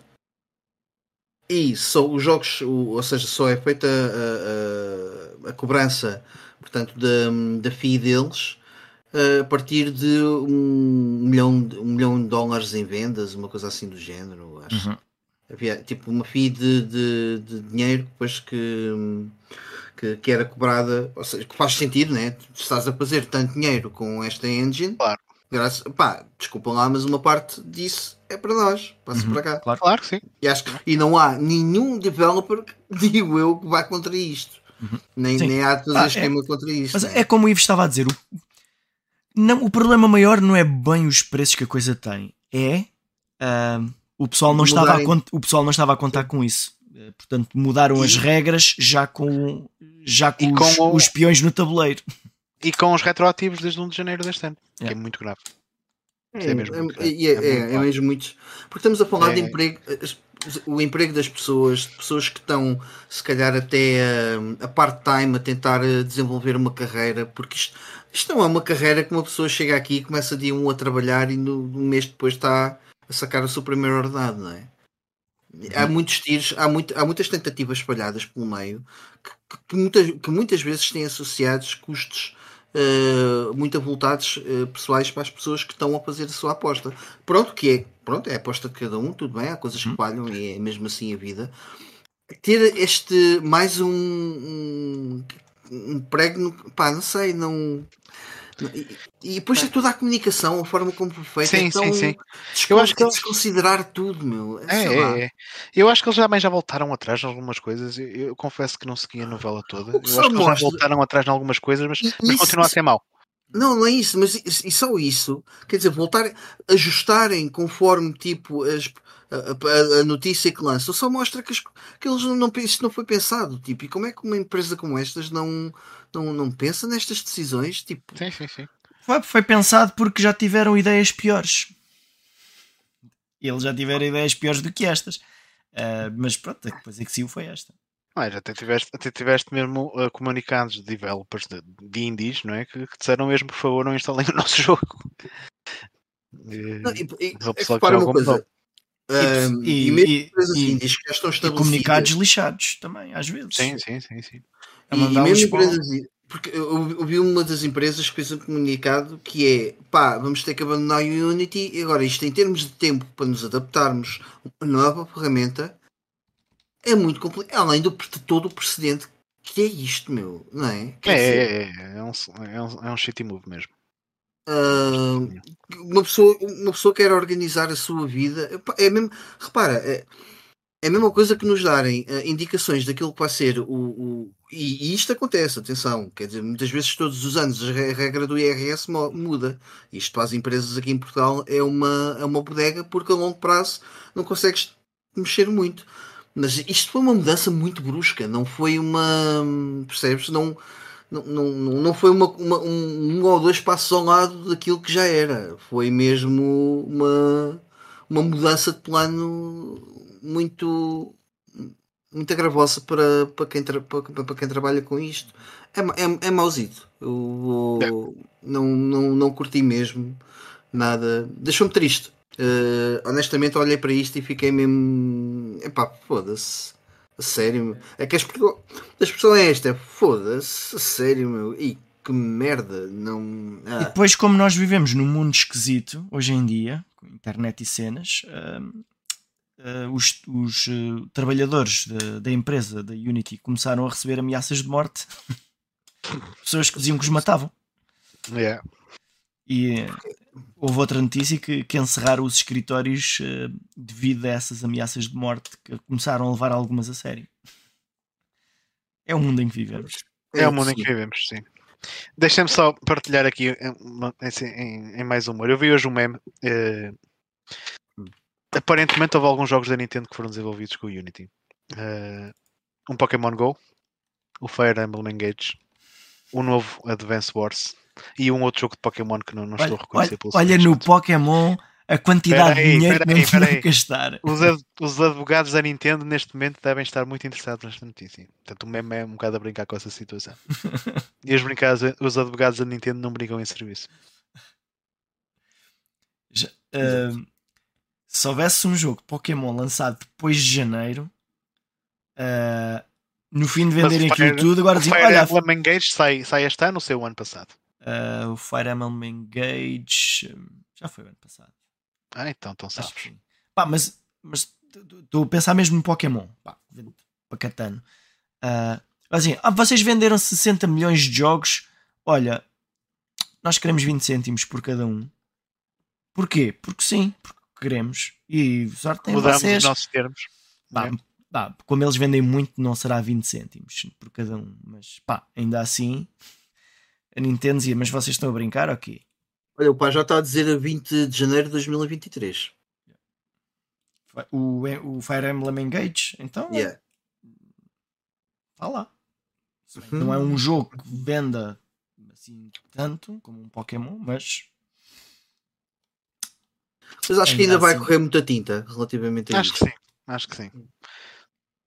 e só os jogos, ou seja, só é feita a, a- a cobrança, portanto, da, da fee deles a partir de um milhão, de- um milhão de dólares em vendas, uma coisa assim do género, acho. Uhum. Havia tipo uma fee de, de, de dinheiro depois que, que, que era cobrada, ou seja, que faz sentido, né? Tu estás a fazer tanto dinheiro com esta engine, Claro. Graças, pá, desculpa lá, mas uma parte disso é para nós, passa Uhum, para cá. Claro. claro que sim E, acho que- e não há nenhum developer, digo eu, que vá contra isto. Uhum. Nem, Sim. nem há fazer Ah, é- esquema contra isto. Mas né? é como o Ivo estava a dizer: o, não, o problema maior não é bem os preços que a coisa tem, é ah, o, pessoal não estava a, o pessoal não estava a contar com isso. Eh, Portanto, mudaram as E- regras já com, já com, os, com o- os peões no tabuleiro. E com os retroativos desde 1 de janeiro deste ano que é Yeah. muito grave É, é mesmo é- é- é- É é- é mesmo muito. Porque estamos a falar de É. emprego, o emprego das pessoas, de pessoas que estão, se calhar, até a, a part-time a tentar eh, desenvolver uma carreira, porque isto, isto não é uma carreira que uma pessoa chega aqui e começa dia um a trabalhar e no, no mês depois está a sacar o seu primeiro ordenado, não é? Há muitos tiros, há, muito, há muitas tentativas espalhadas pelo meio que, que- que muitas, que muitas vezes têm associados custos eh, muito avultados eh, pessoais para as pessoas que estão a fazer a sua aposta. Pronto, que é, pronto, é a aposta de cada um, tudo bem, há coisas que falham e é mesmo assim a vida. Ter este mais um, um, um prego, no- pá, não sei, não. E, e depois é toda a comunicação, a forma como foi feita, Sim, é tão sim, sim. Eu acho que eles- desconsiderar tudo, meu. É, lá. é, é. Eu acho que eles também já voltaram atrás em algumas coisas. Eu, eu confesso que não segui a novela toda. Eu acho que eles já voltaram atrás em algumas coisas, mas, E- mas isso- continua a ser mau. Não, não é isso, mas e, e só isso, quer dizer, voltar, ajustarem conforme tipo as, a, a- a notícia que lançam, só mostra que, as- que eles não, não pensam, isto não foi pensado, tipo, e como é que uma empresa como estas não, não, não pensa nestas decisões, tipo, Sim, sim, sim. Foi, foi pensado porque já tiveram ideias piores. Eles já tiveram ideias piores do que estas. Ah, mas pronto, a coisa que saiu foi esta. Mas até tiveste, até tiveste mesmo uh, comunicados de developers de, de indies, não é? Que, que disseram mesmo, por favor, não instalem o nosso jogo. Eh, não, e, e, o é joga uma coisa, ahm, e, mesmo empresas e- indies que já estão e estabelecidas, comunicados lixados também, às vezes. Sim, sim, sim, sim. A E, e mesmo para empresas, porque eu eu vi uma das empresas que fez um comunicado que é pá, vamos ter que abandonar o Unity e agora isto em termos de tempo para nos adaptarmos a uma nova ferramenta é muito complicado, além do, de todo o precedente que é isto, meu, não é? É, dizer, é, é, é, um, é, um, é um shitty move mesmo. ah, uma, pessoa, uma pessoa quer organizar a sua vida, é mesmo, repara, é, é a mesma coisa que nos darem ah, indicações daquilo que vai ser o. o- e, e isto acontece, atenção, quer dizer, muitas vezes todos os anos a re- regra do IRS muda. Isto para as empresas aqui em Portugal é uma, é uma bodega porque a longo prazo não consegues mexer muito. Mas isto foi uma mudança muito brusca, não foi uma. Percebes? Não, não, não, não foi uma, uma- um, um ou dois passos ao lado daquilo que já era. Foi mesmo uma, uma mudança de plano muito, muita gravosa para, para, quem, tra, para, para quem trabalha com isto. É, é, é mauzito. Eu, eu é. não, não, não curti mesmo nada. Deixou-me triste. Uh, honestamente, olhei para isto e fiquei mesmo. Epá, foda-se. Sério, é que a expressão é esta: foda-se, sério, meu. E que merda, não. Ah. E depois, como nós vivemos num mundo esquisito hoje em dia, com internet e cenas, uh, uh, os, os uh, trabalhadores de, da empresa da Unity começaram a receber ameaças de morte. Pessoas que diziam que os matavam. Yeah. E houve outra notícia que, que encerraram os escritórios devido a essas ameaças de morte que começaram a levar algumas a sério. É o mundo em que vivemos. É o mundo em que vivemos, sim. Deixa-me só partilhar aqui em, em, em, mais humor. Eu vi hoje um meme. Uh, aparentemente houve alguns jogos da Nintendo que foram desenvolvidos com o Unity. Uh, um Pokémon Go, o Fire Emblem Engage, um novo Advance Wars e um outro jogo de Pokémon que não, não olha, estou a reconhecer. Olha, olha no Pokémon a quantidade de dinheiro que não tinham gastar. Os, ad, os, advogados da Nintendo neste momento devem estar muito interessados nesta notícia. Portanto, o meme é um bocado a brincar com essa situação. e os, os advogados da Nintendo não brincam em serviço. Já, uh, se houvesse um jogo de Pokémon lançado depois de janeiro, uh, no fim de venderem aquilo tudo, agora diziam: Olha, o Emblem Engage sai, sai este ano ou saiu o ano passado? Uh, o Fire Emblem Engage já foi o ano passado. Ah, então, então sabes. Pá, mas estou a pensar mesmo no Pokémon. Pá, para Catano. Uh, assim, ah, vocês venderam 60 milhões de jogos. Olha, nós queremos 20 cêntimos por cada um. Porquê? Porque sim, porque queremos. E sorte tem Mudamos vocês. os nossos termos. Pá, é. pá, como eles vendem muito, não será 20 cêntimos por cada um. Mas pá, ainda assim, a Nintendo dizia: Mas vocês estão a brincar ou quê? Olha, o pai já está a dizer a 20 de janeiro de 2023. O, o Fire Emblem Engage, então. Yeah. Está lá. Uhum. Não é um jogo que venda assim tanto como um Pokémon, mas. Mas acho que ainda vai assim... correr muita tinta relativamente a acho isso. Acho que sim, acho que sim.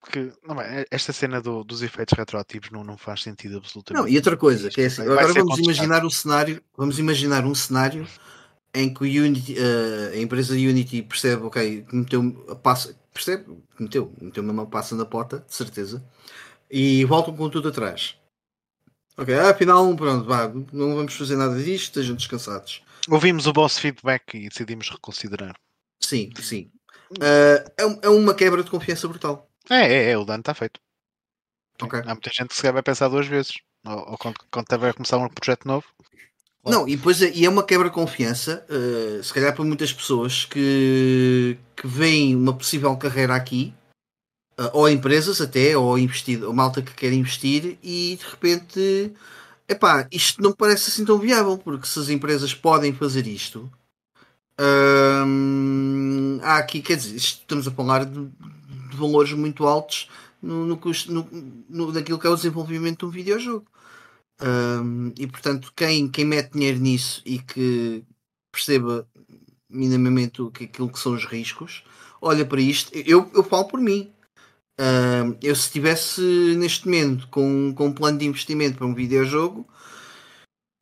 Porque não, esta cena do, dos efeitos retroativos não, não faz sentido absolutamente. Não, e outra coisa, que é assim, agora vamos imaginar o cenário, vamos imaginar um cenário em que Unity, uh, a empresa Unity percebe, ok, meteu a passa, percebe, meteu, meteu mesmo a passa na pota, de certeza, e voltam com tudo atrás. Ok, ah, afinal, pronto, vá, não vamos fazer nada disto, estejam descansados. Ouvimos o vosso feedback e decidimos reconsiderar. Sim, sim. Uh, é, é uma quebra de confiança brutal. É, é, é o dano está feito. Okay. Há muita gente que se vai pensar duas vezes. Ou, ou quando, quando tiver a começar um projeto novo. Claro. Não, e depois é, e é uma quebra de confiança, uh, se calhar para muitas pessoas que, que veem uma possível carreira aqui, uh, ou empresas até, ou investido, ou malta que quer investir, e de repente, epá, isto não parece assim tão viável, porque se as empresas podem fazer isto, uh, há aqui, quer dizer, estamos a falar de, valores muito altos no, no, custo, no, no, naquilo que é o desenvolvimento de um videojogo. Um, e portanto, quem, quem mete dinheiro nisso e que perceba minimamente o que, aquilo que são os riscos, olha para isto. Eu, eu falo por mim. Um, eu, se estivesse neste momento com, com um plano de investimento para um videojogo,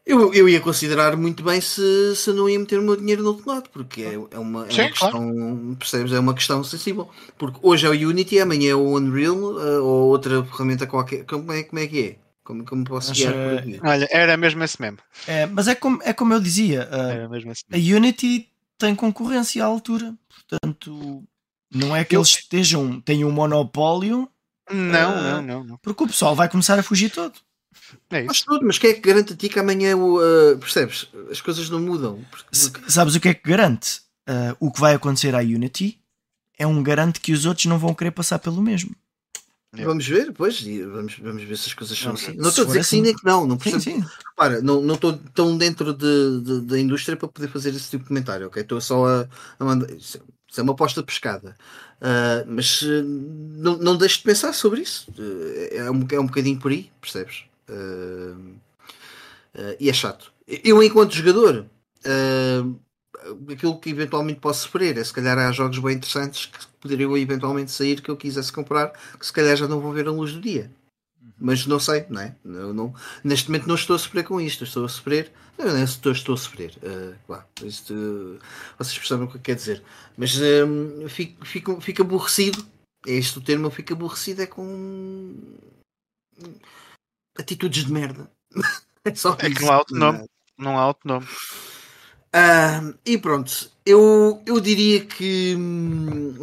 eu, eu ia considerar muito bem se, se não ia meter o meu dinheiro no outro lado, porque é, é, uma, é Sim, uma questão, claro. percebes? É uma questão sensível. Porque hoje é o Unity, amanhã é o Unreal uh, ou outra ferramenta qualquer. Como é, como é que é? Como, como posso guiar por aqui? Olha, era mesmo esse mesmo. É, mas é como, é como eu dizia, uh, a Unity tem concorrência à altura, portanto, não é que eu... eles estejam, tenham um monopólio. Não, uh, não, não, não. Porque o pessoal vai começar a fugir todo. É mas tudo, mas quem é que garante a ti que amanhã uh, percebes? As coisas não mudam. Porque... Sabes o que é que garante? Uh, o que vai acontecer à Unity é um garante que os outros não vão querer passar pelo mesmo. É. Vamos ver, pois, vamos, vamos ver se as coisas são assim. Não estou a dizer que sim nem que não, não percebo. Sim, sim. Repara, não estou tão dentro de, de, da indústria para poder fazer esse tipo de comentário, ok? Estou só a, a mandar. Isso é uma aposta pescada. Uh, mas uh, não, não deixes de pensar sobre isso. É, um, é um bocadinho por aí, percebes? Uh, e é chato. Eu, enquanto jogador, uh, aquilo que eventualmente posso sofrer é se calhar há jogos bem interessantes que poderiam eventualmente sair que eu quisesse comprar, que se calhar já não vão ver a luz do dia. Mas não sei, não é? Eu não, neste momento não estou a sofrer com isto, estou a sofrer. Não, não estou, estou a sofrer. Uh, claro, isto, uh, vocês percebem o que quer dizer. Mas um, fico, fico, fico aborrecido. É este o termo, eu fico aborrecido é com atitudes de merda. é só é que não há outro nome. Não há outro nome. Uh, e pronto, eu, eu diria que hum,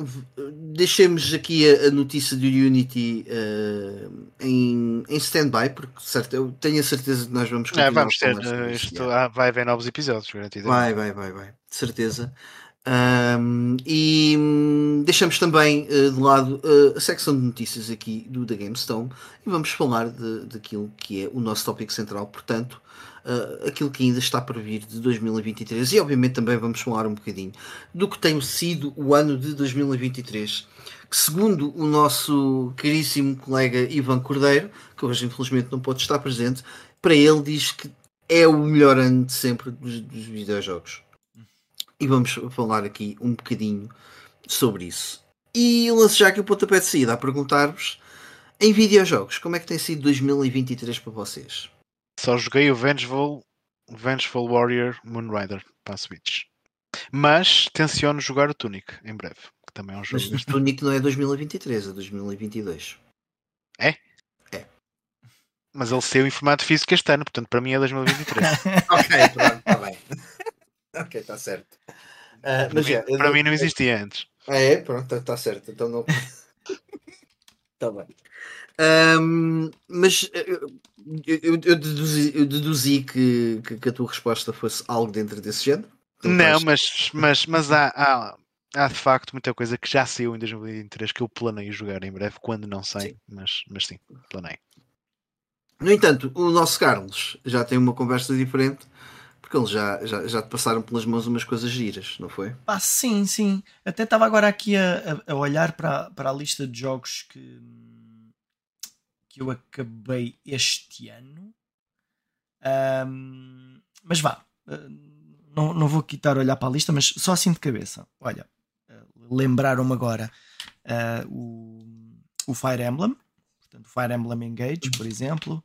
deixemos aqui a, a, notícia do Unity uh, em, em stand-by, porque certo, eu tenho a certeza que nós vamos continuar. É, vamos ter, uh, isto, ah, vai haver novos episódios, garantido. Vai, vai, vai, vai, de certeza. Um, e hum, deixamos também uh, de lado uh, a secção de notícias aqui do The GameStone e vamos falar de, daquilo que é o nosso tópico central, portanto, uh, aquilo que ainda está para vir de 2023 e obviamente também vamos falar um bocadinho do que tem sido o ano de 2023 que segundo o nosso caríssimo colega Ivan Cordeiro que hoje infelizmente não pode estar presente para ele diz que é o melhor ano de sempre dos, dos videojogos e vamos falar aqui um bocadinho sobre isso e lanço já aqui o pontapé de saída a perguntar-vos em videojogos, como é que tem sido 2023 para vocês? Só joguei o Vengeful, Vengeful Warrior Moonrider para a Switch. Mas tenciono jogar o Tunic em breve, que também é um jogo. Mas o Tunic não é 2023, é 2022. É? É. Mas ele saiu em formato físico este ano, portanto para mim é 2023. ok, pronto, está bem. Ok, está certo. Uh, para, mim, é, para mim não existia antes. Ah, é? Pronto, está certo. Então não. Está bem. Um, mas eh, eu, eu, eu, deduzi, eu deduzi que, que, que, a tua resposta fosse algo dentro desse género. Não, mas, mas, mas há, há, há, de facto muita coisa que já saiu em 2023 que eu planeio jogar em breve, quando não sei, sim. Mas, mas sim, planeio. No entanto, o nosso Carlos já tem uma conversa diferente porque eles já, já, já te passaram pelas mãos umas coisas giras, não foi? Ah, sim, sim. Até estava agora aqui a, a, olhar para, para a lista de jogos que que eu acabei este ano. Um, mas vá, ah, não, não vou quitar olhar para a lista, mas só assim de cabeça. Olha, ah, lembraram-me agora uh, o, o Fire Emblem, portanto, Fire Emblem Engage, por exemplo.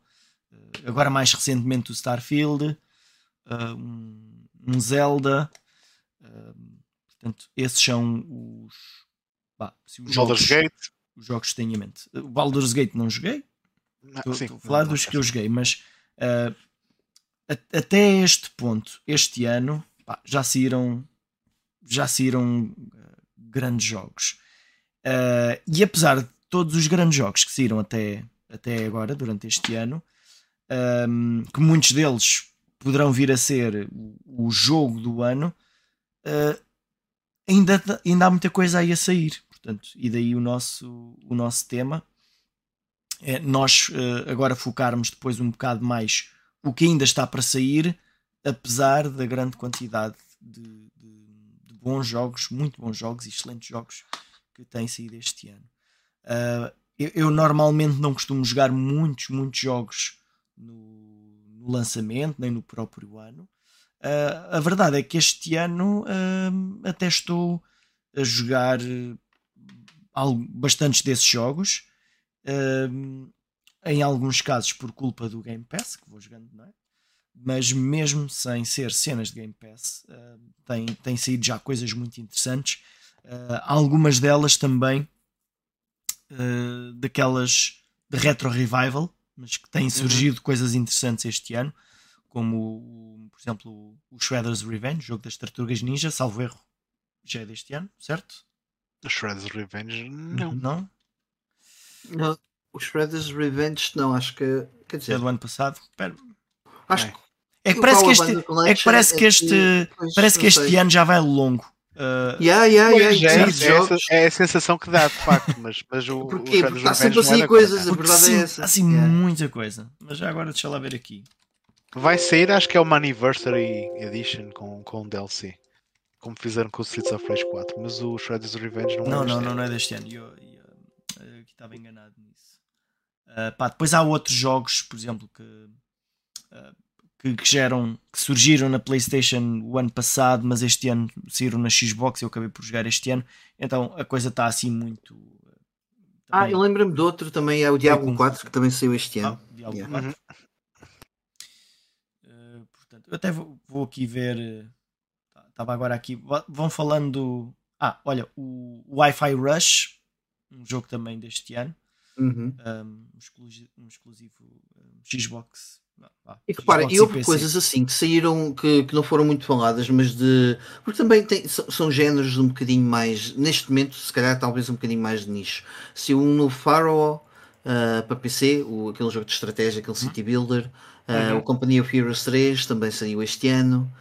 Agora, mais recentemente, o Starfield, uh, um, um, Zelda. portanto, esses são os. Bah, os jogos, Gate. Os jogos que tenho em mente. O Baldur's Gate não joguei, Estou a falar não, dos não, que eu joguei, mas uh, até este ponto, este ano, pá, já saíram já saíram uh, grandes jogos. Uh, e apesar de todos os grandes jogos que saíram até, até agora, durante este ano, um, que muitos deles poderão vir a ser o, jogo do ano, uh, ainda, ainda há muita coisa aí a sair. Portanto, e daí o nosso, o nosso tema é, nós uh, agora focarmos depois um bocado mais o que ainda está para sair, apesar da grande quantidade de, de, de bons jogos, muito bons jogos e excelentes jogos que têm saído este ano. Uh, eu, eu, normalmente não costumo jogar muitos, muitos jogos no, no lançamento, nem no próprio ano. Uh, a verdade é que este ano uh, até estou a jogar algo, bastantes desses jogos em alguns casos por culpa do Game Pass, que vou jogando, não é? Mas mesmo sem ser cenas de Game Pass, uh, tem, tem saído já coisas muito interessantes. Uh, algumas delas também uh, daquelas de retro revival, mas que têm uhum. surgido uhum. coisas interessantes este ano, como por exemplo o Shredder's Revenge, jogo das Tartarugas Ninja, salvo erro, já é deste ano, certo? Shredder's Revenge, não. Não? Não, o Shredder's Revenge, não, acho que. Quer dizer, é do ano passado. Pera. Acho é. que. É que parece que este, é que parece que este, parece que este ano já vai longo. Uh, yeah, yeah, yeah, é, é, a sensação que dá, de facto, mas, mas o, Porquê? Porque está sempre assim coisas, a verdade sim, é essa. assim yeah. muita coisa. Mas já agora deixa lá ver aqui. Vai sair, acho que é uma Anniversary Edition com, com DLC. Como fizeram com o Streets of Rage 4. Mas o Shredder's Revenge não, não é Não, não, não é deste ano. Eu, eu, eu estava enganado nisso. Uh, pá, depois há outros jogos, por exemplo, que, uh, que, que, geram, que surgiram na PlayStation o ano passado, mas este ano saíram na Xbox. Eu acabei por jogar este ano, então a coisa está assim muito. Ah, eu lembro-me de outro também, é o Diablo com... 4, que também saiu este ano. Ah, Diablo yeah. 4. Uhum. Uh, portanto, eu até vou, vou aqui ver. Estava agora aqui. Vão falando. Ah, olha, o Wi-Fi Rush, um jogo também deste ano. Uhum. Um, exclusivo, um exclusivo um, Xbox. Ah, e reparem, e houve coisas assim que saíram que, que não foram muito faladas, mas de. Porque também tem, são, são géneros um bocadinho mais. Neste momento, se calhar, talvez um bocadinho mais de nicho. Se um novo Pharaoh uh, para PC, o, aquele jogo de estratégia, aquele City uhum. Builder, uh, uhum. o Company of Heroes 3 também saiu este ano.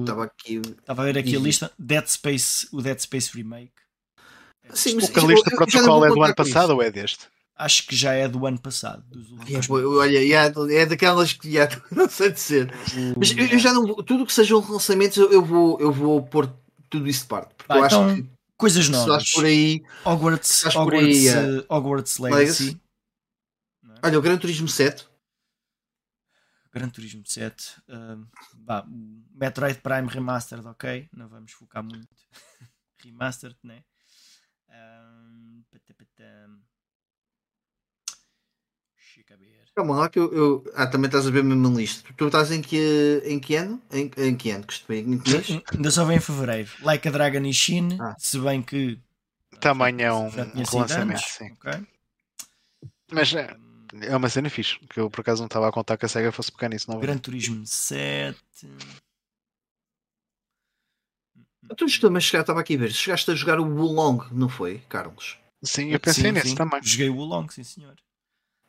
Estava um, aqui. Estava a ver aqui a lista. Dead Space, o Dead Space Remake. Sim, mas o Calista Protocol é do ano passado ou é deste? Acho que já é do ano passado. Yeah, olha, yeah, é daquelas que yeah, não sei dizer. Mas eu, eu, já não tudo que sejam lançamentos eu vou, eu vou pôr tudo isso de parte. Porque ah, eu então, acho que coisas novas. por aí, Hogwarts, Hogwarts, por aí, Hogwarts Legacy. Legacy. Olha, o Gran Turismo 7. Gran Turismo 7. Uh, bah, Metroid Prime Remastered, ok. Não vamos focar muito. Remastered, né? Um, Calma lá que eu, eu, Ah, também estás a ver mesmo na lista. Tu estás em que, em que ano? Em, em que ano? Que em que mês? Ainda só vem em Fevereiro. Like a Dragon Ishin, ah. se bem que. Também é um, um lançamento, sim. Okay. Mas é, é uma cena fixe, que eu por acaso não estava a contar que a SEGA fosse pegar nisso. Não Gran Turismo 7. Tu também chegaste, estava aqui a ver, chegaste a jogar o Wulong, não foi, Carlos? Sim, eu pensei sim, nesse sim. também. Joguei o Wulong, sim senhor.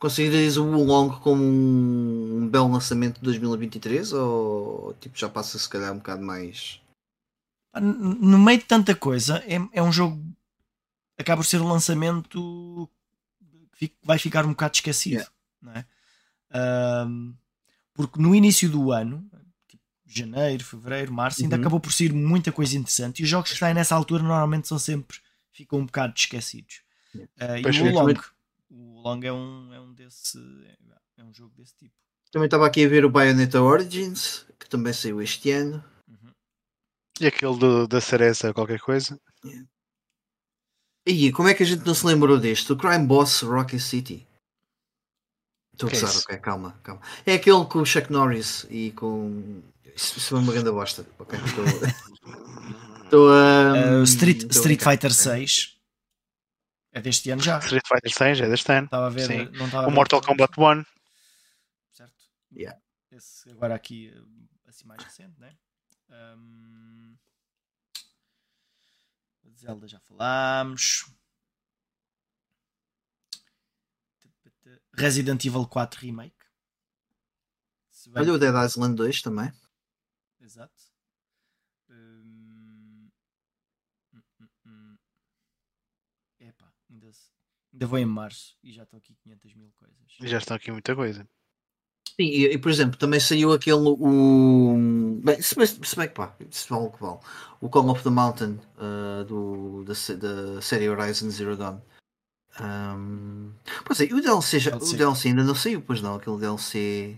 Consideras o Wulong como um belo lançamento de 2023 ou tipo, já passa se calhar um bocado mais. No meio de tanta coisa, é, é um jogo. Acaba por ser um lançamento que vai ficar um bocado esquecido. Yeah. Não é? Um, porque no início do ano, tipo, janeiro, fevereiro, março, ainda uhum. acabou por sair muita coisa interessante. E os jogos que saem nessa altura normalmente são sempre. ficam um bocado esquecidos. Yeah. Uh, e o Wulong o Long é um, é um desse. É, é um jogo desse tipo. Também estava aqui a ver o Bayonetta Origins, que também saiu este ano. Uhum. E aquele do, da Cereza, qualquer coisa. Yeah. E como é que a gente não se lembrou deste? O Crime Boss Rocket City. Estou a pensar, é ok, calma, calma. É aquele com o Chuck Norris e com. Isso, isso é uma grande bosta. Okay, estou... estou uh, Street, Street Fighter 6 é deste ano já. Street Fighter 6 é deste ano. Estava a ver, Sim. não estava o Mortal Kombat 1. Certo. Yeah. Esse agora aqui, assim mais recente, né? Um... Zelda já falámos. Resident Evil 4 Remake. Olha o Dead Island 2 também. Exato. Ainda, ainda vou em março e já estão aqui 500 mil coisas. Já estão aqui muita coisa. Sim, e, e, por exemplo, também saiu aquele. O, bem, se, bem, se bem que pá, se vale o que vale. O Call of the Mountain uh, do, da, da série Horizon Zero Dawn. Um, pois é, o DLC, já, o DLC ainda não saiu, pois não? Aquele DLC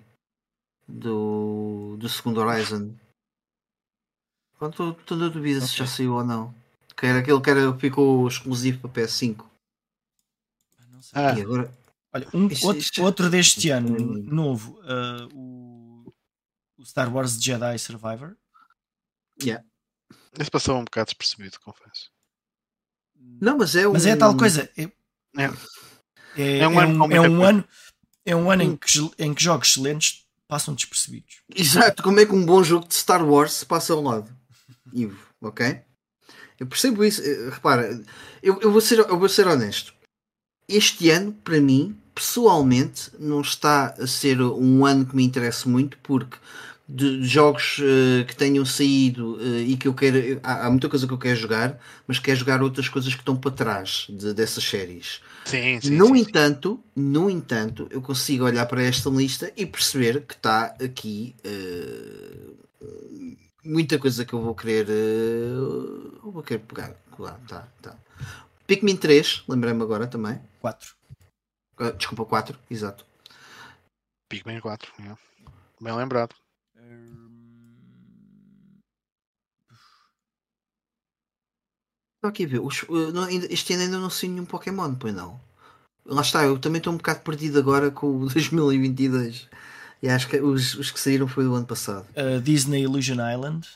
do, do segundo Horizon. Quanto tu duvidas okay. se já saiu ou não? Que era aquele que era, ficou exclusivo para PS5. Ah. agora... Olha, um, isso, outro, isso... outro, deste ano, novo, uh, o, o, Star Wars Jedi Survivor. Yeah. Esse passou um bocado despercebido, confesso. Não, mas é um... Mas é tal coisa. É, é. é, é um, ano, é um ano, é um ano em, que, em que jogos excelentes passam despercebidos. Exato, como é que um bom jogo de Star Wars se passa ao lado? Ivo, ok? Eu percebo isso. Eh, repara, eu, eu, vou ser, eu vou ser honesto este ano, para mim, pessoalmente, não está a ser um ano que me interessa muito, porque de jogos uh, que tenham saído uh, e que eu quero. Há, há, muita coisa que eu quero jogar, mas quero jogar outras coisas que estão para trás de, dessas séries. Sim, sim, no sim, entanto, sim. no entanto, eu consigo olhar para esta lista e perceber que está aqui uh, muita coisa que eu vou querer. Vou querer pegar. Lá, tá, tá. Pikmin 3, lembrei-me agora também. 4. Uh, desculpa, 4, exato. Pikmin 4, yeah. bem lembrado. Estou aqui a ver. Os, uh, não, este ano ainda não sei nenhum Pokémon, pois não. Lá está, eu também estou um bocado perdido agora com o 2022. E acho que os, os que saíram foi do ano passado. Uh, Disney Illusion Island.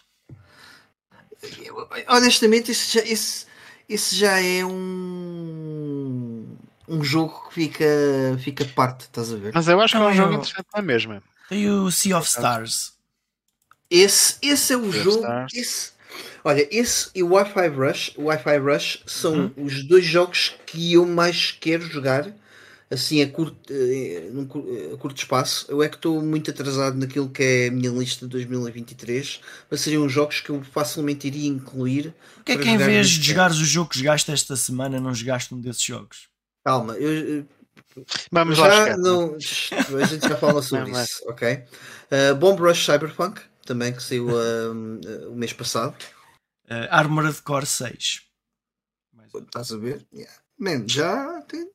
Eu- honestamente, esse já, esse, esse já é um. Um jogo que fica, fica de parte, estás a ver? Mas eu acho que é um jogo interessante na mesma. Tem o Sea of Stars. Esse, esse é o Deve jogo. Esse, olha, esse e o Wi-Fi Rush, o Wi-Fi Rush são Uhum. os dois jogos que eu mais quero jogar assim a curto, eh, eh, a curto espaço. Eu é que estou muito atrasado naquilo que é a minha lista de 2023, mas seriam jogos que eu facilmente iria incluir. O que é que em vez de jogares o jogo que jogaste esta semana, não jogaste um desses jogos? Calma, eu, Vamos lá já chegar. não, a gente já fala sobre Não, mas- isso, ok? Uh, Bomb Rush Cyberpunk, também que saiu uh, o mês passado. Uh, Armored Core 6. Mais um. Estás a ver? Yeah. Man, já tem.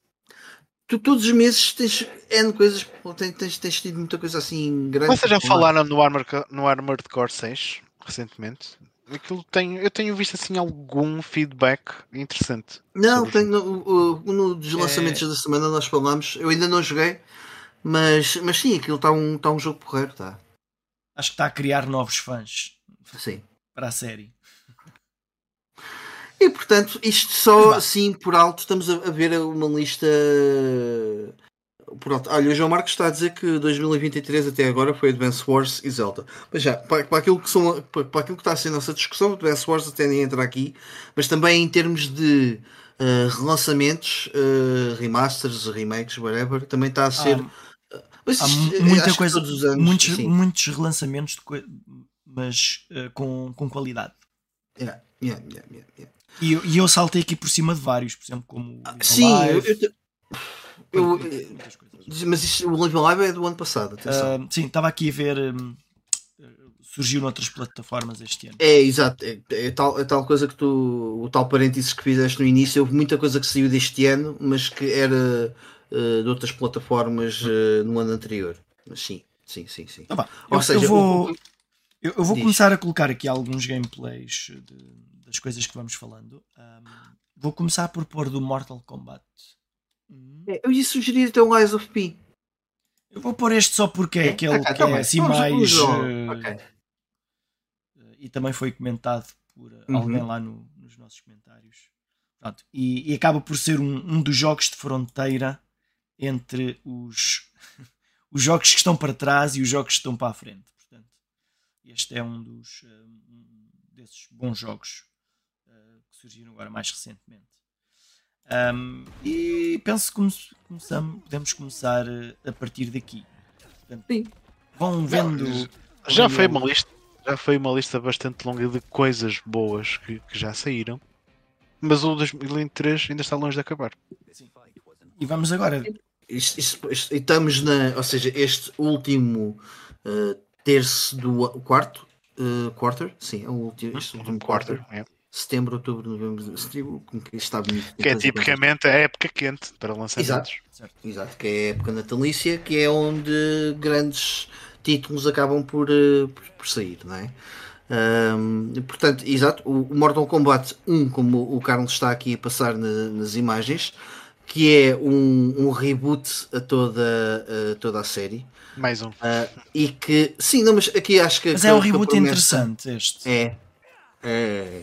Tu todos os meses tens N coisas, tens, tens, tens tido muita coisa assim grande. Vocês já falaram no Armored, Co- no Armored Core 6 recentemente? Aquilo tem, eu tenho visto assim algum feedback interessante. Não, sobre o tem, no, no dos lançamentos É. da semana nós falámos. Eu ainda não joguei, mas, mas sim, aquilo está um, tá um jogo porreiro, tá? Acho que está a criar novos fãs Sim. para a série. E portanto, isto só assim por alto, estamos a, a ver uma lista. Por alto. Olha, o João Marcos está a dizer que 2023 até agora foi Advance Wars e Zelda. Mas já, para, para aquilo que são, para, para aquilo que está a ser a nossa discussão, Advance Wars até nem entra aqui, mas também em termos de eh, relançamentos, eh, remasters, remakes, whatever, também está a ser. mas Há eh, muita coisa, anos, muitos, sim. muitos relançamentos, coi- mas uh, com, com qualidade. Yeah, yeah, yeah, yeah, yeah. E, eu- e eu saltei aqui por cima de vários, por exemplo, como Live Ah, Sim, eu, Alive, eu, eu- muitas coisas. mas isso, o Live Alive é do ano passado. Uh, sim, estava aqui a ver. um, surgiu noutras plataformas este ano. É, exato. É, é tal, é tal coisa que tu. O tal parênteses que fizeste no início. Houve muita coisa que saiu deste ano, mas que era eh, de outras plataformas eh, no ano anterior. Mas sim, sim, sim, sim. Bem, Ou eu, seja, eu vou, o- eu, eu vou começar a colocar aqui alguns gameplays de- das coisas que vamos falando. Um, vou começar por pôr do Mortal Kombat. Hum. eu ia sugerir até o Lies of P. Eu vou pôr este só porque é, É? aquele Ok, que tá é bem. assim Vamos- mais. eh, ok. e também foi comentado por Uhum. alguém lá no- nos nossos comentários. Pronto, e, e acaba por ser um, um dos jogos de fronteira entre os, os jogos que estão para trás e os jogos que estão para a frente. Portanto, este é um dos eh, um desses bons jogos surgiram agora mais recentemente. Um, e penso que come- começamos, podemos começar eh, a partir daqui. Portanto, Sim. vão vendo. Já vão foi uma lista, já foi uma lista bastante longa de coisas boas que, que já saíram. Mas o 2023 ainda está longe de acabar. E vamos agora Isto- isto- isto- estamos na. Ou seja, este último eh, terço do quarto. eh, quarter? Sim, é o último, este último quarter. Quarter, é. Setembro, outubro, novembro, setembro, que está bonito. Que é tipicamente a época quente para lançamentos. Exato, que é a época natalícia, que é onde grandes títulos acabam por, eh, por, por sair, não é? Ahm, portanto, exato, o Mortal Kombat 1, como o Carlos está aqui a passar na- nas imagens, que é um, um reboot a toda, a toda a série. Mais um. Ah, e que, sim, não, mas aqui acho que. Mas é um reboot promessa- interessante este. É. É.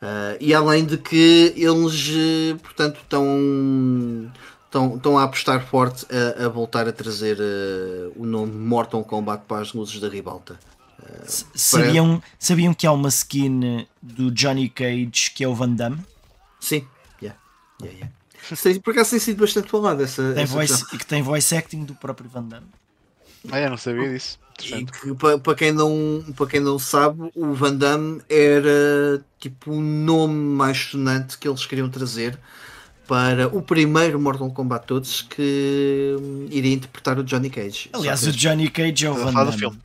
Ah, e além de que eles, eh, portanto, estão, estão, a apostar forte a, a voltar a trazer eh, o nome Mortal Kombat para as luzes da ribalta. S- Sabiam, sabiam que há uma skin do Johnny Cage que é o Van Damme? Sim. Yeah. Yeah, yeah. Por acaso tem sido bastante falado essa, Tem essa voice, e que tem voice acting do próprio Van Damme. Ah, eu não sabia disso. Que, para, para, quem não, para quem não sabe, o Van Damme era tipo o nome mais sonante que eles queriam trazer para o primeiro Mortal Kombat todos que hum, iria interpretar o Johnny Cage. Aliás, o Johnny Cage é o Van Damme. filme.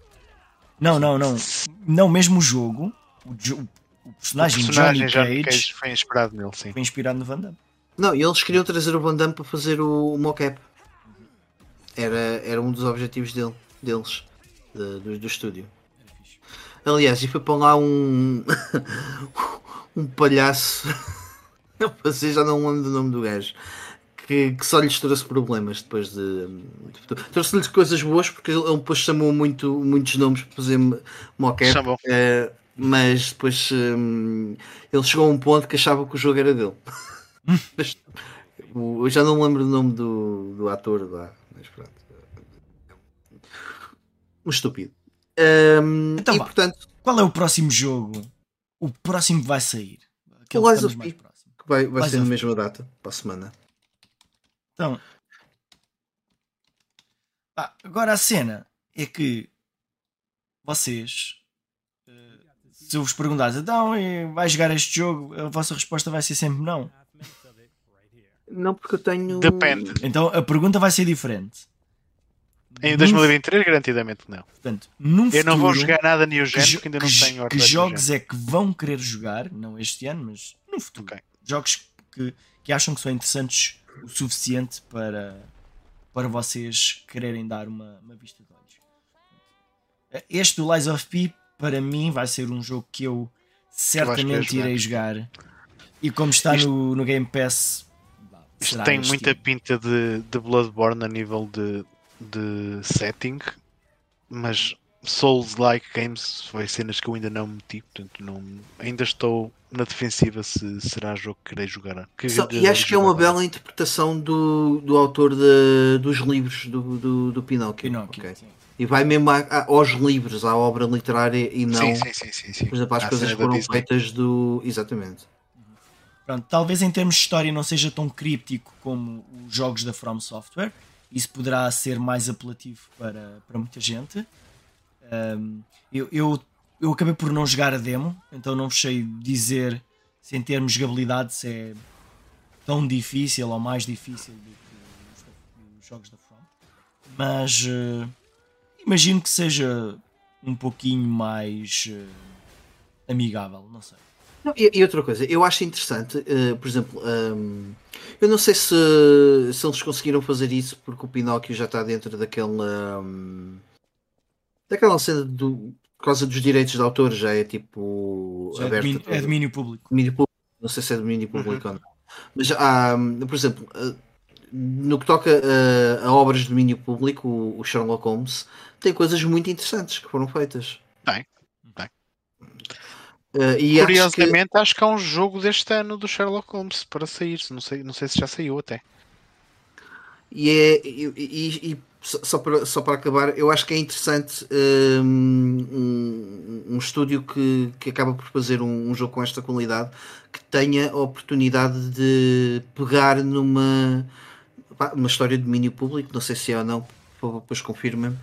Não, não, não. Não, mesmo o jogo, o, jo- o O personagem, personagem Johnny, Johnny Cage, Cage foi inspirado nele, sim. foi inspirado no Van Damme. Não, e eles queriam trazer o Van Damme para fazer o, o mocap. Era, era um dos objetivos dele, deles, de- do, do estúdio. Aliás, e foi para lá um. um palhaço. Você já não lembro do nome do gajo. Que, que só lhes trouxe problemas depois de. de- Trouxe-lhes coisas boas porque ele depois chamou muito, muitos nomes para fazer mock-up. Chamou. eh, mas depois hum, ele chegou a um ponto que achava que o jogo era dele. O- eu já não lembro do nome do, do ator lá, mas pronto. Um estúpido. Hum, Então e vá. portanto, Qual é o próximo jogo? O próximo que vai sair? Aquele O que Lies of mais P. próximo. que vai, vai ser na mesma data, para a semana. Então, pá, agora a cena é que vocês, eh, se eu vos perguntasse, então vai jogar este jogo, a vossa resposta vai ser sempre não. Não, porque eu tenho. Depende. Então a pergunta vai ser diferente. Em Num- 2023, garantidamente não. Portanto, num Eu não vou jogar nada New Gen porque ainda não que tenho que jogos é que vão querer jogar, não este ano, mas no futuro. Ok. Jogos que, que acham que são interessantes o suficiente para, para vocês quererem dar uma, uma vista de olhos. Este do Lies of P, para mim, vai ser um jogo que eu certamente jogar. irei jogar. E como está Isto- no, no Game Pass, Isto tem este muita ano. pinta de, de Bloodborne a nível de, de setting, mas Souls-like games foi cenas que eu ainda não meti, portanto não, ainda estou na defensiva se será jogo que querei jogar. Que Só- e acho que é uma bela interpretação do, do autor de- dos livros do, do, do Pinóquio. Pinóquio, Ok. sim. E vai mesmo a- a- aos livros, à obra literária e não, Sim, sim, sim, sim, sim. por exemplo, às coisas que foram feitas do. Exatamente. Pronto, talvez em termos de história não seja tão críptico como os jogos da From Software. Isso poderá ser mais apelativo para, para muita gente. Um, eu, eu, eu acabei por não jogar a demo, então não sei dizer se em termos de jogabilidade se é tão difícil ou mais difícil do que os, jogos da From. Mas eh, imagino que seja um pouquinho mais eh, amigável, não sei. Não, e, e outra coisa, eu acho interessante, eh, por exemplo, ehm, eu não sei se, se eles conseguiram fazer isso porque o Pinóquio já está dentro daquela. ehm, daquela cena do. por causa dos direitos de autor, já é tipo. Já é, aberto a domínio, é domínio público. domínio público. Não sei se é domínio público ou não. Mas há, por exemplo, eh, no que toca eh, a obras de domínio público, o, o Sherlock Holmes tem coisas muito interessantes que foram feitas. Tem, tem. Eh, e acho que- Curiosamente, acho que há um jogo deste ano do Sherlock Holmes para sair. Não sei, não sei se já saiu até. E, é, e, e- e só, para, só para acabar, eu acho que é interessante hum, um, um estúdio que, que acaba por fazer um, um jogo com esta qualidade que tenha a oportunidade de pegar numa uma história de domínio público, não sei se é ou não, depois confirmem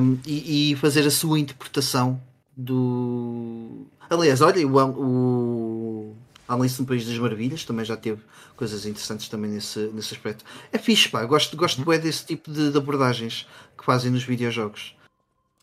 hum, e, e fazer a sua interpretação do. Aliás, olha, o, o Alice no País das Maravilhas também já teve coisas interessantes também nesse, nesse aspecto. É fixe, pá. Gosto, gosto bué desse tipo de, de abordagens que fazem nos videojogos.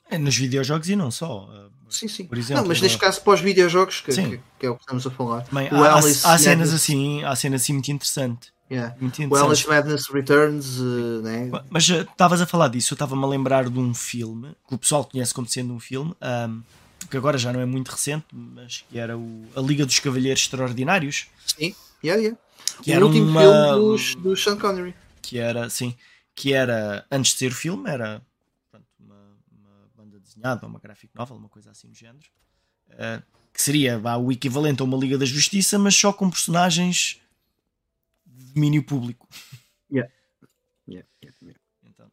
É, nos videojogos e não só. Uh, Sim, sim. Por exemplo, não, mas neste agora- caso, para os videojogos, que, que, que é o que estamos a falar. O há, há- Alice há cenas Madness- assim, há cenas assim muito interessante. Yeah. Muito O interessante. Alice Madness Returns, eh, né? Mas uh, estavas a falar disso, eu estava-me a lembrar de um filme que o pessoal conhece como sendo um filme, um, que agora já não é muito recente, mas que era o A Liga dos Cavalheiros Extraordinários, Sim, yeah, yeah. que o era último uma, filme dos, do Sean Connery. que era sim, que era antes de ser filme, era portanto, uma, uma banda desenhada, uma graphic novel, uma coisa assim do género, uh, que seria vá, o equivalente a uma Liga da Justiça, mas só com personagens de domínio público. Yeah, yeah, yeah. Então,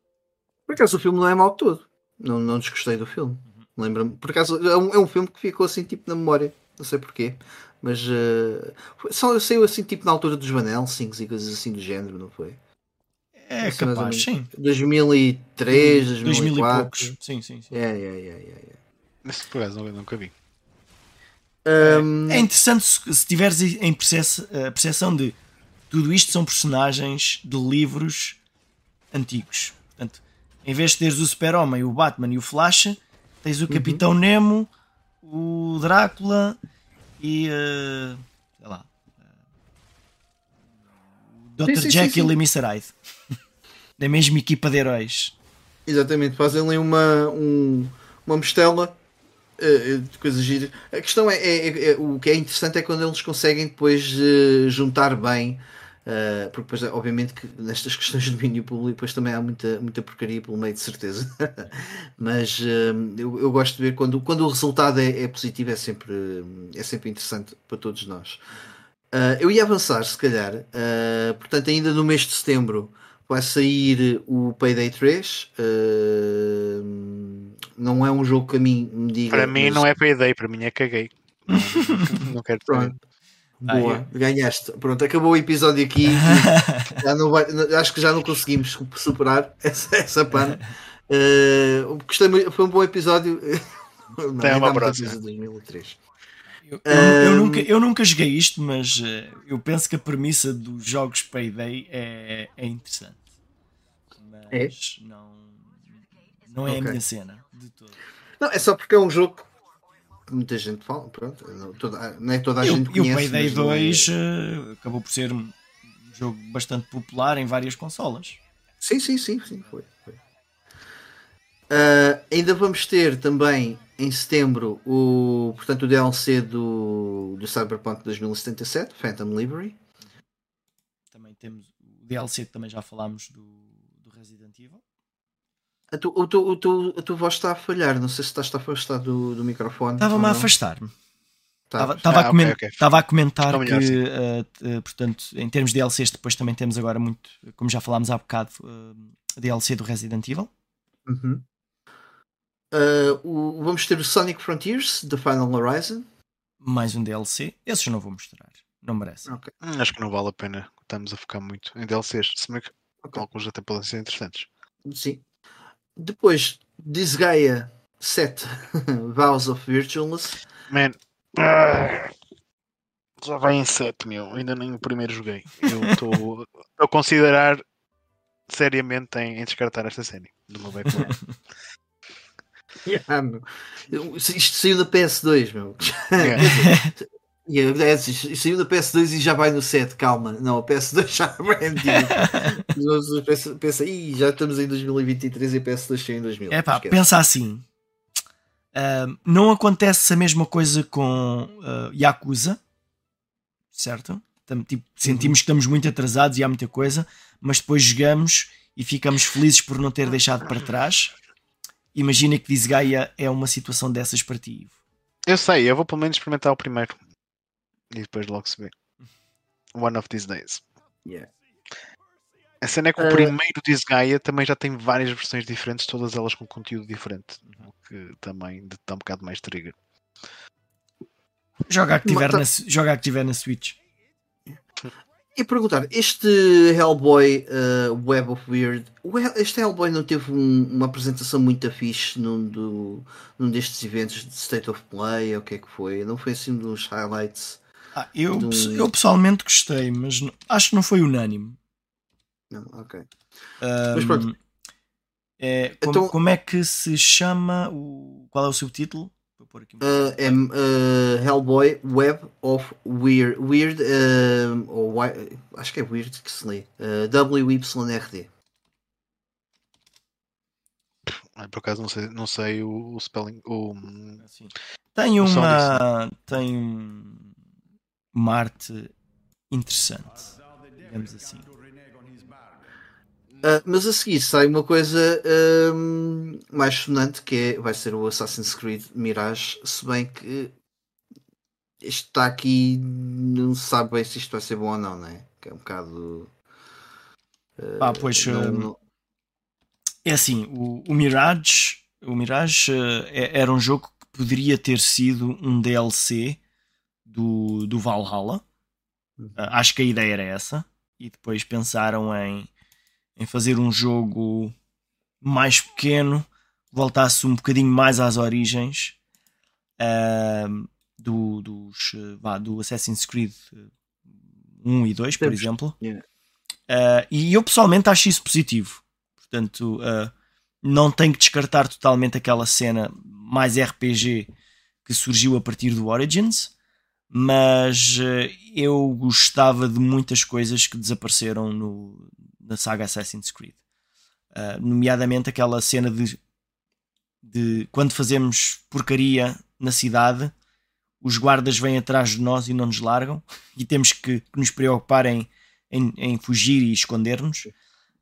Por acaso o filme não é mau todo. Não, não desgostei do filme. Lembra-me. Por acaso é um, é um filme que ficou assim tipo na memória. Não sei porquê. Mas eh, foi- só saiu assim tipo na altura dos Van Helsings e coisas assim do género, não foi? é Assim, capaz, menos. sim. 2003, 2000 e 2004. poucos. Sim, sim, sim. É, é, é, é, é. Nesse por acaso, nunca- vi. Ahm, É interessante se, se tiveres em perce- a percepção de tudo isto são personagens de livros antigos. Portanto, em vez de teres o Super-Homem, o Batman e o Flash, tens o Capitão Nemo, o Drácula e eh, sei lá, eh, o Dr. Sim, sim, sim, Jekyll sim. e Mr. Hyde. da mesma equipa de heróis. Exatamente, fazem ali uma, um, uma mostela uh, de coisas giras. A questão é, é, é, é, o que é interessante é quando eles conseguem depois uh, juntar bem. Uh, porque depois, obviamente, que nestas questões de domínio público depois também há muita, muita porcaria pelo meio de certeza. Mas eu, eu, gosto de ver quando, quando o resultado é, é, positivo, é sempre, é sempre interessante para todos nós. eu ia avançar, se calhar, portanto, ainda no mês de setembro vai sair o Payday 3. Uh, não é um jogo que a mim me diga. Para mim mas... não é Payday, para mim é caguei. Não, não quero Pronto. Boa, ah, ganhaste. Pronto, acabou o episódio aqui. já não vai, acho que já não conseguimos superar essa, essa pana. Uh, gostei muito, foi um bom episódio. Não, Tem uma próxima. 2003. Eu, eu, eu, nunca, eu nunca joguei isto, mas uh, eu penso que a premissa dos jogos Payday é, é interessante. Mas é? não, não é okay. a minha cena de todo. Não, é só porque é um jogo muita gente fala, pronto, não, toda, não é toda a gente conhece. E o Payday 2 é... uh, acabou por ser um jogo bastante popular em várias consolas. Sim, sim, sim, sim, foi. foi. Uh, ainda vamos ter também em setembro o, portanto, o DLC do, do Cyberpunk 2077, Phantom Liberty. Também temos o DLC que também já falámos do. A tu, tu, tu, a tua voz está a falhar, não sei se estás a afastar do, do microfone. Estava-me a afastar-me. Estava, estava, ah, a, coment okay, okay. estava a comentar que, uh, uh, portanto, em termos de DLCs, depois também temos agora muito, como já falámos há bocado, uh, a DLC do Resident Evil. Uhum. Uh, o, vamos ter o Sonic Frontiers, The Final Horizon. Mais um DLC. Esses eu não vou mostrar. Não merece. Okay. Hum, acho que não vale a pena. Estamos a focar muito em DLCs. Se bem que okay. alguns até podem ser interessantes. Sim. Depois, Disgaea 7 Vows of Virtualness. Man. Ah, já vai em 7, meu. Ainda nem o primeiro joguei. Eu estou a considerar seriamente em, em descartar esta série do meu backlog. Yeah, Isto saiu da PS2, meu. Yeah. é, saiu da PS2 e já vai no 7, calma. Não, a PS2 já é antiga. pensa, pensa, Ih, já estamos em 2023 e a PS2 saiu em 2000. É pá, pensa assim. Uh, não acontece a mesma coisa com uh, Yakuza, certo? tipo, sentimos que estamos muito atrasados e há muita coisa, mas depois jogamos e ficamos felizes por não ter deixado para trás imagina que Disgaea é uma situação dessas para ti. Eu sei, eu vou pelo menos experimentar o primeiro e depois logo se vê. One of these days. Yeah. A cena é que o uh... primeiro Disgaea também já tem várias versões diferentes, todas elas com conteúdo diferente, o que também dá um bocado mais trigger. Joga a que tiver, na, joga a que tiver na Switch. E perguntar, este Hellboy uh, Web of Weird, este Hellboy não teve um, uma apresentação muito fixe num, do, num destes eventos de State of Play, ou o que é que foi? Não foi assim um dos highlights? Ah, eu, um... eu pessoalmente gostei, mas acho que não foi unânime. Não, ok. Um, mas pronto. É, como, então... como é que se chama? O, qual é o subtítulo? pôr aqui uh, é uh, Hellboy Web of Weird. Weird, uh, ou acho que é Weird que se lê. Uh, WYRD. Por acaso não sei, não sei o, o spelling. O, assim. Tem uma. Tem uma arte interessante. Digamos assim. Uh, mas a seguir sai uma coisa uh, mais sonante que é, vai ser o Assassin's Creed Mirage, se bem que está aqui, não se sabe bem se isto vai ser bom ou não, né? Que é um bocado. Uh, ah, pois não, não... é assim, o, o, Mirage, o Mirage é, era um jogo que poderia ter sido um DLC do, do Valhalla. Uhum. acho que a ideia era essa. E depois pensaram em em fazer um jogo mais pequeno, voltasse um bocadinho mais às origens uh, do, dos, vá, do Assassin's Creed 1 e 2, por exemplo. Yeah. Uh, e eu pessoalmente acho isso positivo. Portanto, uh, não tenho que descartar totalmente aquela cena mais RPG que surgiu a partir do Origins, mas uh, eu gostava de muitas coisas que desapareceram no, na saga Assassin's Creed. Uh, nomeadamente aquela cena de, de quando fazemos porcaria na cidade, os guardas vêm atrás de nós e não nos largam, e temos que, que nos preocupar em, em, em fugir e esconder-nos.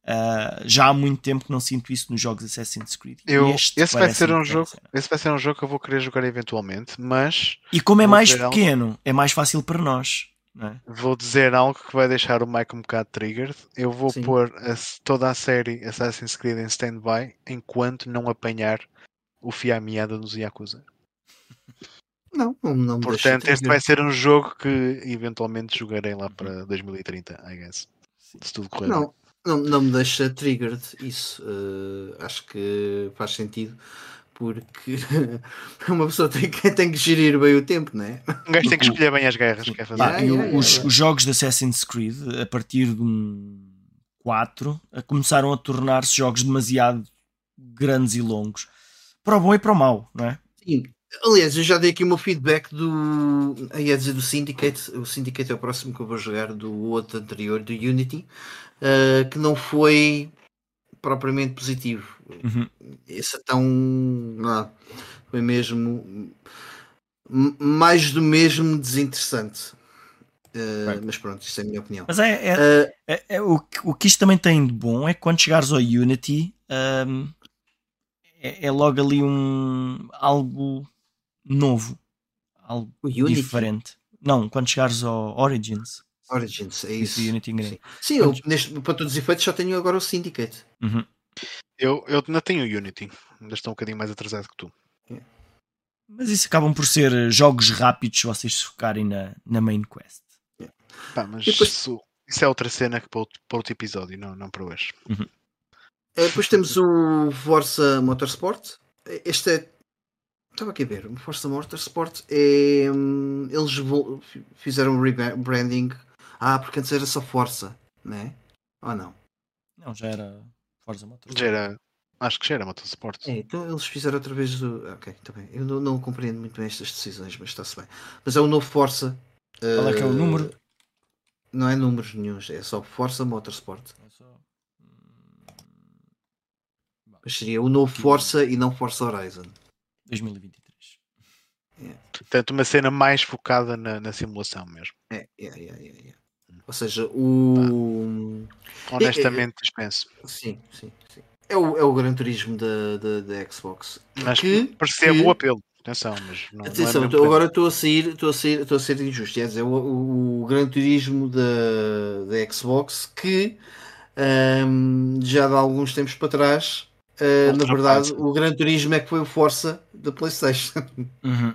Uh, já há muito tempo que não sinto isso nos jogos Assassin's Creed. Eu, esse vai ser um jogo, esse vai ser um jogo que eu vou querer jogar eventualmente, mas e como é mais pequeno, algo, é mais fácil para nós. É? Vou dizer algo que vai deixar o Mike um bocado triggered. Eu vou Sim. pôr a, toda a série Assassin's Creed em stand-by enquanto não apanhar o fio à meada nos Yakuza. Não, não, não Portanto, este vai ser um jogo que eventualmente jogarei lá para 2030, I guess. Se tudo correr não. Não, não me deixa triggered isso. Uh, acho que faz sentido porque uma pessoa tem que, tem que gerir bem o tempo, não é? Um gajo tem que escolher bem as guerras que quer fazer. Ah, os, os, jogos de Assassin's Creed, a partir de um 4, começaram a tornar-se jogos demasiado grandes e longos. Para o bom e para o mau, não é? Sim. Aliás, eu já dei aqui o meu feedback do. ia dizer do Syndicate. O Syndicate é o próximo que eu vou jogar do outro anterior, do Unity uh, que não foi propriamente positivo. Uhum. Esse é tão. Não, foi mesmo mais do mesmo desinteressante. Uh, mas pronto, isto é a minha opinião. Mas é, é, uh, é, é o, o que isto também tem de bom é quando chegares ao Unity um, é, é, logo ali um algo novo, algo diferente. Não, quando chegares ao Origins Origins, é isso. Unity Sim, Sim eu, neste, para todos os efeitos, só tenho agora o Syndicate. Uhum. Eu, eu ainda tenho o Unity, ainda estou um bocadinho mais atrasado que tu. É. Mas isso acabam por ser eh, jogos rápidos se vocês se focarem na, na main quest. É. Pá, mas depois... isso, isso, é outra cena que para outro, para outro episódio, não, não para hoje. Uhum. É, depois temos o Forza Motorsport. Este é. Estava aqui a ver. O Forza Motorsport é. Hum, eles fizeram um rebranding ah, porque antes era só Força, né? Ou não? Não, já era Forza Motorsport. Já era. Acho que já era Motorsport. É, então eles fizeram outra vez do. Ok, está bem. Eu não, não, compreendo muito bem estas decisões, mas está-se bem. Mas é o novo Força. Qual é que é o eh, número? Não é números nenhum, é só Força Motorsport. É só... Hum, mas seria o novo Força e não Força Horizon. 2023. É. Portanto, uma cena mais focada na, na simulação mesmo. É, é, é, é. é. Ou seja, o. Honestamente, dispenso. Sim, sim, sim. É o, é o Gran Turismo da, da, da Xbox. Mas que, percebo que... o apelo. Atenção, mas não, Atenção, não é agora estou a sair, estou a ser, estou a ser injusto. Quer dizer, o, o Gran Turismo da, da Xbox que um, já de alguns tempos para trás, uh, na verdade, o Gran Turismo é que foi o Força da PlayStation. Uhum.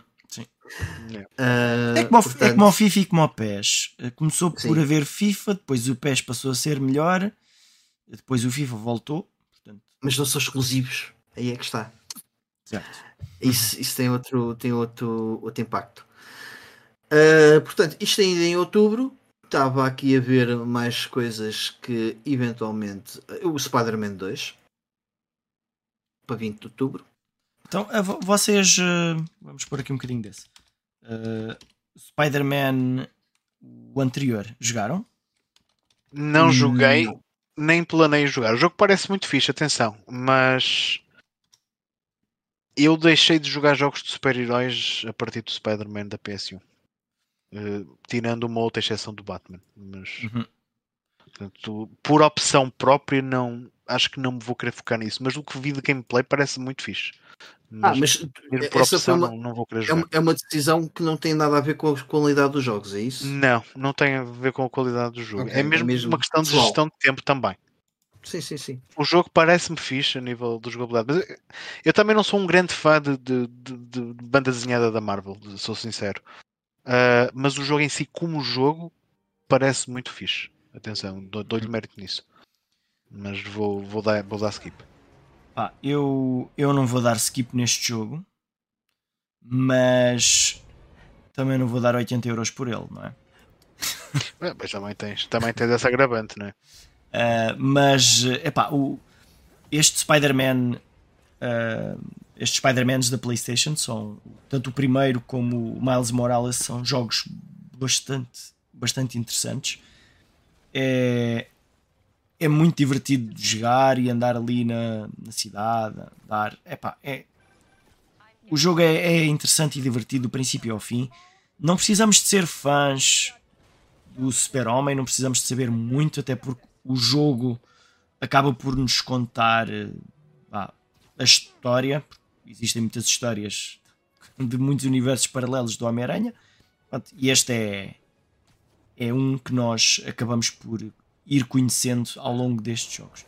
Uh, é, como portanto... é como o FIFA e como o PES. Eh, começou por Sim. haver FIFA, depois o PES passou a ser melhor, depois o FIFA voltou. Portanto... Mas não são exclusivos, aí é que está. Certo. Isso, isso tem, outro, tem outro, outro impacto. Uh, portanto, isto ainda em outubro. Estava aqui a ver mais coisas que eventualmente. O Spider-Man 2 para 20 de outubro. Então, vocês. Vamos pôr aqui um bocadinho desse. Uh, Spider-Man, o anterior, jogaram? Não joguei, não. nem planeio jogar. O jogo parece muito fixe, atenção, mas eu deixei de jogar jogos de super-heróis a partir do Spider-Man da PS1. Uh, eh, tirando uma outra exceção do Batman. Mas uhum. Portanto, por opção própria, não acho que não me vou querer focar nisso. Mas o que vi de gameplay parece muito fixe. Ah, mas essa opção, uma, não, não, vou querer é jogar. É uma decisão que não tem nada a ver com a qualidade dos jogos, é isso? Não, não tem a ver com a qualidade do jogo. Okay, é, mesmo é, mesmo uma questão de gestão de tempo também. Sim, sim, sim. O jogo parece-me fixe a nível de jogabilidade, mas eu também não sou um grande fã de, de, de, de banda desenhada da Marvel, sou sincero. Uh, mas o jogo em si, como jogo, parece muito fixe. Atenção, dou-lhe mérito nisso. Mas vou, vou, dar, vou dar skip. Pá, eu, eu não vou dar skip neste jogo, mas também não vou dar 80 euros por ele, não é? é mas também tens, também tens essa agravante, não é? Uh, mas, epá, o, este Spider-Man, uh, estes Spider-Mans da PlayStation são, tanto o primeiro como o Miles Morales, são jogos bastante, bastante interessantes. É, é muito divertido jogar e andar ali na, na cidade, dar. Epá, é, o jogo é, é interessante e divertido do princípio ao fim. Não precisamos de ser fãs do Super-Homem, não precisamos de saber muito, até porque o jogo acaba por nos contar ah, a história. Existem muitas histórias de muitos universos paralelos do Homem-Aranha. E este é, é um que nós acabamos por ir conhecendo ao longo destes jogos.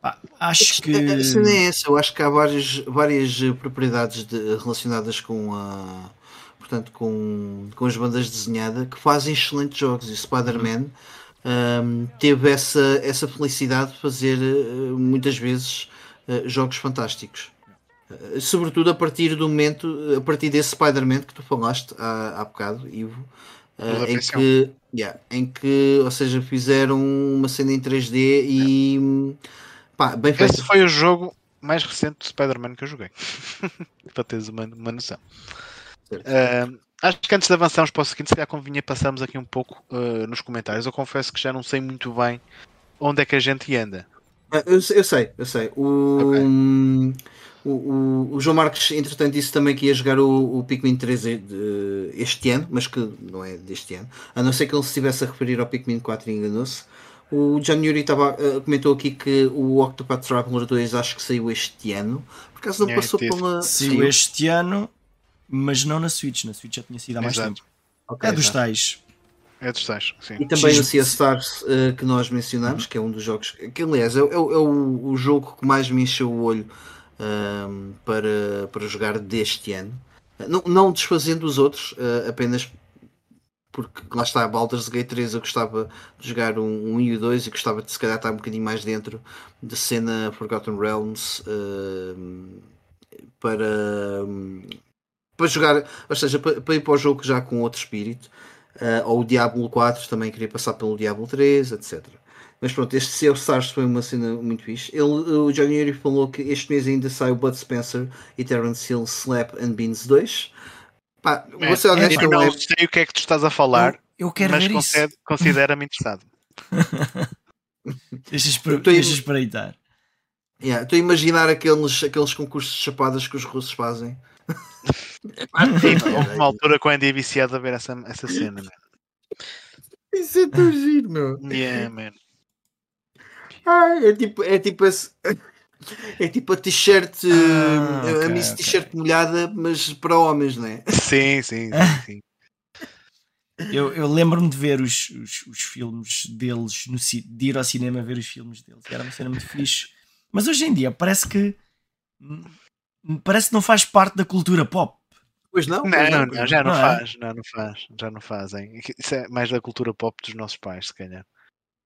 Pá, acho que. A cena é essa, eu acho que há várias, várias propriedades de, relacionadas com a. Portanto, com, com as bandas desenhadas que fazem excelentes jogos e Spider-Man um, teve essa, essa felicidade de fazer uh, muitas vezes uh, jogos fantásticos. Uh, sobretudo a partir do momento, a partir desse Spider-Man que tu falaste há, há bocado, Ivo, em que, yeah, em que, ou seja, fizeram uma cena em 3D e pá, bem feito. Esse foi o jogo mais recente do Spider-Man que eu joguei, para teres uma, uma noção. Uh, acho que antes de avançarmos para o seguinte, se calhar convinha passarmos aqui um pouco uh, nos comentários. Eu confesso que já não sei muito bem onde é que a gente anda. Ah, eu, eu sei, eu sei. O, okay. O, o, o, João Marques, entretanto, disse também que ia jogar o, o Pikmin 3 de, este ano, mas que não é deste ano, a não ser que ele se estivesse a referir ao Pikmin 4 e enganou-se. O John Yuri tava, uh, comentou aqui que o Octopath Traveler 2 acho que saiu este ano. Por acaso não é, passou teve. pela. Saiu este ano, mas não na Switch. Na Switch já tinha sido há mais Exato. tempo. Okay, é dos tais. É dos tais, sim. E também X... o Sea Stars uh, que nós mencionamos, que é um dos jogos. Que aliás é, é, é o, o, jogo que mais me encheu o olho um, para, para jogar deste ano. Não, não desfazendo os outros, uh, apenas porque lá está, Baldur's Gate 3 eu gostava de jogar um, um e o 2 e gostava de se calhar estar um bocadinho mais dentro da cena Forgotten Realms uh, para, um, para jogar, ou seja, para, para, ir para o jogo já com outro espírito. Uh, ou o Diablo 4 também queria passar pelo Diablo 3, etc. Mas pronto, este Sea Stars foi uma cena muito fixe. Ele, o Johnny Yuri falou que este mês ainda sai o Bud Spencer e Terence Hill Slap and Beans 2. Pá, vou ser honesto, é, eu não é... sei o que é que tu estás a falar, eu, eu quero mas considera-me interessado. Deixa espreitar. Yeah, Estou a imaginar aqueles, aqueles concursos de chapadas que os russos fazem. Houve uma altura com a Andy viciado a ver essa, essa cena, man. Isso é tão giro, meu. Yeah, man. Ah, é tipo, é tipo esse. É tipo a t-shirt, ah, a okay, Miss okay. t-shirt molhada, mas para homens, não é? Sim, sim, sim. sim. Eu, eu lembro-me de ver os, os, os, filmes deles, no, de ir ao cinema ver os filmes deles. Era uma cena muito fixe. Mas hoje em dia parece que parece que não faz parte da cultura pop. Pois não? Não, não, não, já não, não é? faz, é? não, não faz, já não fazem. Isso é mais da cultura pop dos nossos pais, se calhar.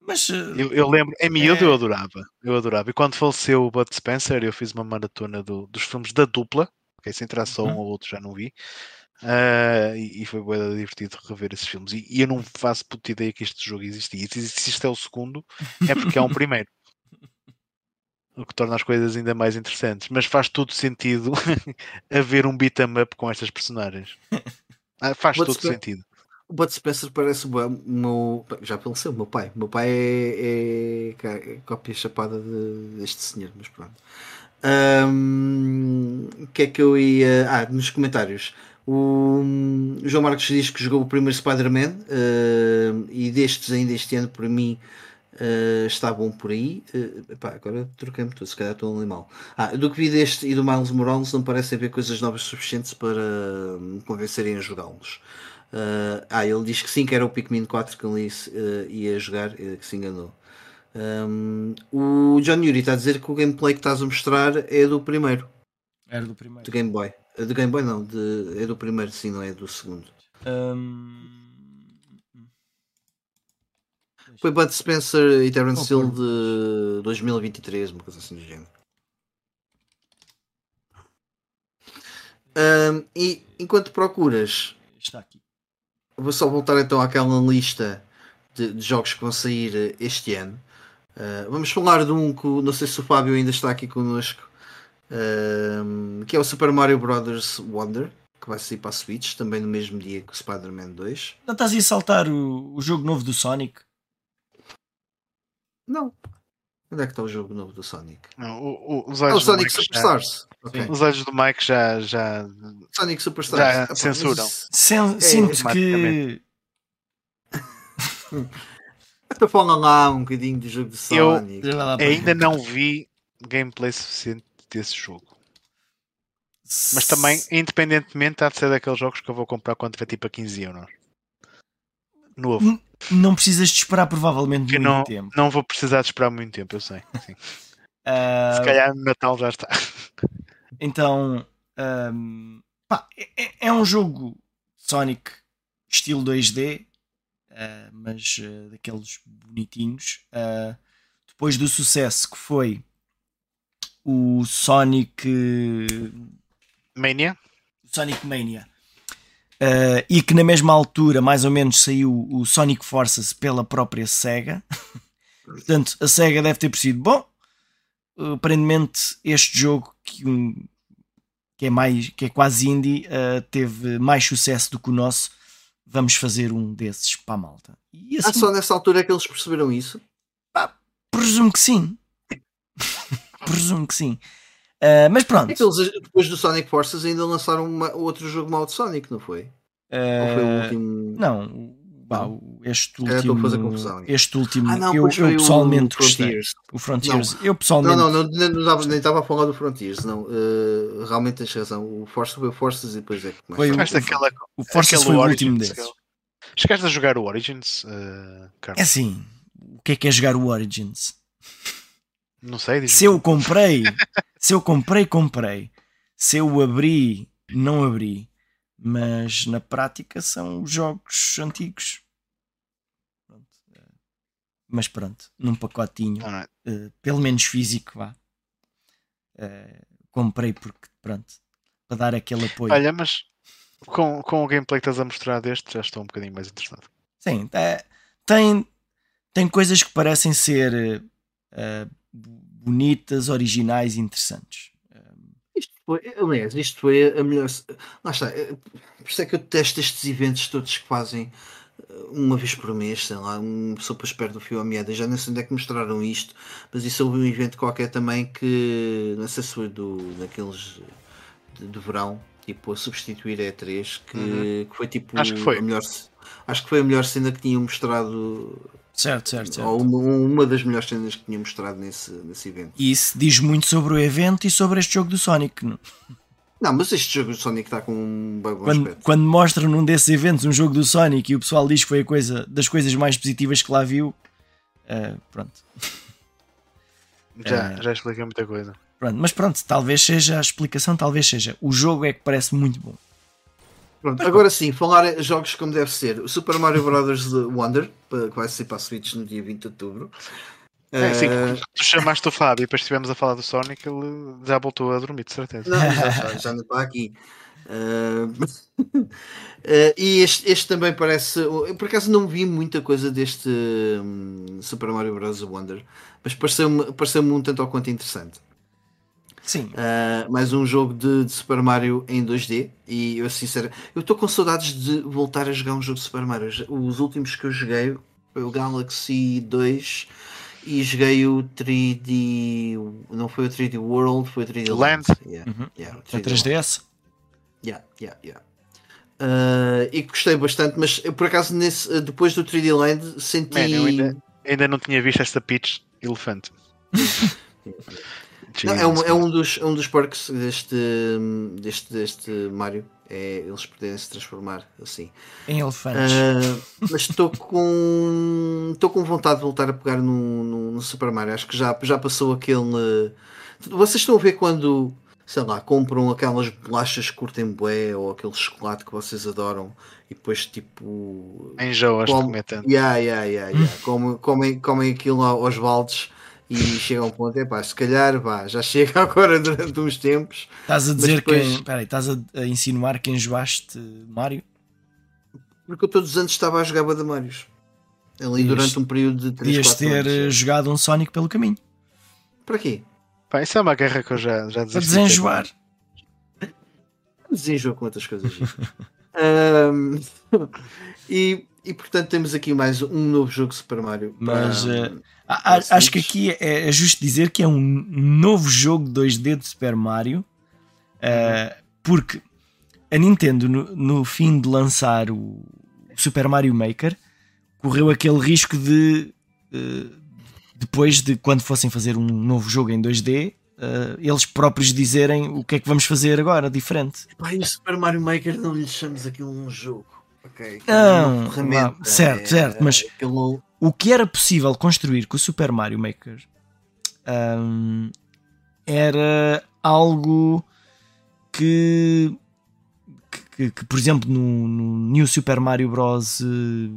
Mas uh, eu, eu, lembro, em miúdo é... eu adorava. Eu adorava. E quando faleceu o Bud Spencer, eu fiz uma maratona do, dos filmes da dupla. Okay, se entrar só um uhum. ou outro já não vi. Uh, e, e, foi bem divertido rever esses filmes. E, e, eu não faço puta ideia que este jogo existia. E se isto é o segundo, é porque é um primeiro. o que torna as coisas ainda mais interessantes. Mas faz todo sentido haver um beat 'em up com estas personagens. Ah, faz todo sentido. O Bud Spencer parece o meu. Já faleceu, o meu pai. O meu pai é, é, é cópia chapada de, deste senhor, mas pronto. O um, que é que eu ia. Ah, nos comentários. O, João Marcos diz que jogou o primeiro Spider-Man uh, e destes ainda este ano, para mim, uh, está bom por aí. Uh, epá, agora troquei-me tudo, se calhar estou ali mal. Ah, do que vi deste e do Miles Morales, não parecem haver coisas novas suficientes para me convencerem a jogá-los. Uh, ah, ele diz que sim, que era o Pikmin 4 que ele uh, ia jogar, uh, que se enganou. Um, o John Yuri está a dizer que o gameplay que estás a mostrar é do primeiro. Era do primeiro. Do Game Boy. Do Game Boy não, de, é do primeiro, sim, não é do segundo. Um... Foi Bud Spencer e Terence Hill de 2023, uma coisa assim do género. Um, e enquanto procuras, está aqui. Vou só voltar então àquela lista de, de jogos que vão sair eh, este ano. Uh, vamos falar de um que não sei se o Fábio ainda está aqui connosco, uh, que é o Super Mario Bros. Wonder, que vai sair para a Switch, também no mesmo dia que o Spider-Man 2. Não estás a saltar o, o jogo novo do Sonic? Não. Onde é que está o jogo novo do Sonic? Não, o- o- os Ah, o Sonic Superstars. Ok. os olhos do Mike já, já Sonic Superstars. Já censuram. Sen- sinto que automaticamente. Então fala lá um bocadinho do jogo de Eu- Sonic. Para ainda não vi gameplay suficiente desse jogo. Mas também, independentemente, há de ser daqueles jogos que eu vou comprar quando tiver tipo a 15 euros. Novo. não precisas de esperar provavelmente muito não, tempo. não vou precisar de esperar muito tempo, eu sei. sim. Ah, Se calhar no Natal já está. Então, ahm, pá, é, é- é um jogo Sonic estilo 2D, ah, mas ah, daqueles bonitinhos. Ah, depois do sucesso que foi o Sonic, Mania? Sonic Mania. e que na mesma altura, mais ou menos, saiu o Sonic Forces pela própria SEGA. Portanto, a SEGA deve ter percebido bom. Aparentemente, este jogo que, que é mais que é quase indie ah, teve mais sucesso do que o nosso. Vamos fazer um desses para a malta. E Ah, assim, só nessa altura é que eles perceberam isso? presumo que sim. presumo que sim. Ah, mas pronto. É eles, depois do Sonic Forces, ainda lançaram uma- outro jogo mal de Sonic, não foi? Ou foi o Ah, último. Não, pá, o- este É, estou a fazer último, confusão. este último, Ah, não, eu, eu pessoalmente o gostei. Frontiers. O Frontiers, eu pessoalmente Não, não, não, nem, não estava a falar do Frontiers, não. Uh, realmente tens razão. O Force foi o Forces e depois é que Foi o- Chegaste aquela, o Forces foi o último desses. Chegaste a jogar o Origins, uh, Carlos? É assim, o que é que é jogar o Origins? Não sei, Se eu comprei, se eu comprei, comprei. Se eu abri, não abri. Mas na prática são jogos antigos. Mas pronto, num pacotinho, eh, pelo menos físico, vá. Eh, comprei porque, pronto, para dar aquele apoio. Olha, mas com, com o gameplay que estás a mostrar deste, já estou um bocadinho mais interessado. Sim, é- tem, tem coisas que parecem ser eh, bonitas, originais e interessantes. Isto foi, aliás, isto foi a melhor. Lá está. Por isso é que eu detesto estes eventos todos que fazem uh, uma vez por mês, sei lá, uma pessoa para espera do fio à meada. Já não sei onde é que mostraram isto, mas isso houve um evento qualquer também que não sei se foi do, daqueles de, de verão, tipo a substituir a E3, que, Uhum. que foi tipo Acho que foi. a melhor. Acho que foi a melhor cena que tinham mostrado, Certo, certo, certo. ou uma, uma das melhores cenas que tinham mostrado nesse, nesse evento. E isso diz muito sobre o evento e sobre este jogo do Sonic. não? Não, mas este jogo de Sonic está com um bom Quando, aspecto. quando mostram num desses eventos um jogo do Sonic e o pessoal diz que foi a coisa das coisas mais positivas que lá viu, eh, pronto. Já, É. já expliquei muita coisa. pronto. Mas pronto, talvez seja a explicação, talvez seja. O jogo é que parece muito bom. Pronto, agora sim, falar em jogos como deve ser. O Super Mario Bros. Wonder, que vai ser para a Switch no dia 20 de outubro. É, sim, Eh, tu chamaste o Fábio e depois estivemos a falar do Sonic, ele já voltou a dormir, de certeza. não, já, já, já não está aqui. Eh, e este, este também parece. Eu por acaso não vi muita coisa deste hum, Super Mario Bros. Wonder, mas pareceu-me pareceu um tanto ao quanto interessante. Sim, Uh, mais um jogo de, de Super Mario em 2D e eu sincero, eu estou com saudades de voltar a jogar um jogo de Super Mario. Os últimos que eu joguei foi o Galaxy 2 e joguei o 3D. Não foi o 3D World, foi o 3D Land. Land. Yeah, Uhum. yeah, o para 3D Land. 3DS. Yeah, yeah, yeah. Uh, e gostei bastante, mas eu, por acaso nesse, uh, depois do 3D Land senti. Man, eu ainda, ainda não tinha visto esta Peach elefante. Não, é, um, é um dos, é um dos perks deste, deste, deste Mario. É eles poderem se transformar assim. Em elefantes. Ah, mas estou com estou com vontade de voltar a pegar no, no, no Super Mario. Acho que já, já passou aquele. Vocês estão a ver quando, sei lá, compram aquelas bolachas que curtem bué ou aquele chocolate que vocês adoram e depois tipo. Enjoas de Como- comer tanto. Yeah, yeah, yeah, yeah. Comem, comem, comem aquilo aos baldes e chegam a um ponto, é pá, se calhar vá, já chega agora durante uns tempos. Estás a dizer depois- que. Espera estás a, a insinuar que enjoaste Mario? Porque eu todos os anos estava a jogar Badamarios. Ali durante um período de 3, Podias 4 ter anos. eh, jogado um Sonic pelo caminho. Para quê? Pá, isso é uma guerra que eu já, já Para desisti. desenjoar. Desenjoa com outras coisas. Ahm, e, e portanto temos aqui mais um novo jogo Super Mario. Mas, para- eh, A, a, acho que aqui é, é, justo dizer que é um novo jogo 2D de Super Mario, uh, porque a Nintendo, no, no, fim de lançar o Super Mario Maker, correu aquele risco de uh, depois de quando fossem fazer um novo jogo em 2D, uh, eles próprios dizerem o que é que vamos fazer agora, diferente. Pai, o Super Mario Maker não lhe chamamos aquilo um jogo. Okay, não, não certo, é, certo, mas aquilo... o que era possível construir com o Super Mario Maker um, era algo que, que, que, por exemplo, no, no, New Super Mario Bros.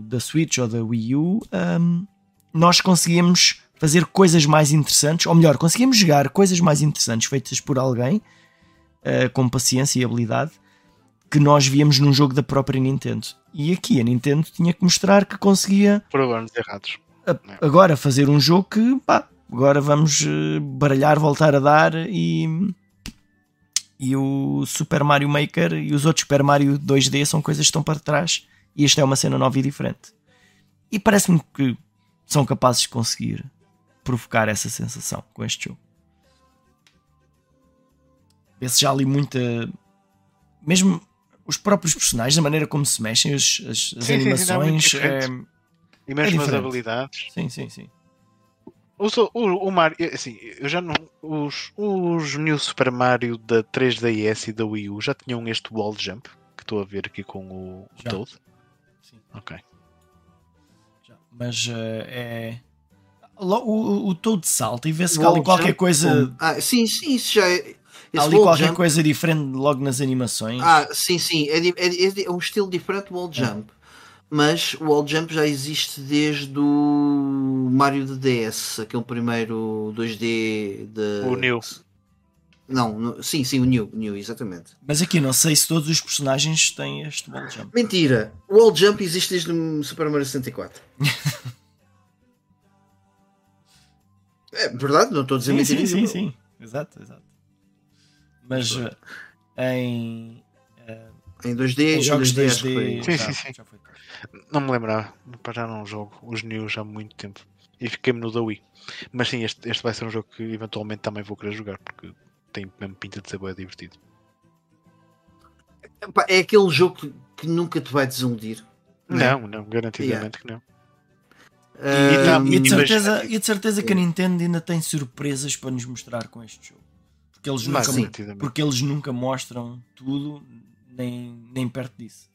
Da Switch ou da Wii U, um, nós conseguíamos fazer coisas mais interessantes, ou melhor, conseguimos jogar coisas mais interessantes feitas por alguém uh, com paciência e habilidade que nós víamos num jogo da própria Nintendo. E aqui a Nintendo tinha que mostrar que conseguia programas errados. A, agora fazer um jogo que pá, agora vamos uh, baralhar, voltar a dar e e o Super Mario Maker e os outros Super Mario 2D são coisas que estão para trás e esta é uma cena nova e diferente. E parece-me que são capazes de conseguir provocar essa sensação com este jogo. Vê-se já ali muita. Mesmo os próprios personagens, a maneira como se mexem, as, as, as sim, animações. Sim, é, e mesmo é as habilidades. Sim, sim, sim. O, o, o Mario, assim, eu já não. Os, os New Super Mario da 3DS e da Wii U já tinham este wall jump que estou a ver aqui com o, já. Toad. Sim. Ok. Já. Mas uh, é o, o Toad salta e vê-se que há ali qualquer coisa. Ah, sim, sim, isso já é. Há ali qualquer jump... coisa diferente logo nas animações. Ah, sim, sim. É, é, é um estilo diferente do wall jump. É. Mas o wall jump já existe desde o Mario de DS, aquele primeiro 2D de. O New. Não, no, sim, sim, o New, New, exatamente. Mas aqui não sei se todos os personagens têm este wall jump. Mentira! O wall jump existe desde o Super Mario 64. É verdade, não estou a dizer sim, mentira. Sim, sim, sim, exato, exato. Mas uh, em. Uh, em 2D, em jogos 2D, 2D sim, sim, sim. Não me lembrava, já não jogo os News há muito tempo e fiquei-me no da Wii. Mas sim, este, este vai ser um jogo que eventualmente também vou querer jogar porque tem mesmo pinta de ser bem divertido. É aquele jogo que, que nunca te vai desiludir. Não, não, não garantidamente yeah. que não. E, tá, e, de certeza, e de certeza que a Nintendo ainda tem surpresas para nos mostrar com este jogo. Porque eles, nunca, porque eles nunca mostram tudo, nem, nem perto disso.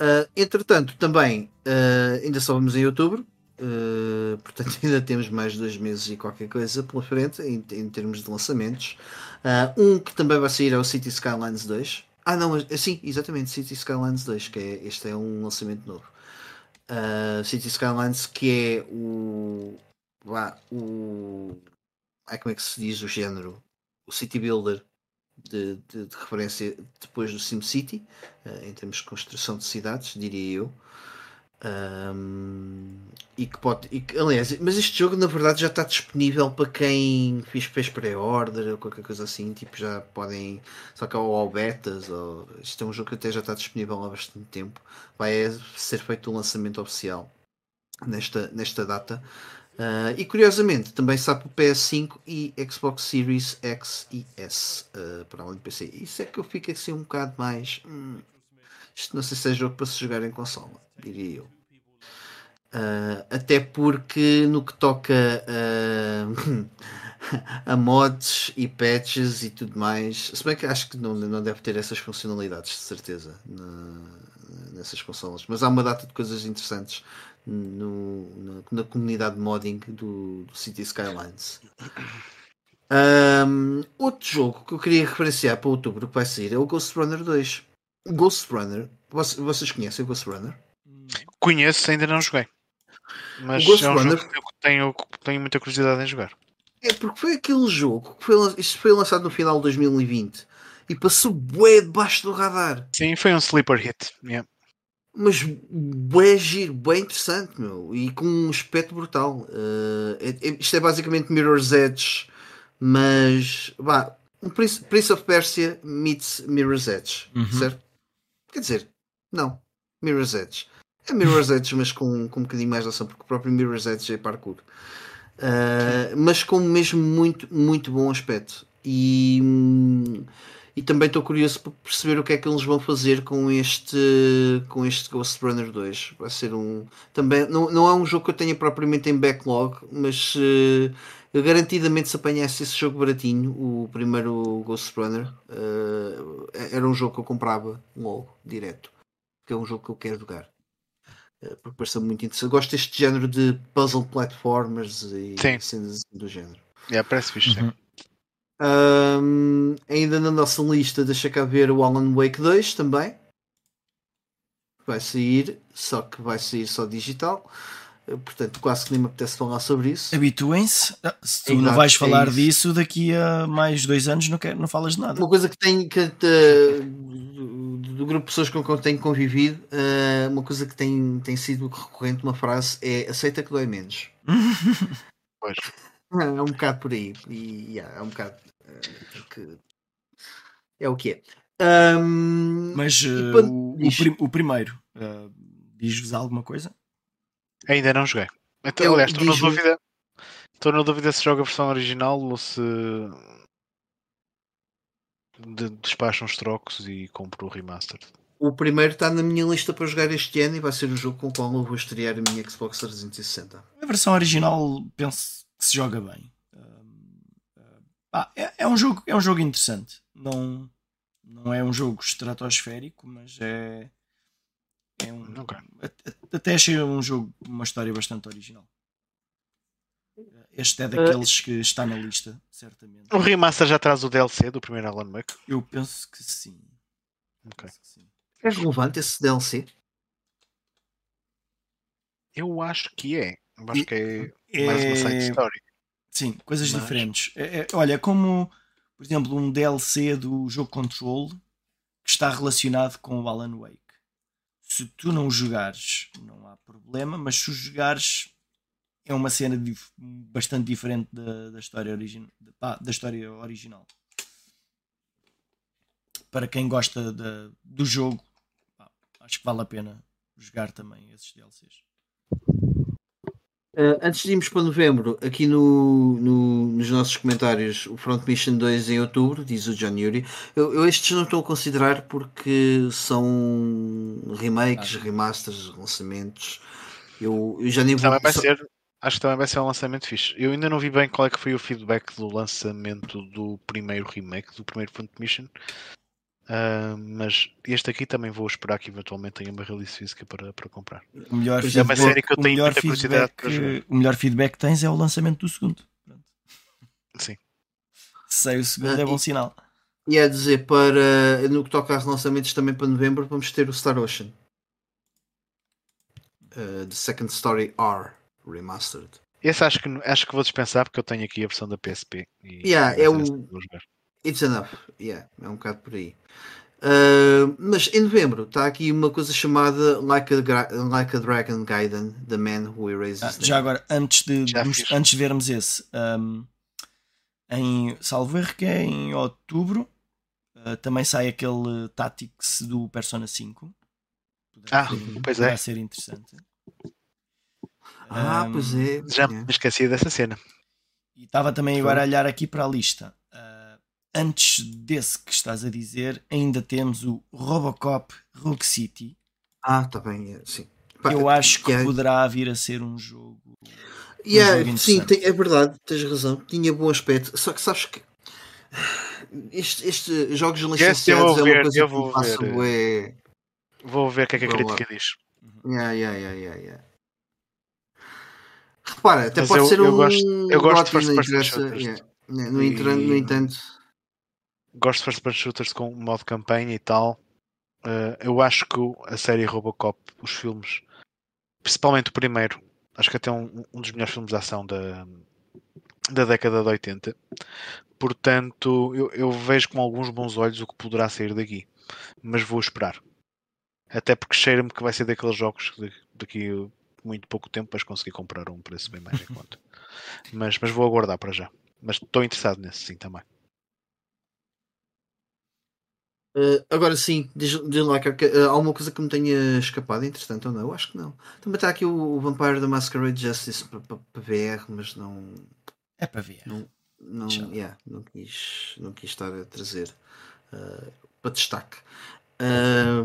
Uh, entretanto, também uh, ainda só vamos em outubro, uh, portanto, ainda temos mais dois meses e qualquer coisa pela frente em, em termos de lançamentos. um que também vai sair é o City Skylines 2. Ah, não, sim, exatamente, City Skylines 2, que é, este é um lançamento novo uh, City Skylines, que é o. Lá, o. Ai, como é que se diz o género? O City Builder de, de, de referência depois do SimCity, uh, em termos de construção de cidades, diria eu. Um, e que pode. E que, aliás, mas este jogo na verdade já está disponível para quem fez, fez pré-order ou qualquer coisa assim. Tipo, já podem. Só que ou betas. Ou, isto é um jogo que até já está disponível há bastante tempo. Vai ser feito um lançamento oficial nesta, nesta data. Uh, e curiosamente também sabe para o PS5 e Xbox Series X e S uh, para além do PC. Isso é que eu fico assim um bocado mais. Hum, isto não sei se é jogo para se jogar em consola, diria eu. Uh, até porque no que toca a mods e patches e tudo mais, se bem que acho que não, não deve ter essas funcionalidades de certeza na, nessas consolas, mas há uma data de coisas interessantes no, na, na, comunidade modding do, do City Skylines. Um, outro jogo que eu queria referenciar para outubro que vai sair é o Ghost Runner 2. Ghost Runner, vocês conhecem o Ghost Runner? Conheço, ainda não joguei. Mas é um Runner... jogo que eu tenho, tenho muita curiosidade em jogar. É porque foi aquele jogo que foi, isto foi lançado no final de 2020 e passou bué debaixo do radar. Sim, foi um sleeper hit. Yeah. Mas bué giro, bué interessante, meu, e com um aspecto brutal. Uh, é, é, isto é basicamente Mirror's Edge, mas vá, um Prince, Prince of Persia meets Mirror's Edge, uhum. certo? Quer dizer, não, Mirror's Edge É Mirror's Edge, mas com, com um bocadinho mais de ação, porque o próprio Mirror's Edge é parkour. Uh, mas com mesmo muito, muito bom aspecto. E, e também estou curioso para perceber o que é que eles vão fazer com este, com este Ghost Runner 2. Vai ser um. Também, não, não é um jogo que eu tenha propriamente em backlog, mas uh, eu garantidamente se apanhasse esse jogo baratinho, o primeiro Ghost Runner, uh, era um jogo que eu comprava logo, direto. Que é um jogo que eu quero jogar. Uh, porque parece muito interessante. Eu gosto deste género de puzzle platformers e cenas assim do género. É, parece fixe. Uhum. Um, ainda na nossa lista, deixa cá ver o Alan Wake 2 também. Vai sair, só que vai sair só digital. Portanto, quase que nem me apetece falar sobre isso. Habituem-se. Ah, se tu Exato, não vais é falar disso, daqui a mais dois anos não, quer, não falas de nada. Uma coisa que tem que do, do grupo de pessoas com quem tenho convivido, uh, uma coisa que tem, tem sido recorrente, uma frase é aceita que dói menos. pois. É um bocado por aí. E yeah, é um bocado uh, que é o que é. Um, Mas uh, o, o, prim, o, primeiro diz-vos alguma coisa? Ainda não joguei. Então, aliás, estou na dúvida. Estou na dúvida se joga a versão original ou se de, despacham os trocos e compro o remaster. O primeiro está na minha lista para jogar este ano e vai ser o jogo com o qual eu vou estrear a minha Xbox 360. A versão original penso que se joga bem. Uh, é, é, um jogo, é um jogo interessante. Não, não é um jogo estratosférico, mas é, é um, okay. Até achei um jogo, uma história bastante original. Este é daqueles que está na lista, certamente. O remaster já traz o DLC do primeiro Alan Wake? Eu penso que sim. Okay. Que sim. É relevante esse DLC? Eu acho que é. Acho que é, é... mais uma side story. Sim, coisas Mas... diferentes. É, é, olha, como por exemplo um DLC do jogo Control que está relacionado com o Alan Wake se tu não jogares, não há problema, mas se jogares, é uma cena dif bastante diferente da, da, história origin da, história original. Para quem gosta do jogo, pá, acho que vale a pena jogar também esses DLCs. Uh, antes de irmos para novembro, aqui no, no, nos nossos comentários, o Front Mission 2 em outubro, diz o John Yuri. Eu, eu estes não estou a considerar porque são remakes, ah. remasters, lançamentos. Eu, eu já nem vou. Vai ser, acho que também vai ser um lançamento fixe. Eu ainda não vi bem qual é que foi o feedback do lançamento do primeiro remake, do primeiro Front Mission. Uh, mas este aqui também vou esperar que eventualmente tenha uma release física para, para comprar. O melhor, é uma série que eu tenho muita curiosidade para jogar. O melhor feedback que tens é o lançamento do segundo. Pronto. Sim. Sei o segundo ah, é bom e, sinal. E é dizer, para no que toca a lançamentos também para novembro, vamos ter o Star Ocean. Uh, the Second Story R Remastered. Esse acho que, acho que vou dispensar porque eu tenho aqui a versão da PSP. E yeah, é o. It's enough, yeah, é um bocado por aí. Uh, mas em novembro está aqui uma coisa chamada Like a, like a Dragon Gaiden, The Man Who Erases ah, Já agora, antes de, antes de vermos esse, um, em salvo erro que é em outubro, uh, também sai aquele Tactics do Persona 5. ah, pois é. Vai ser interessante. Ah, um, pois é. Já me esqueci dessa cena. E estava também agora a olhar aqui para a lista antes desse que estás a dizer, ainda temos o Robocop Rogue City. Ah, está bem, é, sim. Eu acho que yeah. poderá vir a ser um jogo. Yeah, um jogo sim, tem, é verdade, tens razão. Tinha bom aspecto. Só que sabes que estes este jogos licenciados é uma coisa eu vou que faço ver. É... Vou ver o que é que a crítica diz. Yeah, yeah, yeah, yeah, yeah. Repara, até Mas pode eu, ser eu um. Gosto, eu gosto de first person yeah. No, e... no entanto, gosto de first person shooters com modo campanha e tal. Uh, eu acho que a série Robocop, os filmes, principalmente o primeiro, acho que até um, um dos melhores filmes de ação da, da década de 80. Portanto, eu, eu, vejo com alguns bons olhos o que poderá sair daqui. Mas vou esperar. Até porque cheira-me que vai ser daqueles jogos que daqui a muito pouco tempo vais conseguir comprar um preço bem mais em conta. mas, mas vou aguardar para já. Mas estou interessado nesse sim também. Uh, agora sim, diz, diz lá que, que uh, há alguma coisa que me tenha escapado, entretanto, ou não? Eu acho que não. Também está aqui o, o Vampire da Masquerade Justice para VR, mas não. É para VR. Não, não, yeah, não, quis, não quis estar a trazer uh, para destaque.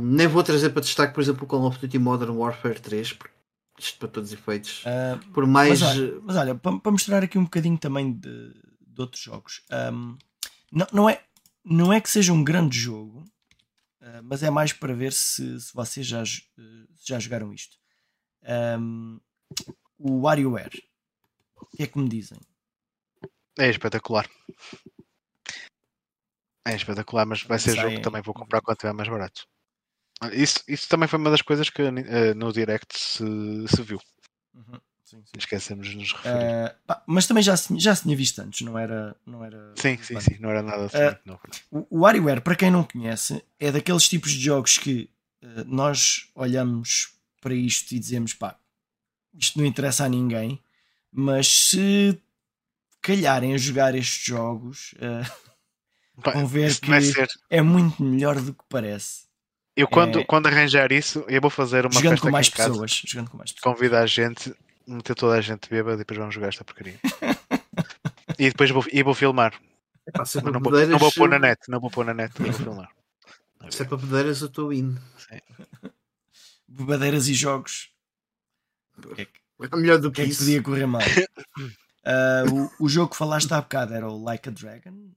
nem vou trazer para destaque, por exemplo, o Call of Duty Modern Warfare 3, porque isto para todos os efeitos. por mais. Mas olha, mas olha para, para, mostrar aqui um bocadinho também de, de outros jogos. Um, não, não é não é que seja um grande jogo, uh, mas é mais para ver se, se vocês já, já jogaram isto. Um, o WarioWare. O que é que me dizem? É espetacular. É espetacular, mas vai ser jogo que também vou comprar quando estiver mais barato. Isso, isso também foi uma das coisas que uh, no Direct se, se viu. Uhum. Sim, sim. Esquecemos de nos referir. Uh, pá, mas também já se, já se tinha visto antes, não era. Não era sim, sim, sim, não era nada uh, O, o WarioWare, para quem não conhece, é daqueles tipos de jogos que uh, nós olhamos para isto e dizemos pá, isto não interessa a ninguém, mas se calharem a jogar estes jogos, uh, vão ver que é muito melhor do que parece. Eu quando, é... quando arranjar isso, eu vou fazer uma jogando com mais pessoas, jogando com mais pessoas. Convida a gente meter toda a gente bêbada e depois vamos jogar esta porcaria. e depois vou, e vou filmar. Epá, é não, vou, não vou pôr na net, não vou pôr na net, vou filmar. Se é para bebedeiras, eu estou indo. Bebedeiras e jogos. É, que, é melhor do que, que isso. É que podia correr mal. uh, o, o jogo que falaste há bocado era o Like a Dragon.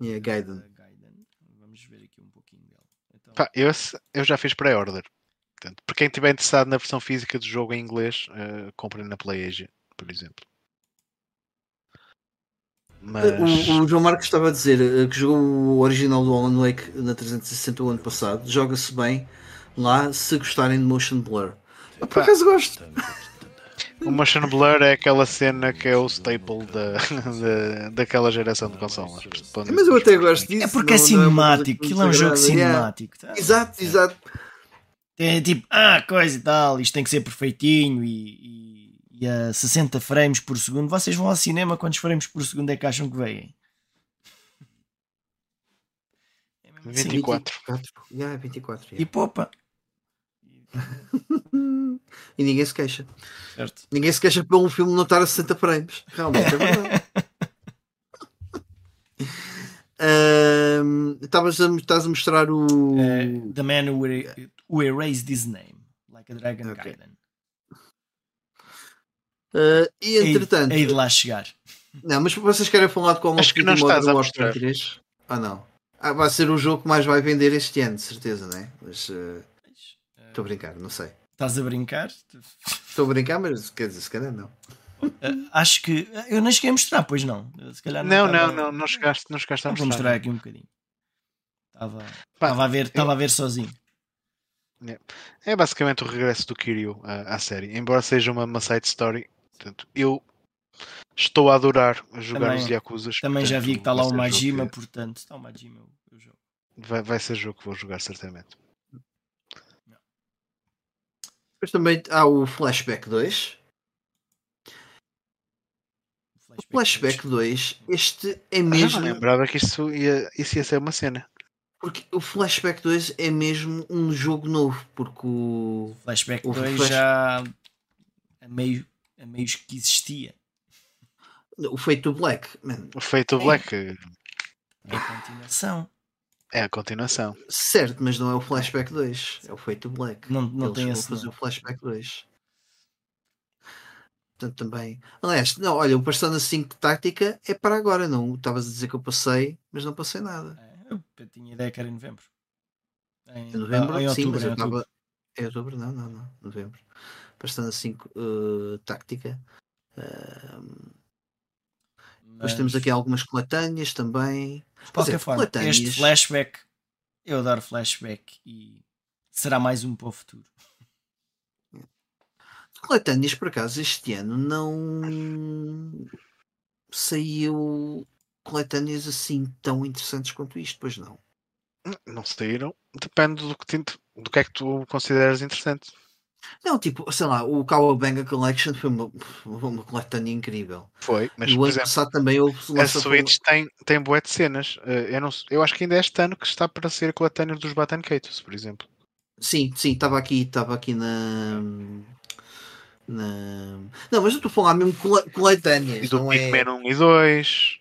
Yeah, Gaiden. Uh, Gaiden. Vamos ver aqui um pouquinho dele. Então... Pá, eu, eu já fiz pré-order. Portanto, para quem estiver interessado na versão física do jogo em inglês, uh, comprem na PlayAsia, por exemplo. Mas... O, o, João Marcos estava a dizer uh, que jogou o original do Alan Wake na 360 o ano passado. Joga-se bem lá se gostarem de Motion Blur. Eu, por acaso gosto. O Motion Blur é aquela cena que é o staple da, da, daquela geração de consolas. Mas eu até gosto disso. É porque é não, é cinemático, aquilo é, um jogo cinemático. Yeah. Tá? Exato, exato. É tipo, ah, coisa e tal, isto tem que ser perfeitinho e, e, e, a 60 frames por segundo. Vocês vão ao cinema, quantos frames por segundo é que acham que vêm? 24. 24. Yeah, 24 yeah. E poupa. e ninguém se queixa. Certo. Ninguém se queixa pelo filme não estar a 60 frames. Realmente é verdade. Estavas um, a, estás a mostrar o. Uh, the Man Who, who Erased His Name, like a Dragon okay. Gaiden. Uh, e entretanto. Hei de lá chegar. Não, mas vocês querem falar de como Acho que não estás a mostrar. 3? Ah, não. Ah, vai ser o jogo que mais vai vender este ano, de certeza, não é? Mas. Uh, estou uh, a brincar, não sei. Estás a brincar? Estou a brincar, mas quer dizer, se calhar não. Uh, acho que eu nem cheguei a mostrar, pois não. Se calhar não, não, não, não, não, chegaste, não chegaste a mostrar. Vou mostrar aqui um bocadinho. Estava, estava, a, ver, estava a ver sozinho. É, é basicamente o regresso do Kiryu à, à série, embora seja uma, uma side story. Portanto, eu estou a adorar jogar também, os Yakuza. Também portanto, já vi que está lá o Majima, que... portanto, está o Majima. Eu jogo. Vai, vai ser jogo que vou jogar certamente. Depois também há o Flashback 2. O Flashback 2, este é mesmo. Ah, lembrava que isso ia, isso ia ser uma cena. Porque o Flashback 2 é mesmo um jogo novo. Porque o. Flashback o 2 flash... já. A meio, a meios que existia. O Feito Black. Man. O Feito é. Black. É a continuação. É a continuação. Certo, mas não é o Flashback 2. É o Feito Black. Não, não Eles tem esse. fazer o Flashback 2. Portanto, também. Aliás, não, olha, o Persona 5 Tática é para agora, não. Estavas a dizer que eu passei, mas não passei nada. É, eu tinha ideia que era em novembro. Em, novembro, em sim, outubro, mas eu estava. É outubro, não, não, não. Novembro. Persona 5 uh, Tática. Uh, mas... Depois temos aqui algumas coletâneas também. De qualquer dizer, forma, coletâneas... este flashback, eu adoro flashback e será mais um para o futuro coletâneas, por acaso, este ano não saiu coletâneas assim tão interessantes quanto isto, pois não. Não saíram. Depende do que, te, do que é que tu consideras interessante. Não, tipo, sei lá, o Cowabunga Collection foi uma, uma coletânea incrível. Foi, mas e o ano exemplo, passado também houve a Switch tem, tem boé de cenas. Eh, Eu, não, eu acho que ainda é este ano que está para ser a coletânea dos Button Katos, por exemplo. Sim, sim, estava aqui, estava aqui na. na... Não, mas eu estou a falar mesmo cole- coletâneas. E do é... Pikmin 1 e 2.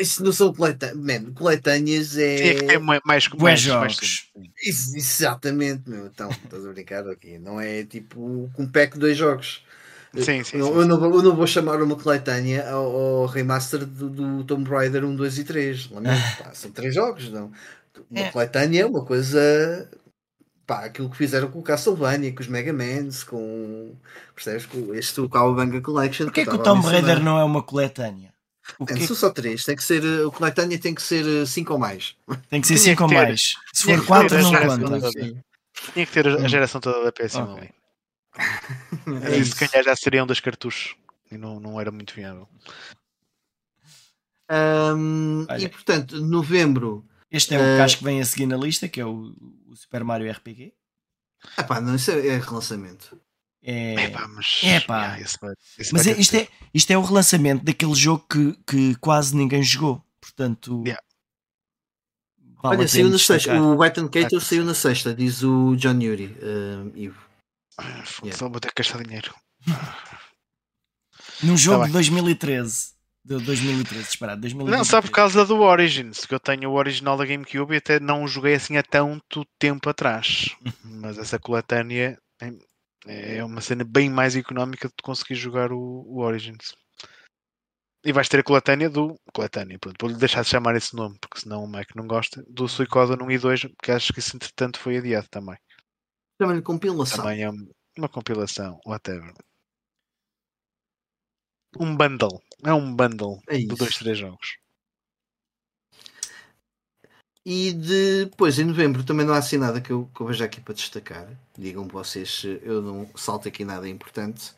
Isso não são coletâneas. Coletâneas é. Tinha que ter mais, mais, jogos. mais. Isso, exatamente, meu. Então, estás a brincar aqui. Não é tipo com um pack de dois jogos. Sim, sim, eu, sim, eu não, vou- eu não vou chamar uma coletânea ao, ao remaster do, do Tomb Raider 1, 2 e 3. Lamento, pá, são três jogos, não. Uma É. coletânea é uma coisa. Pá, aquilo que fizeram com o Castlevania, com os Mega Mans, com. Percebes? Com este o Cowabunga Collection. Porquê que o estava a Tomb Raider não é uma coletânea? O Man, que são só três, tem que ser. eh, O coletânea tem que ser 5 ou mais. tem que ser 5 ou mais. Se for que 4, ter não conta. Tinha que ter a- Hum. geração toda da PS1 Ok. ali. É Isso, isso. se calhar já seriam das cartuchos. E não, não era muito viável. Olha. e portanto, novembro. Este é o Eh, que acho que vem a seguir na lista, que é o, o Super Mario RPG. Epá, não, isso é, é relançamento. É... Epá, mas. Epá. yeah, esse vai- esse Mas é- ter isto, é, isto é o relançamento daquele jogo que, que quase ninguém jogou. Portanto, Yeah. vale Olha, saiu na sexta. O White and Cato Ah, saiu na sexta, diz o John Yuri. Ivo. Ah, foda-se, Yeah. Vou ter que gastar dinheiro. Num jogo Tá de 2013. De 2013, disparado. 2023. Não, só por causa do Origins, que eu tenho o original da GameCube e até não o joguei assim há tanto tempo atrás. Mas essa coletânea é, uma cena bem mais económica de conseguir jogar o, o Origins. E vais ter a coletânea do. Coletânea, pronto, vou-lhe deixar de chamar esse nome, porque senão o Mike não gosta. Do Suicoden 1 e 2, que acho que isso entretanto foi adiado também. Chama-lhe compilação. Também é uma compilação, whatever. Um bundle. É um bundle É de dois, três jogos. E depois, em novembro, também não há assim nada que eu, que eu veja aqui para destacar. Digam-me vocês se eu não salto aqui nada importante.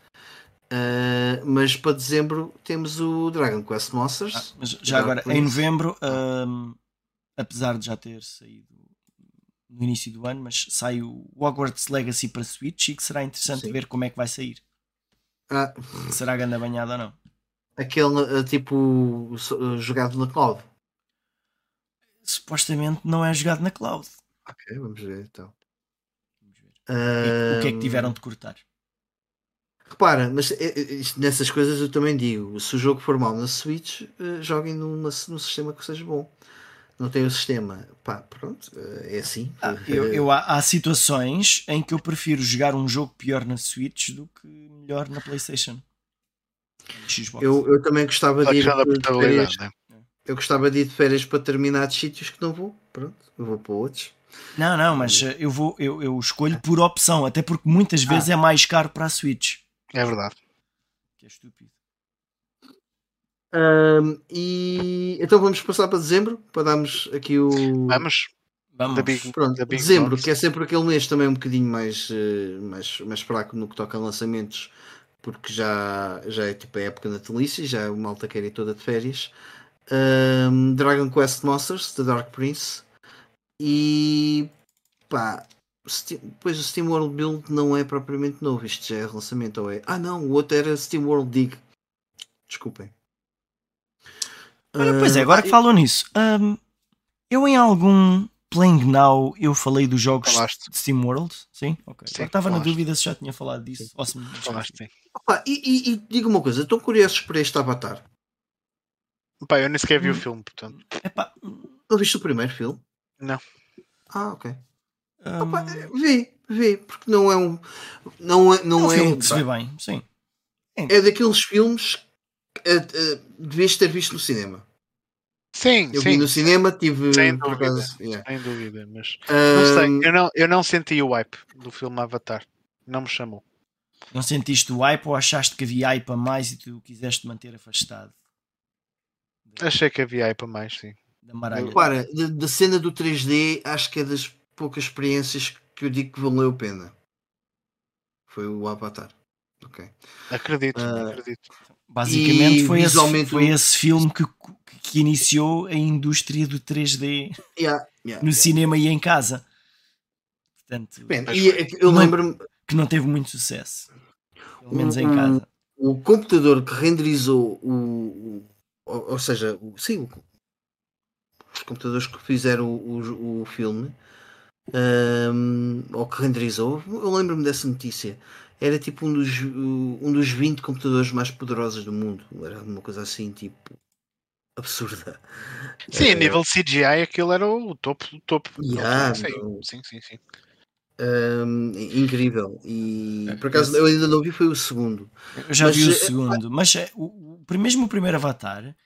Ah, mas para dezembro temos o Dragon Quest Monsters. Ah, mas já agora, em novembro, ahm, apesar de já ter saído no início do ano, mas sai o Hogwarts Legacy para Switch e que será interessante Sim. ver como é que vai sair. Ah, Se Será ganda banhada ou não. aquele ah, tipo jogado na cloud. Supostamente não é jogado na cloud. Ok, vamos ver então. Vamos ver. E o que é que tiveram de cortar? Repara, mas é- isto- nessas coisas eu também digo: se o jogo for mau na Switch, eh, joguem numa, num sistema que seja bom. Não tem o sistema, pá, pronto, eh, é assim. Ah, eu, eu- há, há situações em que eu prefiro jogar um jogo pior na Switch do que melhor na PlayStation. Xbox. Eu, eu também gostava Só de ir de né? Eu gostava de ir de férias para determinados sítios que não vou. Pronto, eu vou para outros. Não, não, mas eh, eu, vou, eu, eu escolho por opção, até porque muitas vezes é mais caro para a Switch. É verdade. Que é estúpido. Ahm, e então vamos passar para dezembro para darmos aqui o. Vamos. Vamos. Da Big, Pronto, da Big dezembro, Box. que é sempre aquele mês também um bocadinho mais, eh, mais, mais fraco no que toca a lançamentos, porque já, já é tipo a época natalícia, já o malta quer ir toda de férias. Ahm, Dragon Quest Monsters, The Dark Prince, e pá, Steam, pois o Steam World Build não é propriamente novo, isto já é lançamento, ou é? Ah não, o outro era Steam World Dig. Desculpem. Olha, pois é, agora Ah, que falam nisso, hum, eu em algum Playing Now eu falei dos jogos Falaste. de Steam World? Sim? Ok. Sim, estava na dúvida se já tinha falado disso. ou se me Falaste sim. E, e, e diga uma coisa, estou curioso por este Avatar. Pá, eu nem sequer vi o Hum. filme, portanto. Epá, Não viste o primeiro filme? Não. Ah, ok. hum, Opa, vê, vê, porque não é um. Não é. é Não um é, filme que se vê bem, sim. é daqueles filmes que eh, devias ter visto no cinema. Sim, Eu vi sim. no cinema, tive Sem dúvida. yeah. Sem dúvida, mas. Não sei, Ahm, eu não, eu não senti o hype do filme Avatar. Não me chamou. Não sentiste o hype ou achaste que havia hype a mais e tu quiseste manter afastado Achei que havia hype a mais, sim. da maralha? Repara, da, cena do 3D, acho que é das poucas experiências que eu digo que valeu a pena. Foi o Avatar. Ok. Acredito, Ah, acredito. Basicamente foi, esse, foi esse filme que, que iniciou a indústria do 3D Yeah, yeah, no yeah. cinema e em casa. Portanto, e foi. eu lembro-me. que não teve muito sucesso. Pelo menos em casa. O computador que renderizou o. ou, ou, seja, o, sim, os computadores que fizeram o, o, filme um, ou que renderizou, eu lembro-me dessa notícia. Era tipo um dos, um dos 20 computadores mais poderosos do mundo. Era uma coisa assim, tipo absurda. Sim, a nível de CGI aquilo era o topo do topo. Yeah, sim, sim, sim, sim. Um, incrível. E por acaso eu ainda não vi, foi o segundo. Eu já mas, vi o segundo, mas é, o, o, mesmo o primeiro Avatar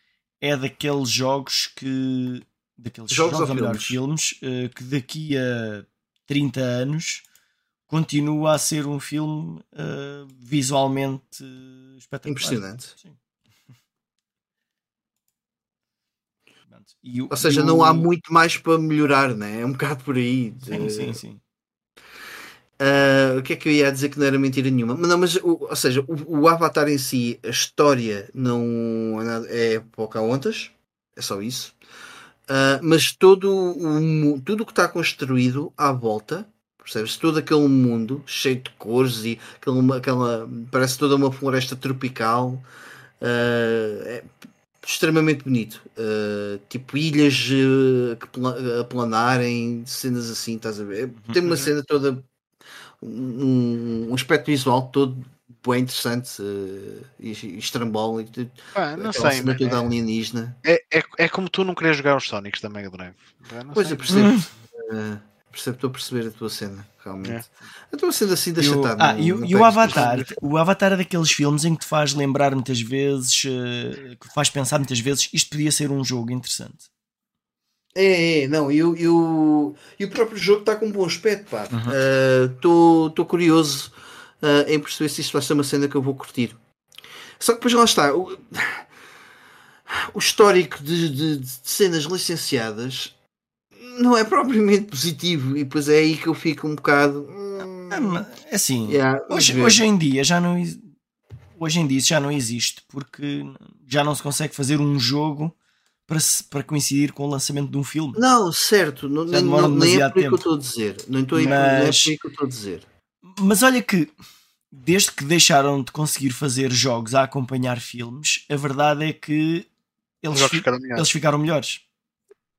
é daqueles jogos que. Daqueles jogos, jogos ou melhor, filmes, filmes uh, que daqui a 30 anos continua a ser um filme uh, visualmente espetacular. Impressionante. Sim. O, Ou seja, o... não há muito mais para melhorar, né? é um bocado por aí. De... Sim, sim, sim. Uh, o que é que eu ia dizer que não era mentira nenhuma? Mas, não, mas o, ou seja, o, o, Avatar em si, a história não é, nada, é Pocahontas, é só isso. Uh, mas todo o, tudo o que está construído à volta, percebes? Todo aquele mundo cheio de cores e aquela, aquela parece toda uma floresta tropical. Uh, é extremamente bonito. Tipo ilhas que aplanarem, cenas assim, estás a ver? Tem uma uhum. cena toda um, um aspecto visual todo bem interessante uh, e, e estrambólico. Ah, não sei, mas toda é, alienígena. É, é, é como tu não queres jogar os Sonics da Mega Drive. Pois sei. eu percebo. Uh, percebo, estou a perceber a tua cena, realmente. É. A tua cena assim deixa estar. Ah, e, o, e o Avatar, o Avatar é daqueles filmes em que te faz lembrar muitas vezes, uh, que te faz pensar muitas vezes, isto podia ser um jogo interessante. É, é, não, e, e, o, e o próprio jogo está com um bom aspecto, pá. Estou uhum. uh, curioso uh, em perceber se isto vai ser uma cena que eu vou curtir. Só que depois lá está. O, o histórico de, de, de, cenas licenciadas não é propriamente positivo, e depois é aí que eu fico um bocado. É assim, yeah, hoje, hoje em dia já não hoje em dia já não existe porque já não se consegue fazer um jogo para, para coincidir com o lançamento de um filme. Não, certo, não, nem, não, nem é por que eu estou a dizer. Não, estou mas, não é aí que eu estou a dizer. Mas olha que desde que deixaram de conseguir fazer jogos a acompanhar filmes, a verdade é que eles, fi ficaram eles ficaram melhores.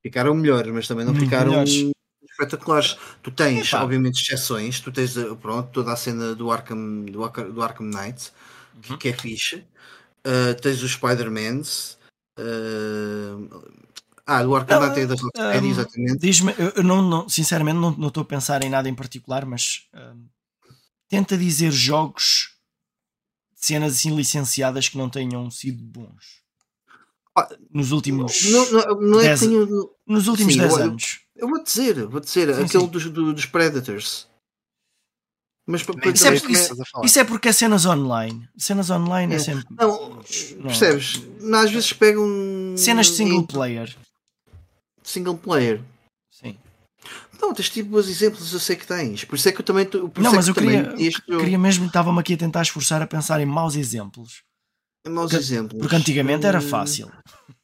Ficaram melhores, mas também não Muito ficaram melhores. espetaculares. Tu tens, Epa. obviamente, exceções. Tu tens eh, pronto, toda a cena do Arkham, do, do Arkham Knight, que, uhum. que é fixe. Uh, tens os Spider-Mans. Ah, do Arcana tem das Rocksteady, um, exatamente. Diz-me, eu não, não, sinceramente não, estou a pensar em nada em particular, mas um, tenta dizer jogos, cenas assim licenciadas que não tenham sido bons. Ah, nos últimos não, não, não é dez, tenho... nos últimos 10 anos. Eu, vou dizer, vou dizer, sim, aquele sim. Dos, dos Predators. Mas isso, é, isso, isso, é porque é cenas online. Cenas online é, é sempre. Não, percebes? Não. Às vezes pegam. Cenas de single player. Single player. Sim. Não, tens tipo bons exemplos, eu sei que tens. Por isso é que eu também. Por não, é mas eu queria, eu queria mesmo, estava-me aqui a tentar esforçar a pensar em maus exemplos. Em maus porque, exemplos. Porque antigamente era fácil.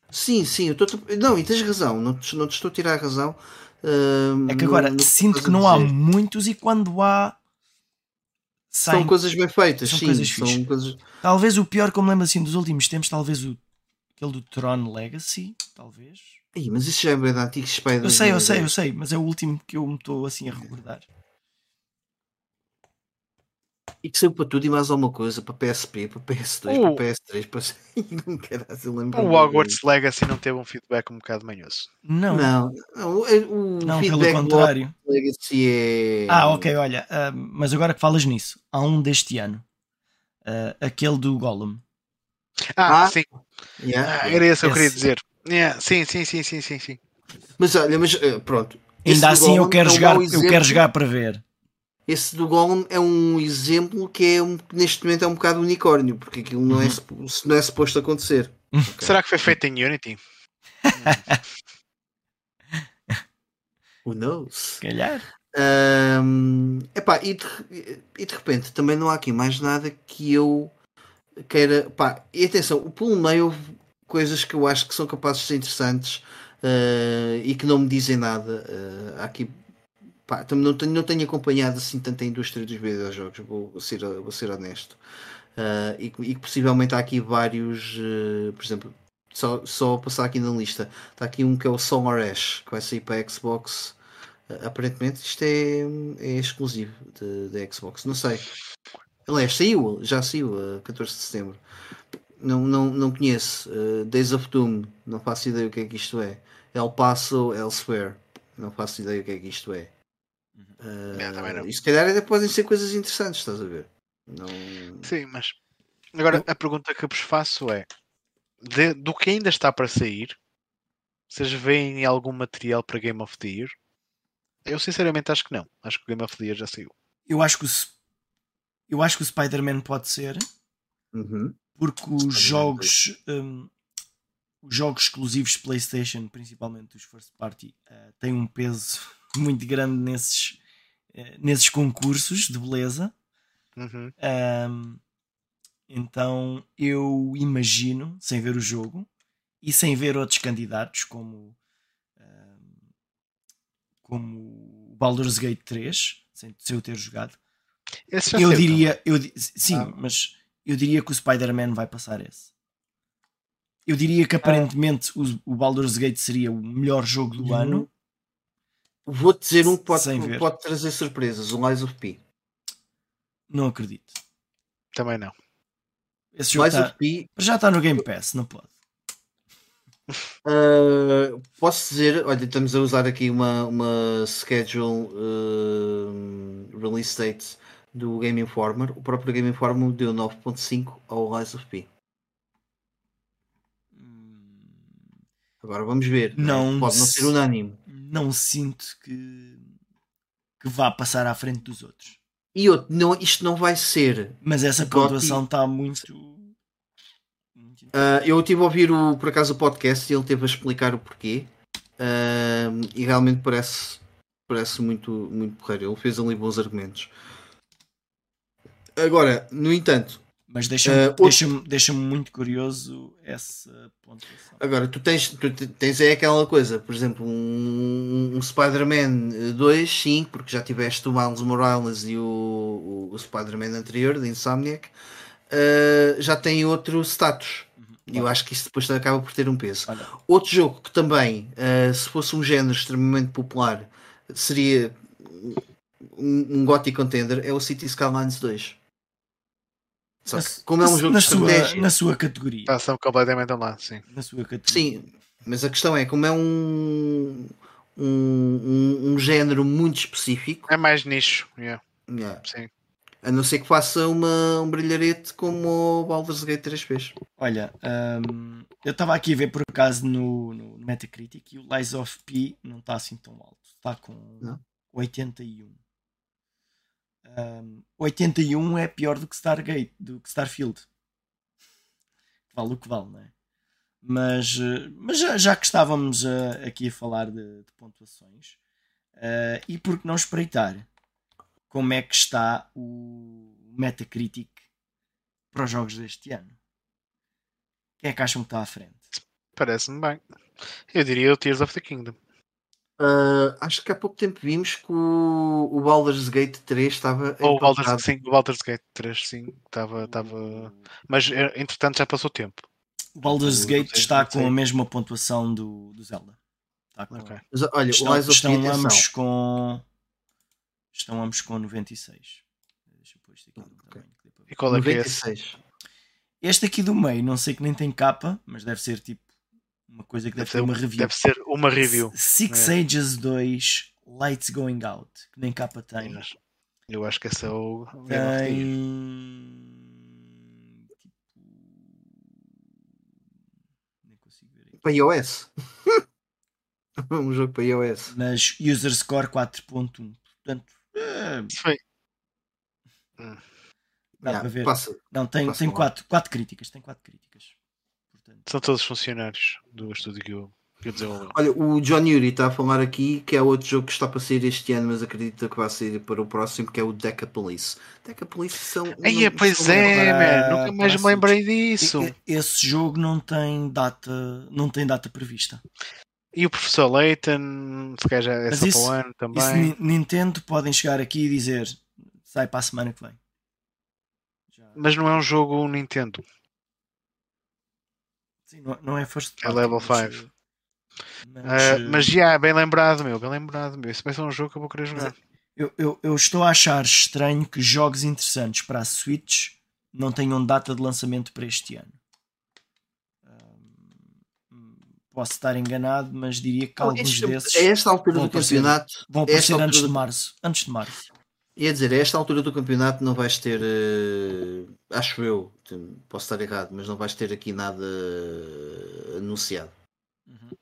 Sim, sim, eu tô, não, e tens razão, não te, não te estou a tirar a razão. Uh, é que agora no, no sinto que não há muitos e quando há são coisas bem feitas, são sim, coisas são coisas... Talvez o pior, como lembro assim dos últimos tempos, talvez o aquele do Tron Legacy, talvez. Ih, mas isso já é antiga Spider. Eu sei, eu sei, eu sei, mas é o último que eu me estou assim a recordar. E que saiu para tudo e mais alguma coisa, para PSP, para PS2, uh. para PS3, para O Hogwarts Legacy não teve um feedback um bocado manhoso. Não. Não, não, o, não pelo contrário. Legacy é. Ah, ok, olha, uh, mas agora que falas nisso, há um deste ano, uh, aquele do Gollum. Ah, ah sim. Yeah. Ah, era isso que eu queria dizer. Yeah, sim, sim, sim, sim, sim, sim. Mas olha, mas uh, pronto. Ainda assim eu quero, é jogar, eu quero jogar para ver. Esse do Golem é um exemplo que é um, neste momento é um bocado unicórnio, porque aquilo não, é, uhum. não é suposto acontecer. Okay. Será que foi feito em Unity? Who knows? Calhar. Um, epá, e, de, e de repente também não há aqui mais nada que eu queira. Pá, e atenção, o pelo meio houve coisas que eu acho que são capazes de ser interessantes uh, e que não me dizem nada. Uh, há aqui pá, não tenho, não tenho acompanhado assim tanto a indústria dos videojogos, vou ser, vou ser honesto. Uh, e, e que possivelmente há aqui vários, uh, por exemplo, só, só passar aqui na lista, está aqui um que é o Summer Ash, que vai sair para a Xbox. Uh, aparentemente isto é, é exclusivo da Xbox, não sei. Aliás, saiu, já saiu a 14 de setembro. Não, não, não conheço. Days of Doom, não faço ideia o que é que isto é. El Paso Elsewhere, não faço ideia o que é que isto é. Uh, e se calhar ainda podem ser coisas interessantes, estás a ver? Não... Sim, mas agora eu... a pergunta que eu vos faço é de, do que ainda está para sair, vocês veem algum material para Game of the Year? Eu sinceramente acho que não. Acho que o Game of the Year já saiu. Eu acho que o, eu acho que o Spider-Man pode ser. Uhum. Porque os jogos, um, os jogos exclusivos de PlayStation, principalmente os first party, uh, têm um peso muito grande nesses, nesses concursos de beleza. Uhum. Um, então eu imagino, sem ver o jogo e sem ver outros candidatos como, um, como Baldur's Gate 3, sem, sem eu ter jogado, eu diria, eu, sim, ah. mas eu diria que o Spider-Man vai passar esse. Eu diria que aparentemente o, o Baldur's Gate seria o melhor jogo do uhum. ano. Vou-te dizer um que pode, pode trazer surpresas: o Lies of P. Não acredito. Também não. Esse jogo tá, P... já está no Game Pass, não pode. Uh, posso dizer, olha, estamos a usar aqui uma, uma schedule uh, release date do Game Informer. O próprio Game Informer deu 9.5 ao Lies of P. Agora vamos ver. É? Não Pode não ser unânime. Não sinto que, que vá passar à frente dos outros. E outro, não, isto não vai ser. Mas essa pontuação está muito. Uh, eu estive a ouvir o, por acaso o podcast e ele teve a explicar o porquê. Uh, e realmente parece, parece muito, muito porreiro. Ele fez ali bons argumentos. Agora, no entanto, mas deixa-me uh, deixa deixa muito curioso essa pontuação. Agora, tu tens, tu tens é aquela coisa, por exemplo, um, um Spider-Man 2, sim, porque já tiveste o Miles Morales e o, o, o Spider-Man anterior, de Insomniac, uh, já tem outro status. E uhum. eu acho que isso depois acaba por ter um peso. Olha. Outro jogo que também, uh, se fosse um género extremamente popular, seria um, um Gothic Contender, é o City Skylines 2. Só que, como é um jogo na de sua, estratégia. Na sua categoria. Passam completamente lá, sim. Na sua categoria. Sim, mas a questão é, como é um. Um, um, um género muito específico. É mais nicho, yeah. Yeah. Sim. A não ser que faça uma, um brilharete como o Baldur's Gate 3 fez. Olha, um, eu estava aqui a ver por acaso no, no Metacritic e o Lies of P não está assim tão alto. Está com não? 81. Um, 81 é pior do que Stargate, do que Starfield. Vale o que vale, não é? Mas, eh, mas já, já que estávamos uh, aqui a falar de, de pontuações, uh, e por que não espreitar como é que está o Metacritic para os jogos deste ano? Quem é que acham que está à frente? Parece-me bem. Eu diria o Tears of the Kingdom. Uh, acho que há pouco tempo vimos que o, o Baldur's Gate 3 estava. Ou o Baldur's, sim, o Baldur's Gate 3, sim, estava. estava... Mas eh, entretanto já passou tempo. O Baldur's Gate está com a mesma pontuação do, do Zelda. Está com... okay. Mas, olha, estão, estão ambos com. Estão ambos com 96. Deixa eu pôr isto aqui okay. também. E qual é 96. que é esse? Este aqui do meio, não sei que nem tem capa, mas deve ser tipo uma coisa que deve, deve ser uma review. Deve ser uma review. Six é. Ages 2 Lights Going Out, que nem capa tem. Eu acho que esse é o. Tem. Tipo... Nem consigo ver. Para iOS. um jogo para iOS. Mas User Score 4.1. Portanto. É... Foi. Dá yeah, para ver. Passa, Não, tem, tem quatro, quatro críticas. Tem quatro críticas. São todos funcionários do estúdio que eu, que eu desenvolvi. Olha, o John Yuri está a falar aqui que é outro jogo que está para sair este ano, mas acredito que vai sair para o próximo, que é o Deca Police. Deca Police são. Aí, não, pois são é, man, nunca mais me lembrei disso. Esse jogo não tem data, não tem data prevista. E o professor Layton, se calhar já é Mas só isso- para o ano Isso também. Ni- Nintendo podem chegar aqui e dizer sai para a semana que vem. Já- Mas não é um jogo Nintendo. Sim, não, não é first É party, level mas, five. Mas, Ah, eh, mas já, bem lembrado, meu, bem lembrado, meu. Isso vai ser um jogo que eu vou querer jogar. eu, eu, eu estou a achar estranho que jogos interessantes para a Switch não tenham data de lançamento para este ano. Posso estar enganado, mas diria que alguns Isto- desses a esta altura vão do aparecer- campeonato, vão aparecer antes altura de do- março. Antes de março. Ia dizer, a esta altura do campeonato não vais ter, eh, acho eu, posso estar errado, mas não vais ter aqui nada eh, anunciado. Uhum.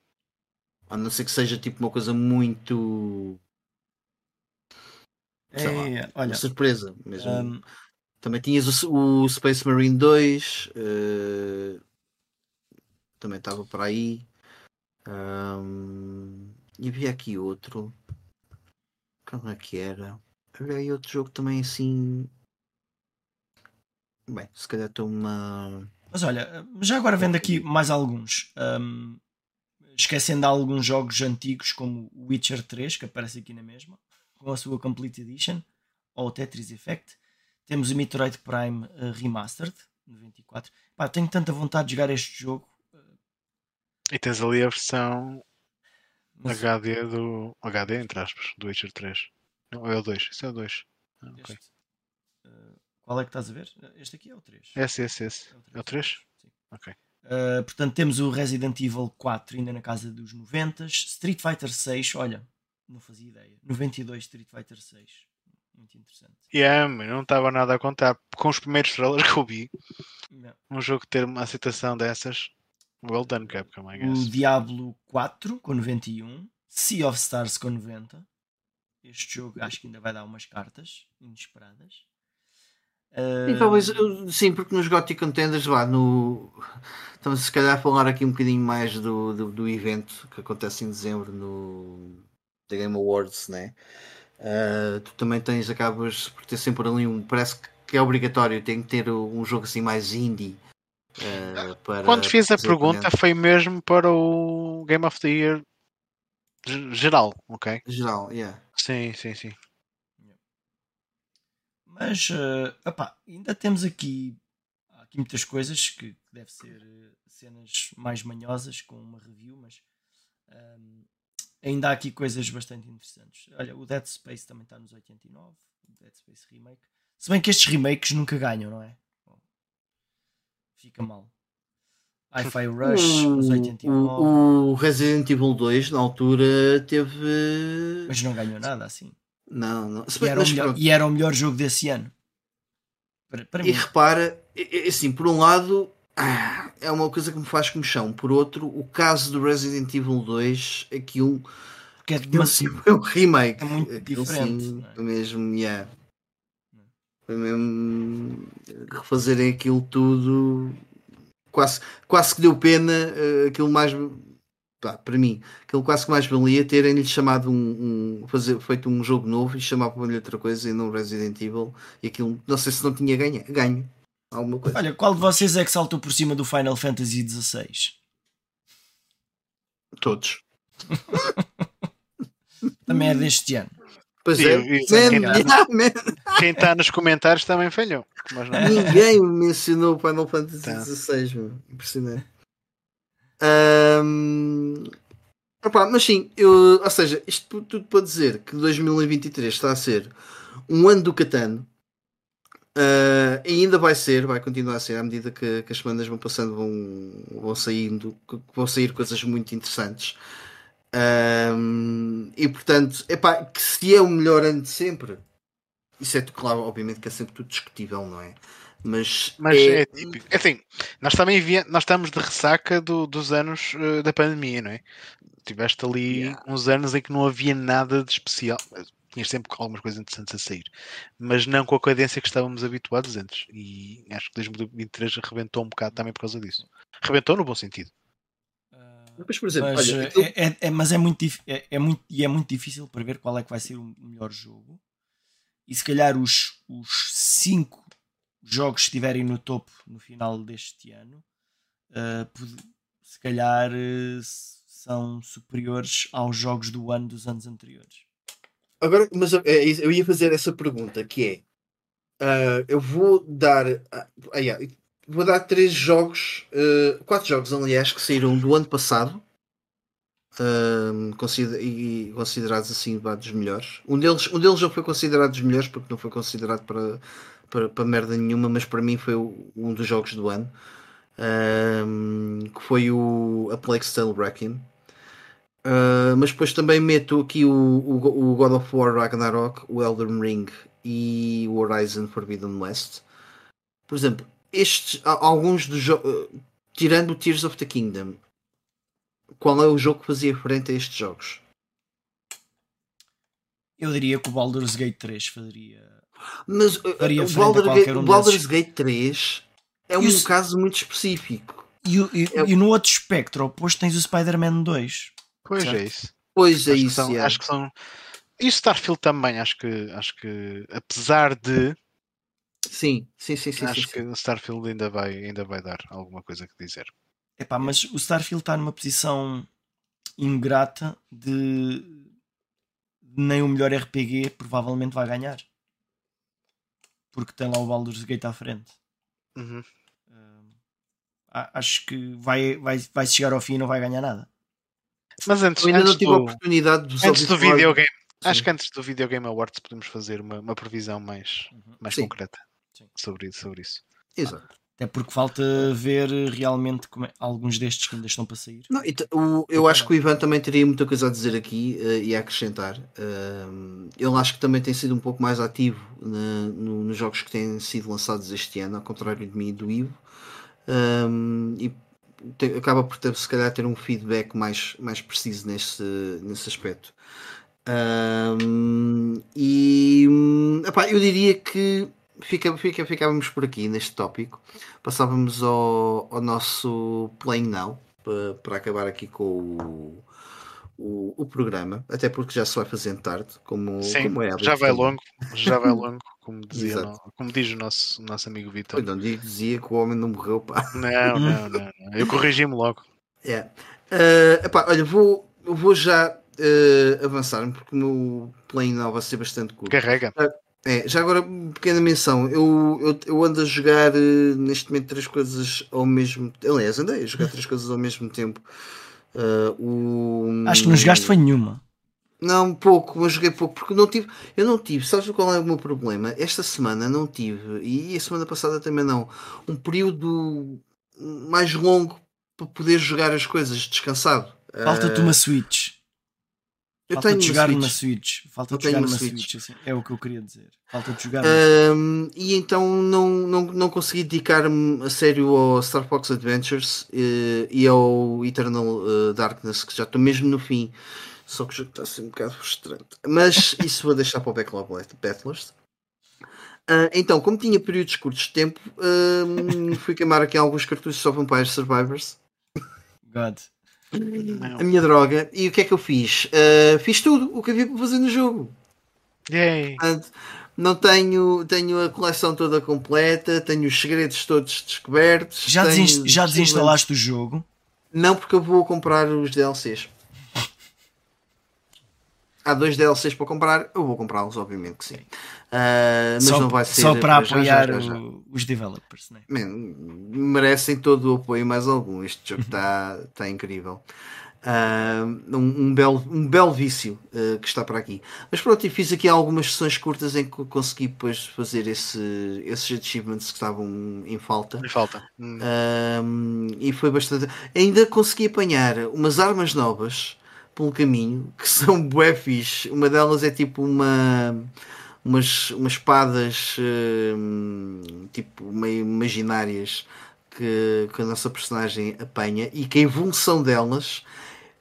A não ser que seja tipo uma coisa muito Sei lá, É, olha, uma surpresa mesmo. hum, Também tinhas o, o Space Marine 2, eh, também estava para aí. Hum, e havia aqui outro. Como é que era? Havia aí outro jogo também assim. Bem, se calhar estou uma. Mas olha, já agora vendo aqui mais alguns. Hum, esquecendo alguns jogos antigos como o Witcher 3, que aparece aqui na mesma, com a sua Complete Edition, ou o Tetris Effect. Temos o Metroid Prime eh, Remastered, 94. Pá, tenho tanta vontade de jogar este jogo. E tens ali a versão mas HD do. HD, entre aspas, do Witcher 3. Não, é o 2. Isso é o 2. Ah, ok. este, eh, qual é que estás a ver? Este aqui é o 3. Esse, esse, esse. É o 3? Sim. Ok. Uh, portanto, temos o Resident Evil 4 ainda na casa dos 90. Street Fighter 6, olha, não fazia ideia. 92 Street Fighter 6. Muito interessante. Yeah, não estava nada a contar. Com os primeiros trailers que eu vi, Yeah. um jogo ter uma aceitação dessas. Well done, Capcom, I O guess. Diablo 4 com 91. Sea of Stars com 90. Este jogo acho que ainda vai dar umas cartas inesperadas. E Uh, talvez, sim, porque nos Gothic Contenders, lá no. Estamos se calhar a falar aqui um bocadinho mais do, do, do evento que acontece em dezembro no The Game Awards, né? Ah, tu também tens, acabas por ter sempre ali um. Parece que é obrigatório, tem que ter um jogo assim mais indie. ah, para Quando fiz a pergunta foi mesmo para o Game of the Year geral, ok? geral, yeah. Sim, sim, sim. Mas eh, epá, ainda temos aqui, aqui muitas coisas que, que deve ser eh, cenas mais manhosas com uma review, mas ehm, ainda há aqui coisas bastante interessantes. Olha, o Dead Space também está nos 89, o Dead Space Remake. Se bem que estes remakes nunca ganham, não é? Bom, fica mal. Hi-Fi Rush nos 89, o, o Resident Evil 2 na altura teve. mas não ganhou nada assim. Não, não. E era, o mas melhor, e era o melhor jogo desse ano. Para, para E mim. repara, é- é assim, por um lado, ah, é uma coisa que me faz comichão. Por outro, o caso do Resident Evil 2, aquilo, Que é sim foi um remake. É muito diferente, sim, não é? mesmo, yeah. Não. Foi mesmo refazerem aquilo tudo. Quase, quase que deu pena eh, aquilo mais. pá, para mim, aquilo quase que mais valia terem-lhe chamado um, um- fazer, feito um jogo novo e chamavam-lhe outra coisa e não Resident Evil. E aquilo, não sei se não tinha ganho, ganho alguma coisa. Olha, qual de vocês é que saltou por cima do Final Fantasy XVI? Todos. Também é deste ano. Pois E- é, Man, Quem está nos comentários também falhou. Ninguém mencionou o Final Fantasy. XVI, impressionante. Ahm, opá, mas sim, eu, ou seja, isto tudo para dizer que 2023 está a ser um ano do Catano. Ah, e ainda vai ser, vai continuar a ser à medida que, que as semanas vão passando, vão, vão saindo, vão sair coisas muito interessantes. Ahm, e portanto, epá, que se é o melhor ano de sempre, isso é claro, obviamente que é sempre tudo discutível, não é? Mas, Mas é, típico. É Assim, nós também vi- nós estamos de ressaca do- dos anos eh, da pandemia, não é? Tiveste ali Yeah. uns anos em que não havia nada de especial. Tinhas sempre algumas coisas interessantes a sair, mas não com a cadência que estávamos habituados antes. E acho que 2023 arrebentou um bocado também por causa disso. Arrebentou no bom sentido. Mas, por exemplo, mas, olha, eh, aquilo- é, é- é- mas é muito, é, é muito, e é muito difícil prever qual é que vai ser o melhor jogo. E se calhar os, os cinco jogos que estiverem no topo no final deste ano, pod- se calhar s- são superiores aos jogos do ano dos anos anteriores. Agora, mas eu, é eu ia fazer essa pergunta que é ah, eu vou dar ah, ah, yeah, vou dar três jogos, ah, quatro jogos aliás que saíram do ano passado ah, consider- e considerados assim dos melhores. Um deles, um deles já foi considerado dos melhores porque não foi considerado para, para, para merda nenhuma, mas para mim foi o- um dos jogos do ano. um, que foi o A Plague Tale Requiem. Uh, mas depois também meto aqui o, o, o God of War Ragnarok, o Elden Ring e o Horizon Forbidden West. Por exemplo, estes, alguns dos jogos, tirando o Tears of the Kingdom, qual é o jogo que fazia frente a estes jogos? Eu diria que o Baldur's Gate 3 faria. Mas uh, Faria o frente a Baldur qualquer Gate- um o Baldur's desses. Gate 3 é E um o- caso muito específico. E, o- e- É- e no outro espectro oposto tens o Spider-Man 2. Pois Certo. é isso. Pois é acho, que isso. são, yeah. acho que são. E o Starfield também, acho que, acho que apesar de, Sim, sim, sim, sim. acho sim, que sim. o Starfield ainda vai, ainda vai dar alguma coisa que dizer. Epá, mas o Starfield está numa posição ingrata de nem o melhor RPG provavelmente vai ganhar. Porque tem lá o Baldur's Gate à frente. Uhum. Hum, a- acho que vai, vai, vai chegar ao fim e não vai ganhar nada. Mas antes, Eu ainda antes, não tive a do, oportunidade de antes do videogame, Sim. acho que antes do Videogame Awards podemos fazer uma, uma previsão mais, mais Sim. concreta. Sobre, sobre isso. Exato. Até porque falta ver realmente como é- alguns destes que ainda estão para sair. Não, e o- eu acho que o Ivan também teria muita coisa a dizer aqui eh, e a acrescentar. Um, ele acho que também tem sido um pouco mais ativo na- no- nos jogos que têm sido lançados este ano, ao contrário de mim e do Ivo. Um, e te- acaba por ter, se calhar ter um feedback mais, mais preciso nesse, nesse aspecto. Um, e hum, epá, eu diria que fica, fica, ficávamos por aqui neste tópico. Passávamos ao, ao nosso Playing Now para, para acabar aqui com o, o, o programa, até porque já se vai fazendo tarde, como, Sim, como é já vai longo, já vai longo, como, dizia, no- como diz o nosso, nosso amigo Vitor. Não dizia que o homem não morreu, pá. Não, não, não, não. Eu corrigi-me logo. É. Eh, epá, olha, vou, vou já eh, avançar porque o meu Playing Now vai ser bastante curto. Carrega. É, já agora, pequena menção. Eu, eu, eu ando a jogar eh, neste momento três coisas ao mesmo tempo. Aliás, andei a jogar três coisas ao mesmo tempo. Eh, o... Acho que não jogaste foi nenhuma. Não, pouco, mas joguei pouco porque não tive. Eu não tive. Sabes qual é o meu problema? Esta semana não tive, e a semana passada também não. Um período mais longo para poder jogar as coisas descansado. Falta-te Eh, uma Switch. Eu Falta de jogar Switch. uma Switch. Falta de jogar uma Switch. Switch. assim. É o que eu queria dizer. Falta de jogar. Um, e então não, não, não consegui dedicar-me a sério ao Star Fox Adventures eh, e ao Eternal eh, Darkness, que já estou mesmo no fim. Só que o jogo está a ser um bocado frustrante. Mas isso vou deixar para o Backlog Battlers. Ah, então, como tinha períodos curtos de tempo, hum, fui queimar aqui alguns cartuchos só Vampire Survivors. God. A minha droga. E o que é que eu fiz? Ah, fiz tudo o que havia para fazer no jogo. Yay. Portanto, não tenho, tenho a coleção toda completa, tenho os segredos todos descobertos. Já, tenho desinst- já desinstalaste o jogo? Não, porque eu vou comprar os DLCs. Há dois DLCs para comprar, eu vou comprá-los, obviamente que sim. Ah, mas só, não vai ser só para já, apoiar já, já, já. os developers, né? Man, merecem todo o apoio mais algum. Este jogo está tá incrível. Ah, um, um, belo, um belo vício ah, que está para aqui. Mas pronto, e fiz aqui algumas sessões curtas em que consegui depois fazer esse, esses achievements que estavam em falta. Me falta. Um, e foi bastante. Ainda consegui apanhar umas armas novas pelo caminho que são bué fixe. Uma delas é tipo uma. Umas, umas espadas hum, tipo meio imaginárias que, que a nossa personagem apanha e que a evolução delas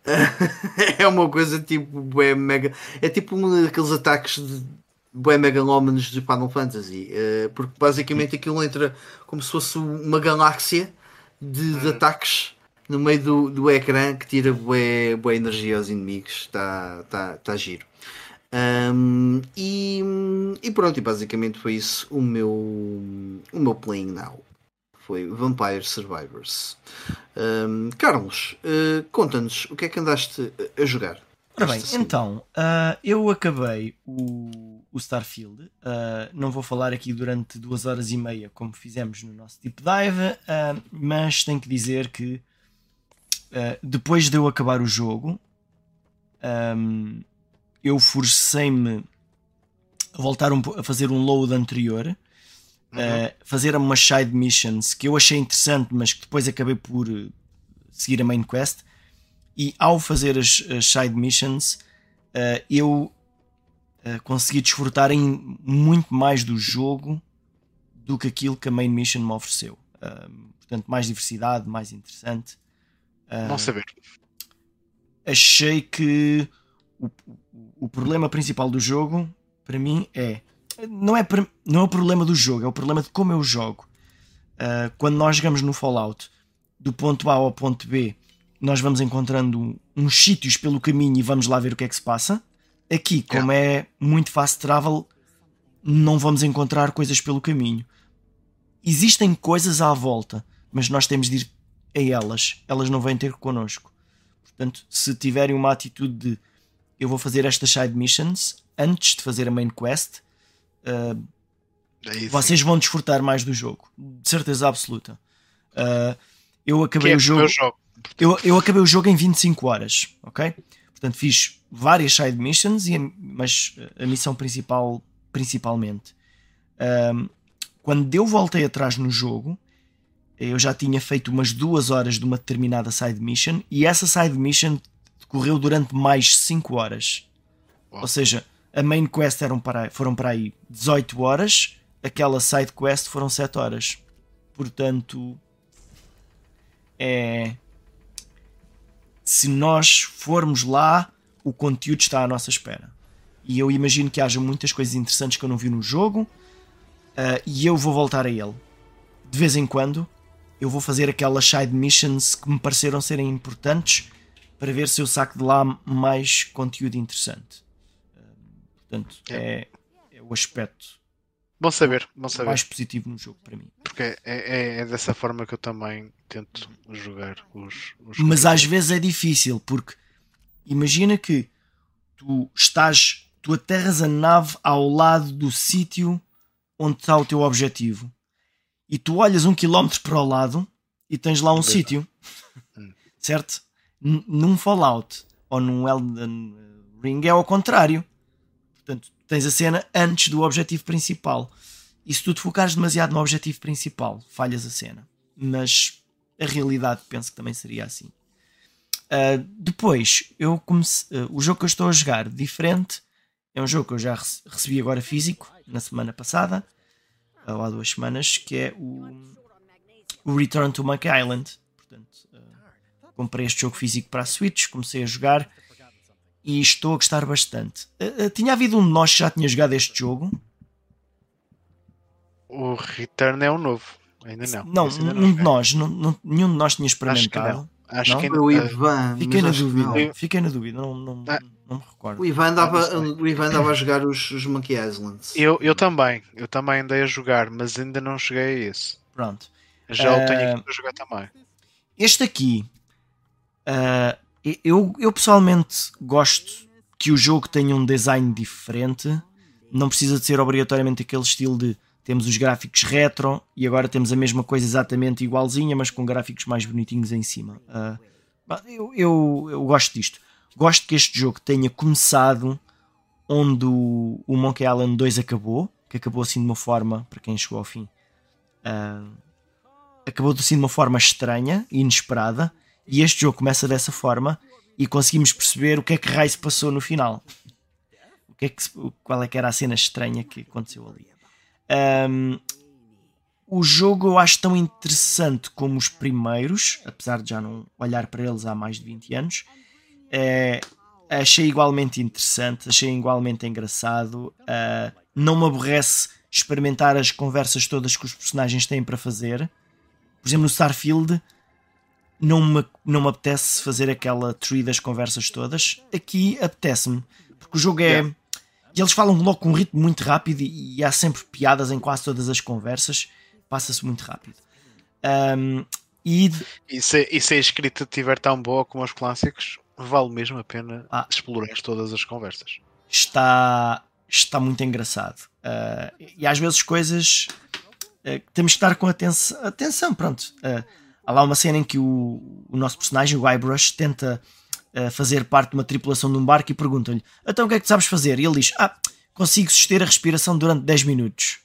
é uma coisa tipo bué mega. É tipo um daqueles ataques de bué megalómanos de Final Fantasy. eh, porque basicamente aquilo entra como se fosse uma galáxia de, de ataques no meio do, do ecrã que tira bué, bué energia aos inimigos. Está tá, tá giro. Um, e, e pronto, e basicamente foi isso o meu, o meu playing now. foi Vampire Survivors. Um, Carlos, uh, conta-nos o que é que andaste a jogar. Ora bem, então, uh, eu acabei o, o Starfield. Uh, não vou falar aqui durante duas horas e meia, como fizemos no nosso Deep Dive, mas tenho que dizer que depois de eu acabar o jogo, um, eu forcei-me a voltar um, a fazer um load anterior, uhum. fazer umas side missions que eu achei interessante, mas que depois acabei por seguir a main quest e ao fazer as, as side missions, uh, eu uh, consegui desfrutar em muito mais do jogo do que aquilo que a main mission me ofereceu. Uh, portanto, mais diversidade, mais interessante. Não saber. Achei que o, o problema principal do jogo, para mim, é não é, não é o problema do jogo, é o problema de como eu jogo. Uh, quando nós jogamos no Fallout, do ponto A ao ponto B, nós vamos encontrando uns sítios pelo caminho e vamos lá ver o que é que se passa. Aqui, como é muito fast travel, não vamos encontrar coisas pelo caminho. Existem coisas à volta, mas nós temos de ir a elas. Elas não vêm ter connosco. Portanto, se tiverem uma atitude de eu vou fazer estas side missions antes de fazer a main quest, uh, vocês vão desfrutar mais do jogo. De certeza absoluta. Uh, eu acabei é o jogo. jogo eu, eu acabei o jogo em 25 horas, ok? Portanto, fiz várias side missions, e a, mas a missão principal, principalmente. Um, quando eu voltei atrás no jogo, eu já tinha feito umas duas horas de uma determinada side mission e essa side mission decorreu durante mais 5 horas. Ou seja, a main quest eram para, foram para aí 18 horas, aquela side quest foram 7 horas. Portanto, é se nós formos lá, o conteúdo está à nossa espera. E eu imagino que haja muitas coisas interessantes que eu não vi no jogo uh, e eu vou voltar a ele. De vez em quando, eu vou fazer aquelas side missions que me pareceram serem importantes para ver se eu saco de lá mais conteúdo interessante. Portanto, é, é o aspecto Bom saber, bom saber. mais positivo no jogo para mim. Porque é, é, é dessa forma que eu também tento jogar os. os Mas às vezes é difícil, porque imagina que tu estás, tu aterras a nave ao lado do sítio onde está o teu objetivo e tu olhas um quilómetro para o lado e tens lá um sítio, hum. certo? N num Fallout ou num Elden Ring é ao contrário. Portanto, tens a cena antes do objetivo principal. E se tu te focares demasiado no objetivo principal, falhas a cena. Mas a realidade penso que também seria assim. Uh, depois, eu comecei, uh, o jogo que eu estou a jogar, diferente, é um jogo que eu já recebi agora físico, na semana passada, ou há duas semanas, que é o, o Return to Monkey Island. Portanto, uh, comprei este jogo físico para a Switch, comecei a jogar e estou a gostar bastante. Uh, uh, tinha havido um de nós que já tinha jogado este jogo? O Return é um novo, ainda não. Não, um de nós, não, não, nenhum de nós tinha experimentado. Acho não? que não. o Ivan. Fiquei na dúvida, fiquei na dúvida, não, não, ah. Não me recordo. O Ivan andava, o Ivan andava a jogar os, os Monkey Islands. Eu, eu também, eu também andei a jogar, mas ainda não cheguei a esse. Pronto. Já uh, o tenho aqui para jogar também. Este aqui, uh, eu, eu pessoalmente gosto que o jogo tenha um design diferente. Não precisa de ser obrigatoriamente aquele estilo de temos os gráficos retro e agora temos a mesma coisa exatamente igualzinha, mas com gráficos mais bonitinhos em cima. Uh, eu, eu, eu, gosto disto. Gosto que este jogo tenha começado onde o, o Monkey Island 2 acabou, que acabou assim de uma forma, para quem chegou ao fim, uh, acabou assim de uma forma estranha e inesperada e este jogo começa dessa forma e conseguimos perceber o que é que raio se passou no final. O que é que, qual é que era a cena estranha que aconteceu ali. Um, o jogo eu acho tão interessante como os primeiros, apesar de já não olhar para eles há mais de 20 anos. É, achei igualmente interessante, achei igualmente engraçado. Uh, não me aborrece experimentar as conversas todas que os personagens têm para fazer. Por exemplo, no Starfield não me, não me apetece fazer aquela tree das conversas todas. Aqui apetece-me, porque o jogo é. Yeah. E eles falam logo com um ritmo muito rápido e, e há sempre piadas em quase todas as conversas. Passa-se muito rápido. Um, e, e, se, e se a escrita estiver tão boa como os clássicos, vale mesmo a pena ah, explorar todas as conversas. Está, está muito engraçado. Uh, e às vezes coisas uh, temos que estar com atenção. atenção pronto. Uh, há lá uma cena em que o, o nosso personagem, o Guybrush, tenta fazer parte de uma tripulação de um barco e pergunta-lhe: Então o que é que tu sabes fazer? E ele diz: Ah, consigo suster a respiração durante 10 minutos.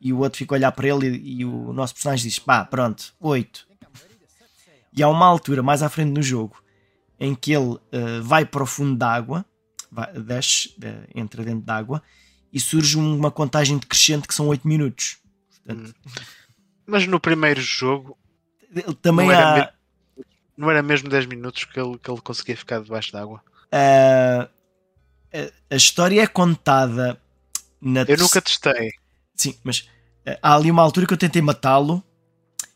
E o outro fica a olhar para ele e, e o nosso personagem diz: Pá, pronto, 8. E há uma altura mais à frente no jogo em que ele uh, vai para o fundo d'água, desce, uh, entra dentro d'água e surge uma contagem decrescente que são 8 minutos. Portanto, hum. Mas no primeiro jogo também não há. Era não era mesmo 10 minutos que ele, que ele conseguia ficar debaixo d'água? Uh, a, a história é contada na. Eu nunca testei. Sim, mas uh, há ali uma altura que eu tentei matá-lo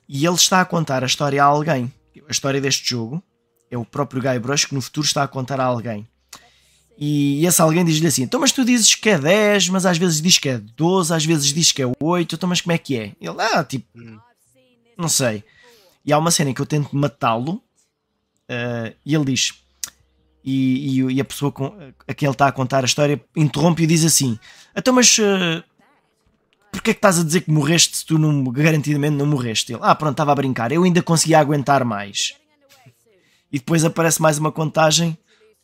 e ele está a contar a história a alguém. A história deste jogo é o próprio Guybrush que no futuro está a contar a alguém. E esse alguém diz-lhe assim: Então, mas tu dizes que é 10, mas às vezes diz que é 12, às vezes diz que é 8, então, mas como é que é? Ele, ah, tipo, não sei. E há uma cena em que eu tento matá-lo uh, e ele diz: e, e, e, a pessoa com, a quem ele está a contar a história interrompe e diz assim: Então, mas uh, porquê é que estás a dizer que morreste se tu não, garantidamente não morreste? Ele, ah, pronto, estava a brincar, eu ainda conseguia aguentar mais e depois aparece mais uma contagem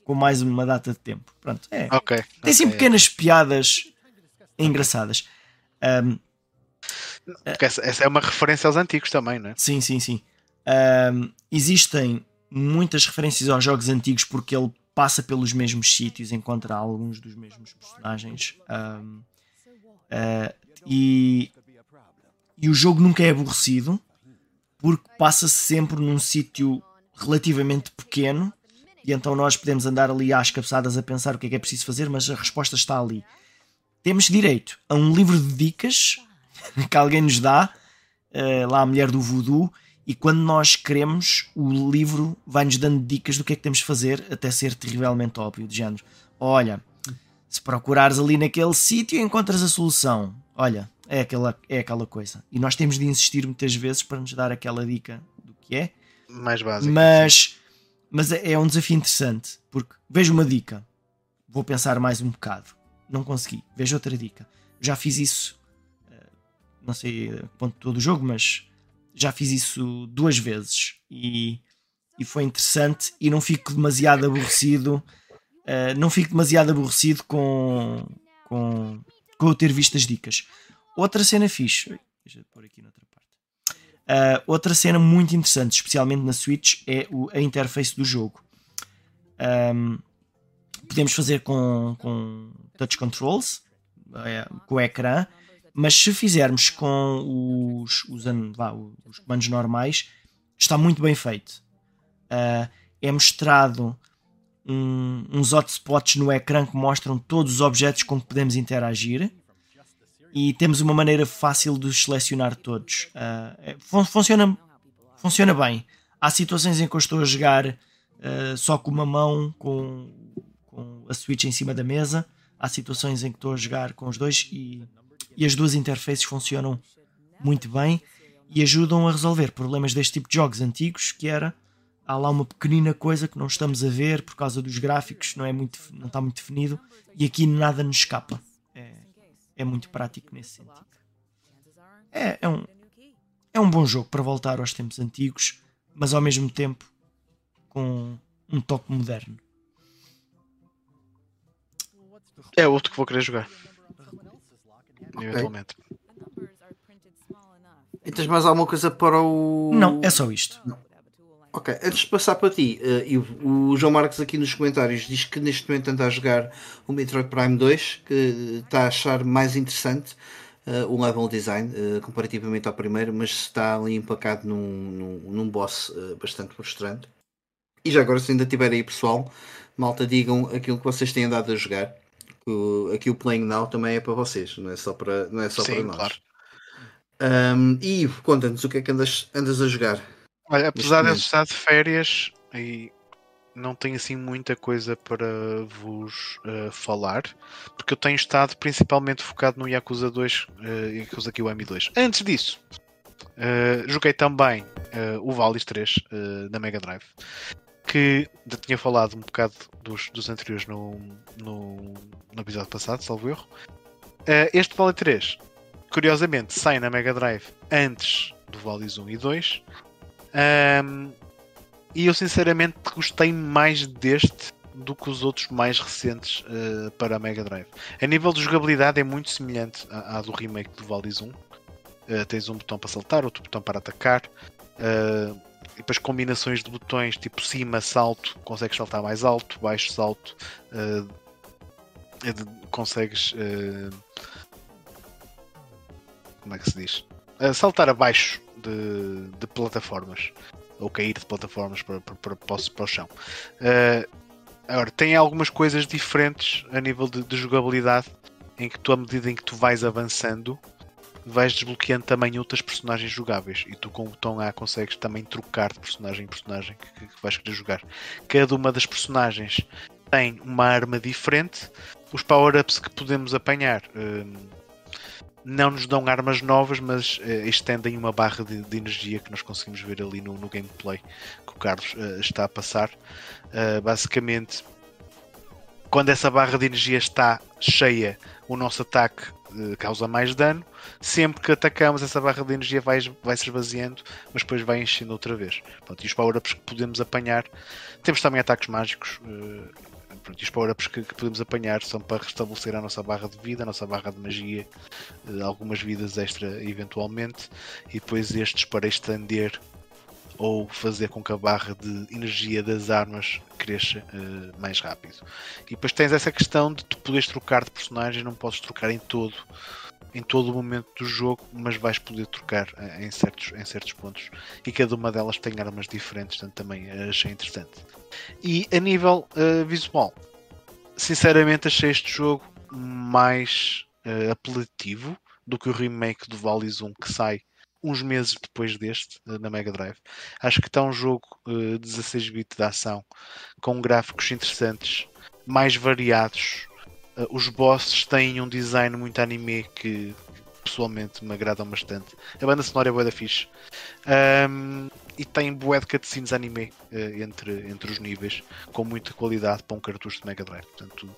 com mais uma data de tempo. Pronto, é. Okay, Tem sim okay, pequenas okay. piadas engraçadas. Um, Porque essa, essa, é uma referência aos antigos também, não é? Sim, sim, sim. Um, existem muitas referências aos jogos antigos porque ele passa pelos mesmos sítios, encontra alguns dos mesmos personagens. Um, uh, e, e o jogo nunca é aborrecido porque passa-se sempre num sítio relativamente pequeno e então nós podemos andar ali às cabeçadas a pensar o que é que é preciso fazer, mas a resposta está ali. Temos direito a um livro de dicas que alguém nos dá, uh, lá a mulher do voodoo, e quando nós queremos, o livro vai-nos dando dicas do que é que temos de fazer, até ser terrivelmente óbvio, de género. Olha, se procurares ali naquele sítio, encontras a solução. Olha, é aquela, é aquela coisa. E nós temos de insistir muitas vezes para nos dar aquela dica do que é mais básico. Mas, mas é, é um desafio interessante, porque vejo uma dica, vou pensar mais um bocado. Não consegui, vejo outra dica. Já fiz isso, eh, não sei a ponto todo o jogo, mas já fiz isso duas vezes e, e foi interessante e não fico demasiado aborrecido. Uh, não fico demasiado aborrecido com, com, com eu ter visto as dicas. Outra cena fixe. Deixa eu pôr aqui noutra Uh, outra cena muito interessante, especialmente na Switch, é o, a interface do jogo. Um, podemos fazer com, com touch controls, é, com o ecrã, mas se fizermos com os, os comandos normais, está muito bem feito. Uh, é mostrado um, uns hotspots no ecrã que mostram todos os objetos com que podemos interagir e temos uma maneira fácil de selecionar todos. Uh, fun funciona, funciona bem. Há situações em que eu estou a jogar uh, só com uma mão, com, com, a Switch em cima da mesa. Há situações em que estou a jogar com os dois e, e as duas interfaces funcionam muito bem e ajudam a resolver problemas deste tipo de jogos antigos que era há lá uma pequenina coisa que não estamos a ver por causa dos gráficos não é muito não está muito definido e aqui nada nos escapa é muito prático nesse sentido. É, é, um, é um bom jogo para voltar aos tempos antigos, mas ao mesmo tempo com um toque moderno. É outro que vou querer jogar. Okay. Eventualmente. E tens mais alguma coisa para o. Não, é só isto. Não. Ok, antes de passar para ti, uh, o João Marcos aqui nos comentários diz que neste momento anda a jogar o Metroid Prime 2, que está a achar mais interessante uh, o level design uh, comparativamente ao primeiro, mas está ali empacado num, num, num boss bastante frustrante. E já agora, se ainda tiver aí pessoal, malta, digam aquilo que vocês têm andado a jogar. O, aqui o Playing Now também é para vocês, não é só para, não é só Sim, para nós. Claro. Um, e Ivo, conta-nos o que é que andas, andas a jogar. Olha, apesar de estar de férias e não tenho assim muita coisa para vos uh, falar, porque eu tenho estado principalmente focado no Yakuza 2 uh, eh, Yakuza Kiwami 2. Antes disso, Uh, joguei também uh, o Valis 3 uh, na Mega Drive, que já tinha falado um bocado dos, dos anteriores no, no, no, episódio passado, salvo erro. Uh, este Valis 3, curiosamente, sai na Mega Drive antes do Valis 1 e 2. Um, e eu sinceramente gostei mais deste do que os outros mais recentes uh, para a Mega Drive. A nível de jogabilidade é muito semelhante à, à do remake do Valis 1. Uh, tens um botão para saltar, outro botão para atacar. Uh, e depois combinações de botões tipo cima, salto, consegues saltar mais alto, baixo, salto. Uh, consegues. Uh, como é que se diz? Uh, saltar abaixo de, de, plataformas. Ou cair de plataformas para, para, para, para o chão. agora, tem algumas coisas diferentes a nível de, de jogabilidade em que tu, à medida em que tu vais avançando, vais desbloqueando também outras personagens jogáveis e tu com o botão A consegues também trocar de personagem em personagem que, que vais querer jogar. Cada uma das personagens tem uma arma diferente. Os power-ups que podemos apanhar hum, não nos dão armas novas, mas uh, estendem uma barra de, de, energia que nós conseguimos ver ali no, no gameplay que o Carlos uh, está a passar. Uh, basicamente, quando essa barra de energia está cheia, o nosso ataque causa mais dano. Sempre que atacamos, essa barra de energia vai, vai se esvaziando, mas depois vai enchendo outra vez. Pronto, e os power-ups que podemos apanhar. Temos também ataques mágicos. Pronto, os power-ups que, que, podemos apanhar são para restabelecer a nossa barra de vida, a nossa barra de magia, uh, algumas vidas extra eventualmente, e depois estes para estender ou fazer com que a barra de energia das armas cresça uh, mais rápido. E depois tens essa questão de tu poderes trocar de personagem, não podes trocar em todo em todo o momento do jogo, mas vais poder trocar uh, em certos, em certos pontos. E cada uma delas tem armas diferentes, portanto também achei interessante. E a nível uh, visual, sinceramente achei este jogo mais apelativo do que o remake do Valis 1 que sai uns meses depois deste, eh, na Mega Drive. Acho que está um jogo uh, 16-bit de ação, com gráficos interessantes, mais variados. Uh, os bosses têm um design muito anime que pessoalmente me agradam bastante. A banda sonora é boa da fixe. Um, e tem bué de cutscenes anime uh, entre, entre os níveis, com muita qualidade para um cartucho de Mega Drive. Portanto,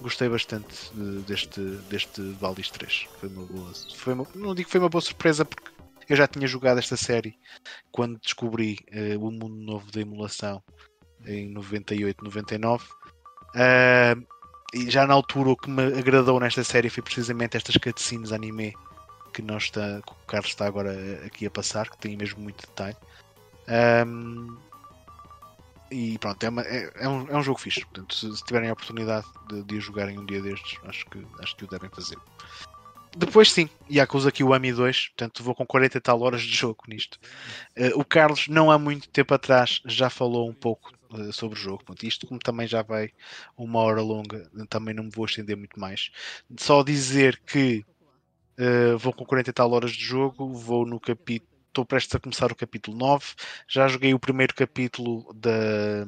gostei bastante uh, deste, deste Valdis 3. Foi uma boa. Foi uma, não digo que foi uma boa surpresa porque eu já tinha jogado esta série quando descobri o mundo novo da emulação em 98, 99. Uh, e já na altura o que me agradou nesta série foi precisamente estas cutscenes anime que, nós está, que o Carlos está agora aqui a passar, que tem mesmo muito detalhe. Um, e pronto, é, uma, é, é, um, é um jogo fixe. Portanto, se, se tiverem a oportunidade de, de jogarem um dia destes, acho que, acho que o devem fazer. Depois sim, Yakuza Kiwami 2, portanto vou com 40 e tal horas de jogo nisto. Uh, o Carlos, não há muito tempo atrás, já falou um pouco uh, sobre o jogo. Isto, como também já vai uma hora longa, também não me vou estender muito mais. Só dizer que uh, vou com 40 e tal horas de jogo, vou no capítulo estou prestes a começar o capítulo 9. Já joguei o primeiro capítulo da,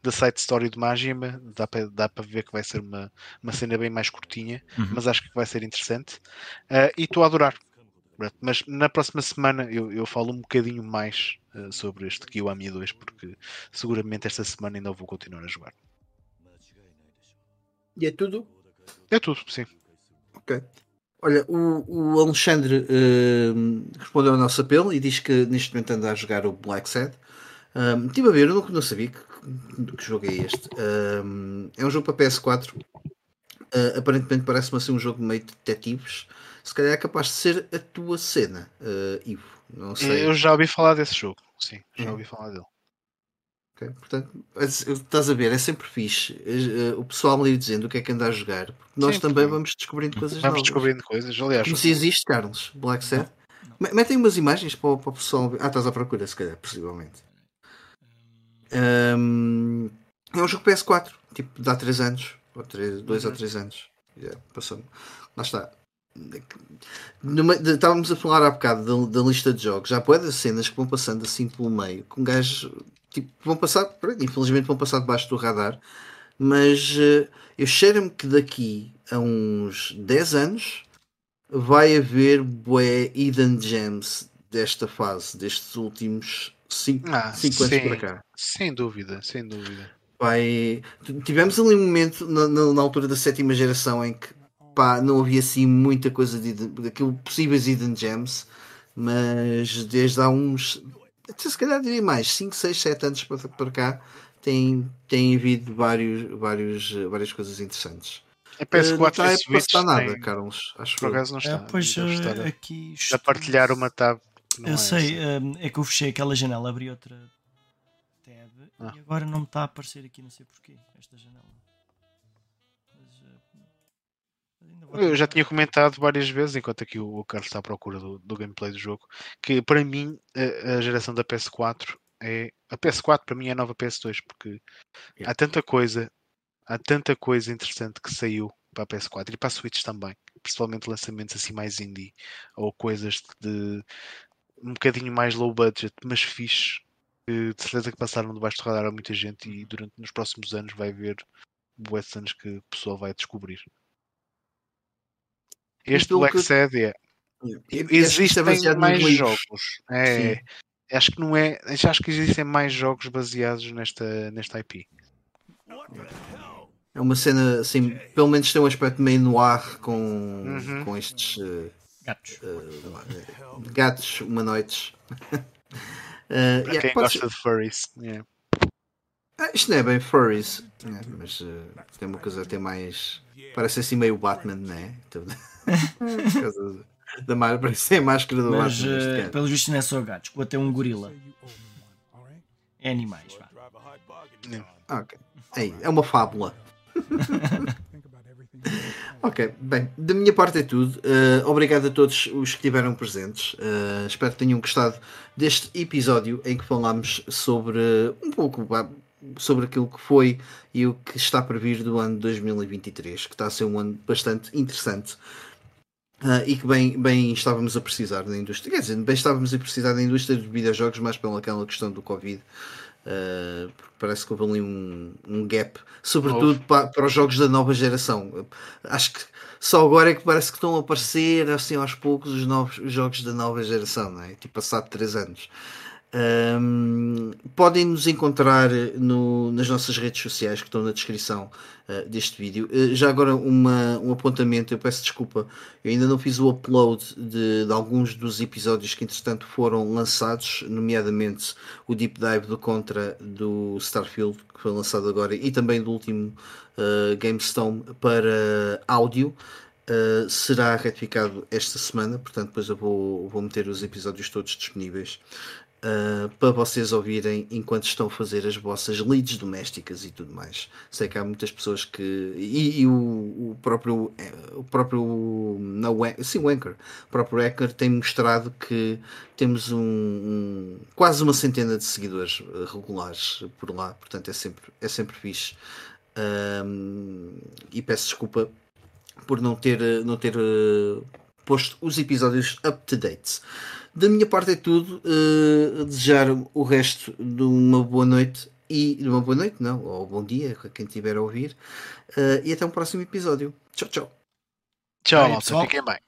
da side story de Majima. Dá para dá ver que vai ser uma, uma cena bem mais curtinha, uhum. mas acho que vai ser interessante. Uh, e estou a adorar. Mas na próxima semana eu, eu falo um bocadinho mais uh, sobre este Kiwami 2, porque seguramente esta semana ainda vou continuar a jogar. E é tudo? É tudo, sim. Ok. Olha, o, o Alexandre uh, respondeu ao nosso apelo e diz que neste momento anda a jogar o Black Sad. Um, estive a ver, eu não, não sabia que, que jogo é este. Um, é um jogo para PS4. Uh, aparentemente parece-me ser um jogo meio de detetives. Se calhar é capaz de ser a tua cena, uh, Ivo. Não sei. Eu já ouvi falar desse jogo, sim, já é. ouvi falar dele. Okay? Portanto, estás a ver, é sempre fixe eh, o pessoal me ir dizendo o que é que anda a jogar. Porque nós Sim, também vamos descobrindo coisas vamos novas. descobrindo coisas, aliás. Como se existe, Carlos, Black Set. Metem umas imagens para o, para o pessoal ver. Ah, estás à procura, se calhar, possivelmente. Um, é um jogo PS4, tipo, de há 3 anos, ou 2 uhum. ou 3 anos. Yeah, passou Lá está. Numa, de, estávamos a falar há bocado da, da lista de jogos. Já pode cenas que vão passando assim pelo meio, com gajos tipo, vão passar, infelizmente vão passar debaixo do radar, mas uh, eu cheiro-me que daqui a uns 10 anos vai haver bué hidden gems desta fase, destes últimos 5 Ah, anos para cá. Sem dúvida, sem dúvida. Vai... Tivemos ali um momento na, na- na altura da sétima geração em que pá, não havia assim muita coisa de, daquilo possíveis hidden gems, mas desde há uns, até se calhar diria mais, 5, 6, 7 anos para, para cá, tem, tem havido vários, vários, várias coisas interessantes. A Eh, PS4 não está e Switch passar nada, tem- Carlos. Acho por eu. acaso não está. Ah, pois Deve estar eh, a- aqui a partilhar uma tab. que não Eu é sei, essa. hum, é que eu fechei aquela janela, abri outra tab Ah. e agora não me está a aparecer aqui, não sei porquê, esta janela. Eu já tinha comentado várias vezes, enquanto aqui o Carlos está à procura do, do gameplay do jogo, que para mim a, a geração da PS4 é. A PS4 para mim é a nova PS2, porque Yeah. há tanta coisa, há tanta coisa interessante que saiu para a PS4 e para a Switch também, principalmente lançamentos assim mais indie ou coisas de um bocadinho mais low budget, mas fixe. que De certeza que passaram debaixo do radar a muita gente e durante nos próximos anos vai haver boas anos que o pessoal vai descobrir. Este Black que- Sad é. Acho que isto é Existem mais jogos. É, acho que não é. Acho que existem mais jogos baseados nesta, nesta IP. É uma cena assim, pelo menos tem um aspecto meio noir com, Uhum. com estes eh, Gatos. eh, gatos humanoides. Para yeah, quem pode gosta ser- de furries. é. Ah, isto não é bem furries, né, mas eh, tem uma coisa até mais. Parece assim meio Batman, né? Então, da ser a máscara do Mas, Batman. eh, pelos vistos, não é só gatos, que até um gorila. É animais, vá. Ah, ok. Aí, é uma fábula. Ok, bem, da minha parte é tudo. Uh, obrigado a todos os que estiveram presentes. Uh, espero que tenham gostado deste episódio em que falámos sobre uh, um pouco sobre aquilo que foi e o que está para vir do ano 2023, que está a ser um ano bastante interessante. Uh, e que bem, bem estávamos a precisar da indústria, quer dizer, bem estávamos a precisar da indústria dos videojogos, mais pelaquela questão do Covid, Uh, porque parece que houve ali um, um gap, sobretudo para, para os jogos da nova geração. Acho que só agora é que parece que estão a aparecer assim aos poucos os novos os jogos da nova geração, não é? tipo passado 3 anos. Um, podem nos encontrar no, nas nossas redes sociais que estão na descrição uh, deste vídeo. Uh, já agora uma, um apontamento, eu peço desculpa, eu ainda não fiz o upload de, de alguns dos episódios que entretanto foram lançados, nomeadamente o Deep Dive do Contra do Starfield, que foi lançado agora, e também do último uh, GameStone para áudio. Uh, será retificado esta semana, portanto depois eu vou, vou meter os episódios todos disponíveis uh, para vocês ouvirem enquanto estão a fazer as vossas leads domésticas e tudo mais. Sei que há muitas pessoas que. E, e o, o próprio. O próprio. Não, sim, o Anchor. O próprio Anchor tem mostrado que temos um, um, quase uma centena de seguidores regulares por lá, portanto é sempre, é sempre fixe. E peço desculpa por não ter, não ter uh, posto os episódios up to date. Da minha parte é tudo. Uh, desejar o resto de uma boa noite e de uma boa noite, não, ou bom dia a quem estiver a ouvir. Uh, e até um próximo episódio. Tchau, tchau. Tchau, Aí, pessoal. Fiquem bem.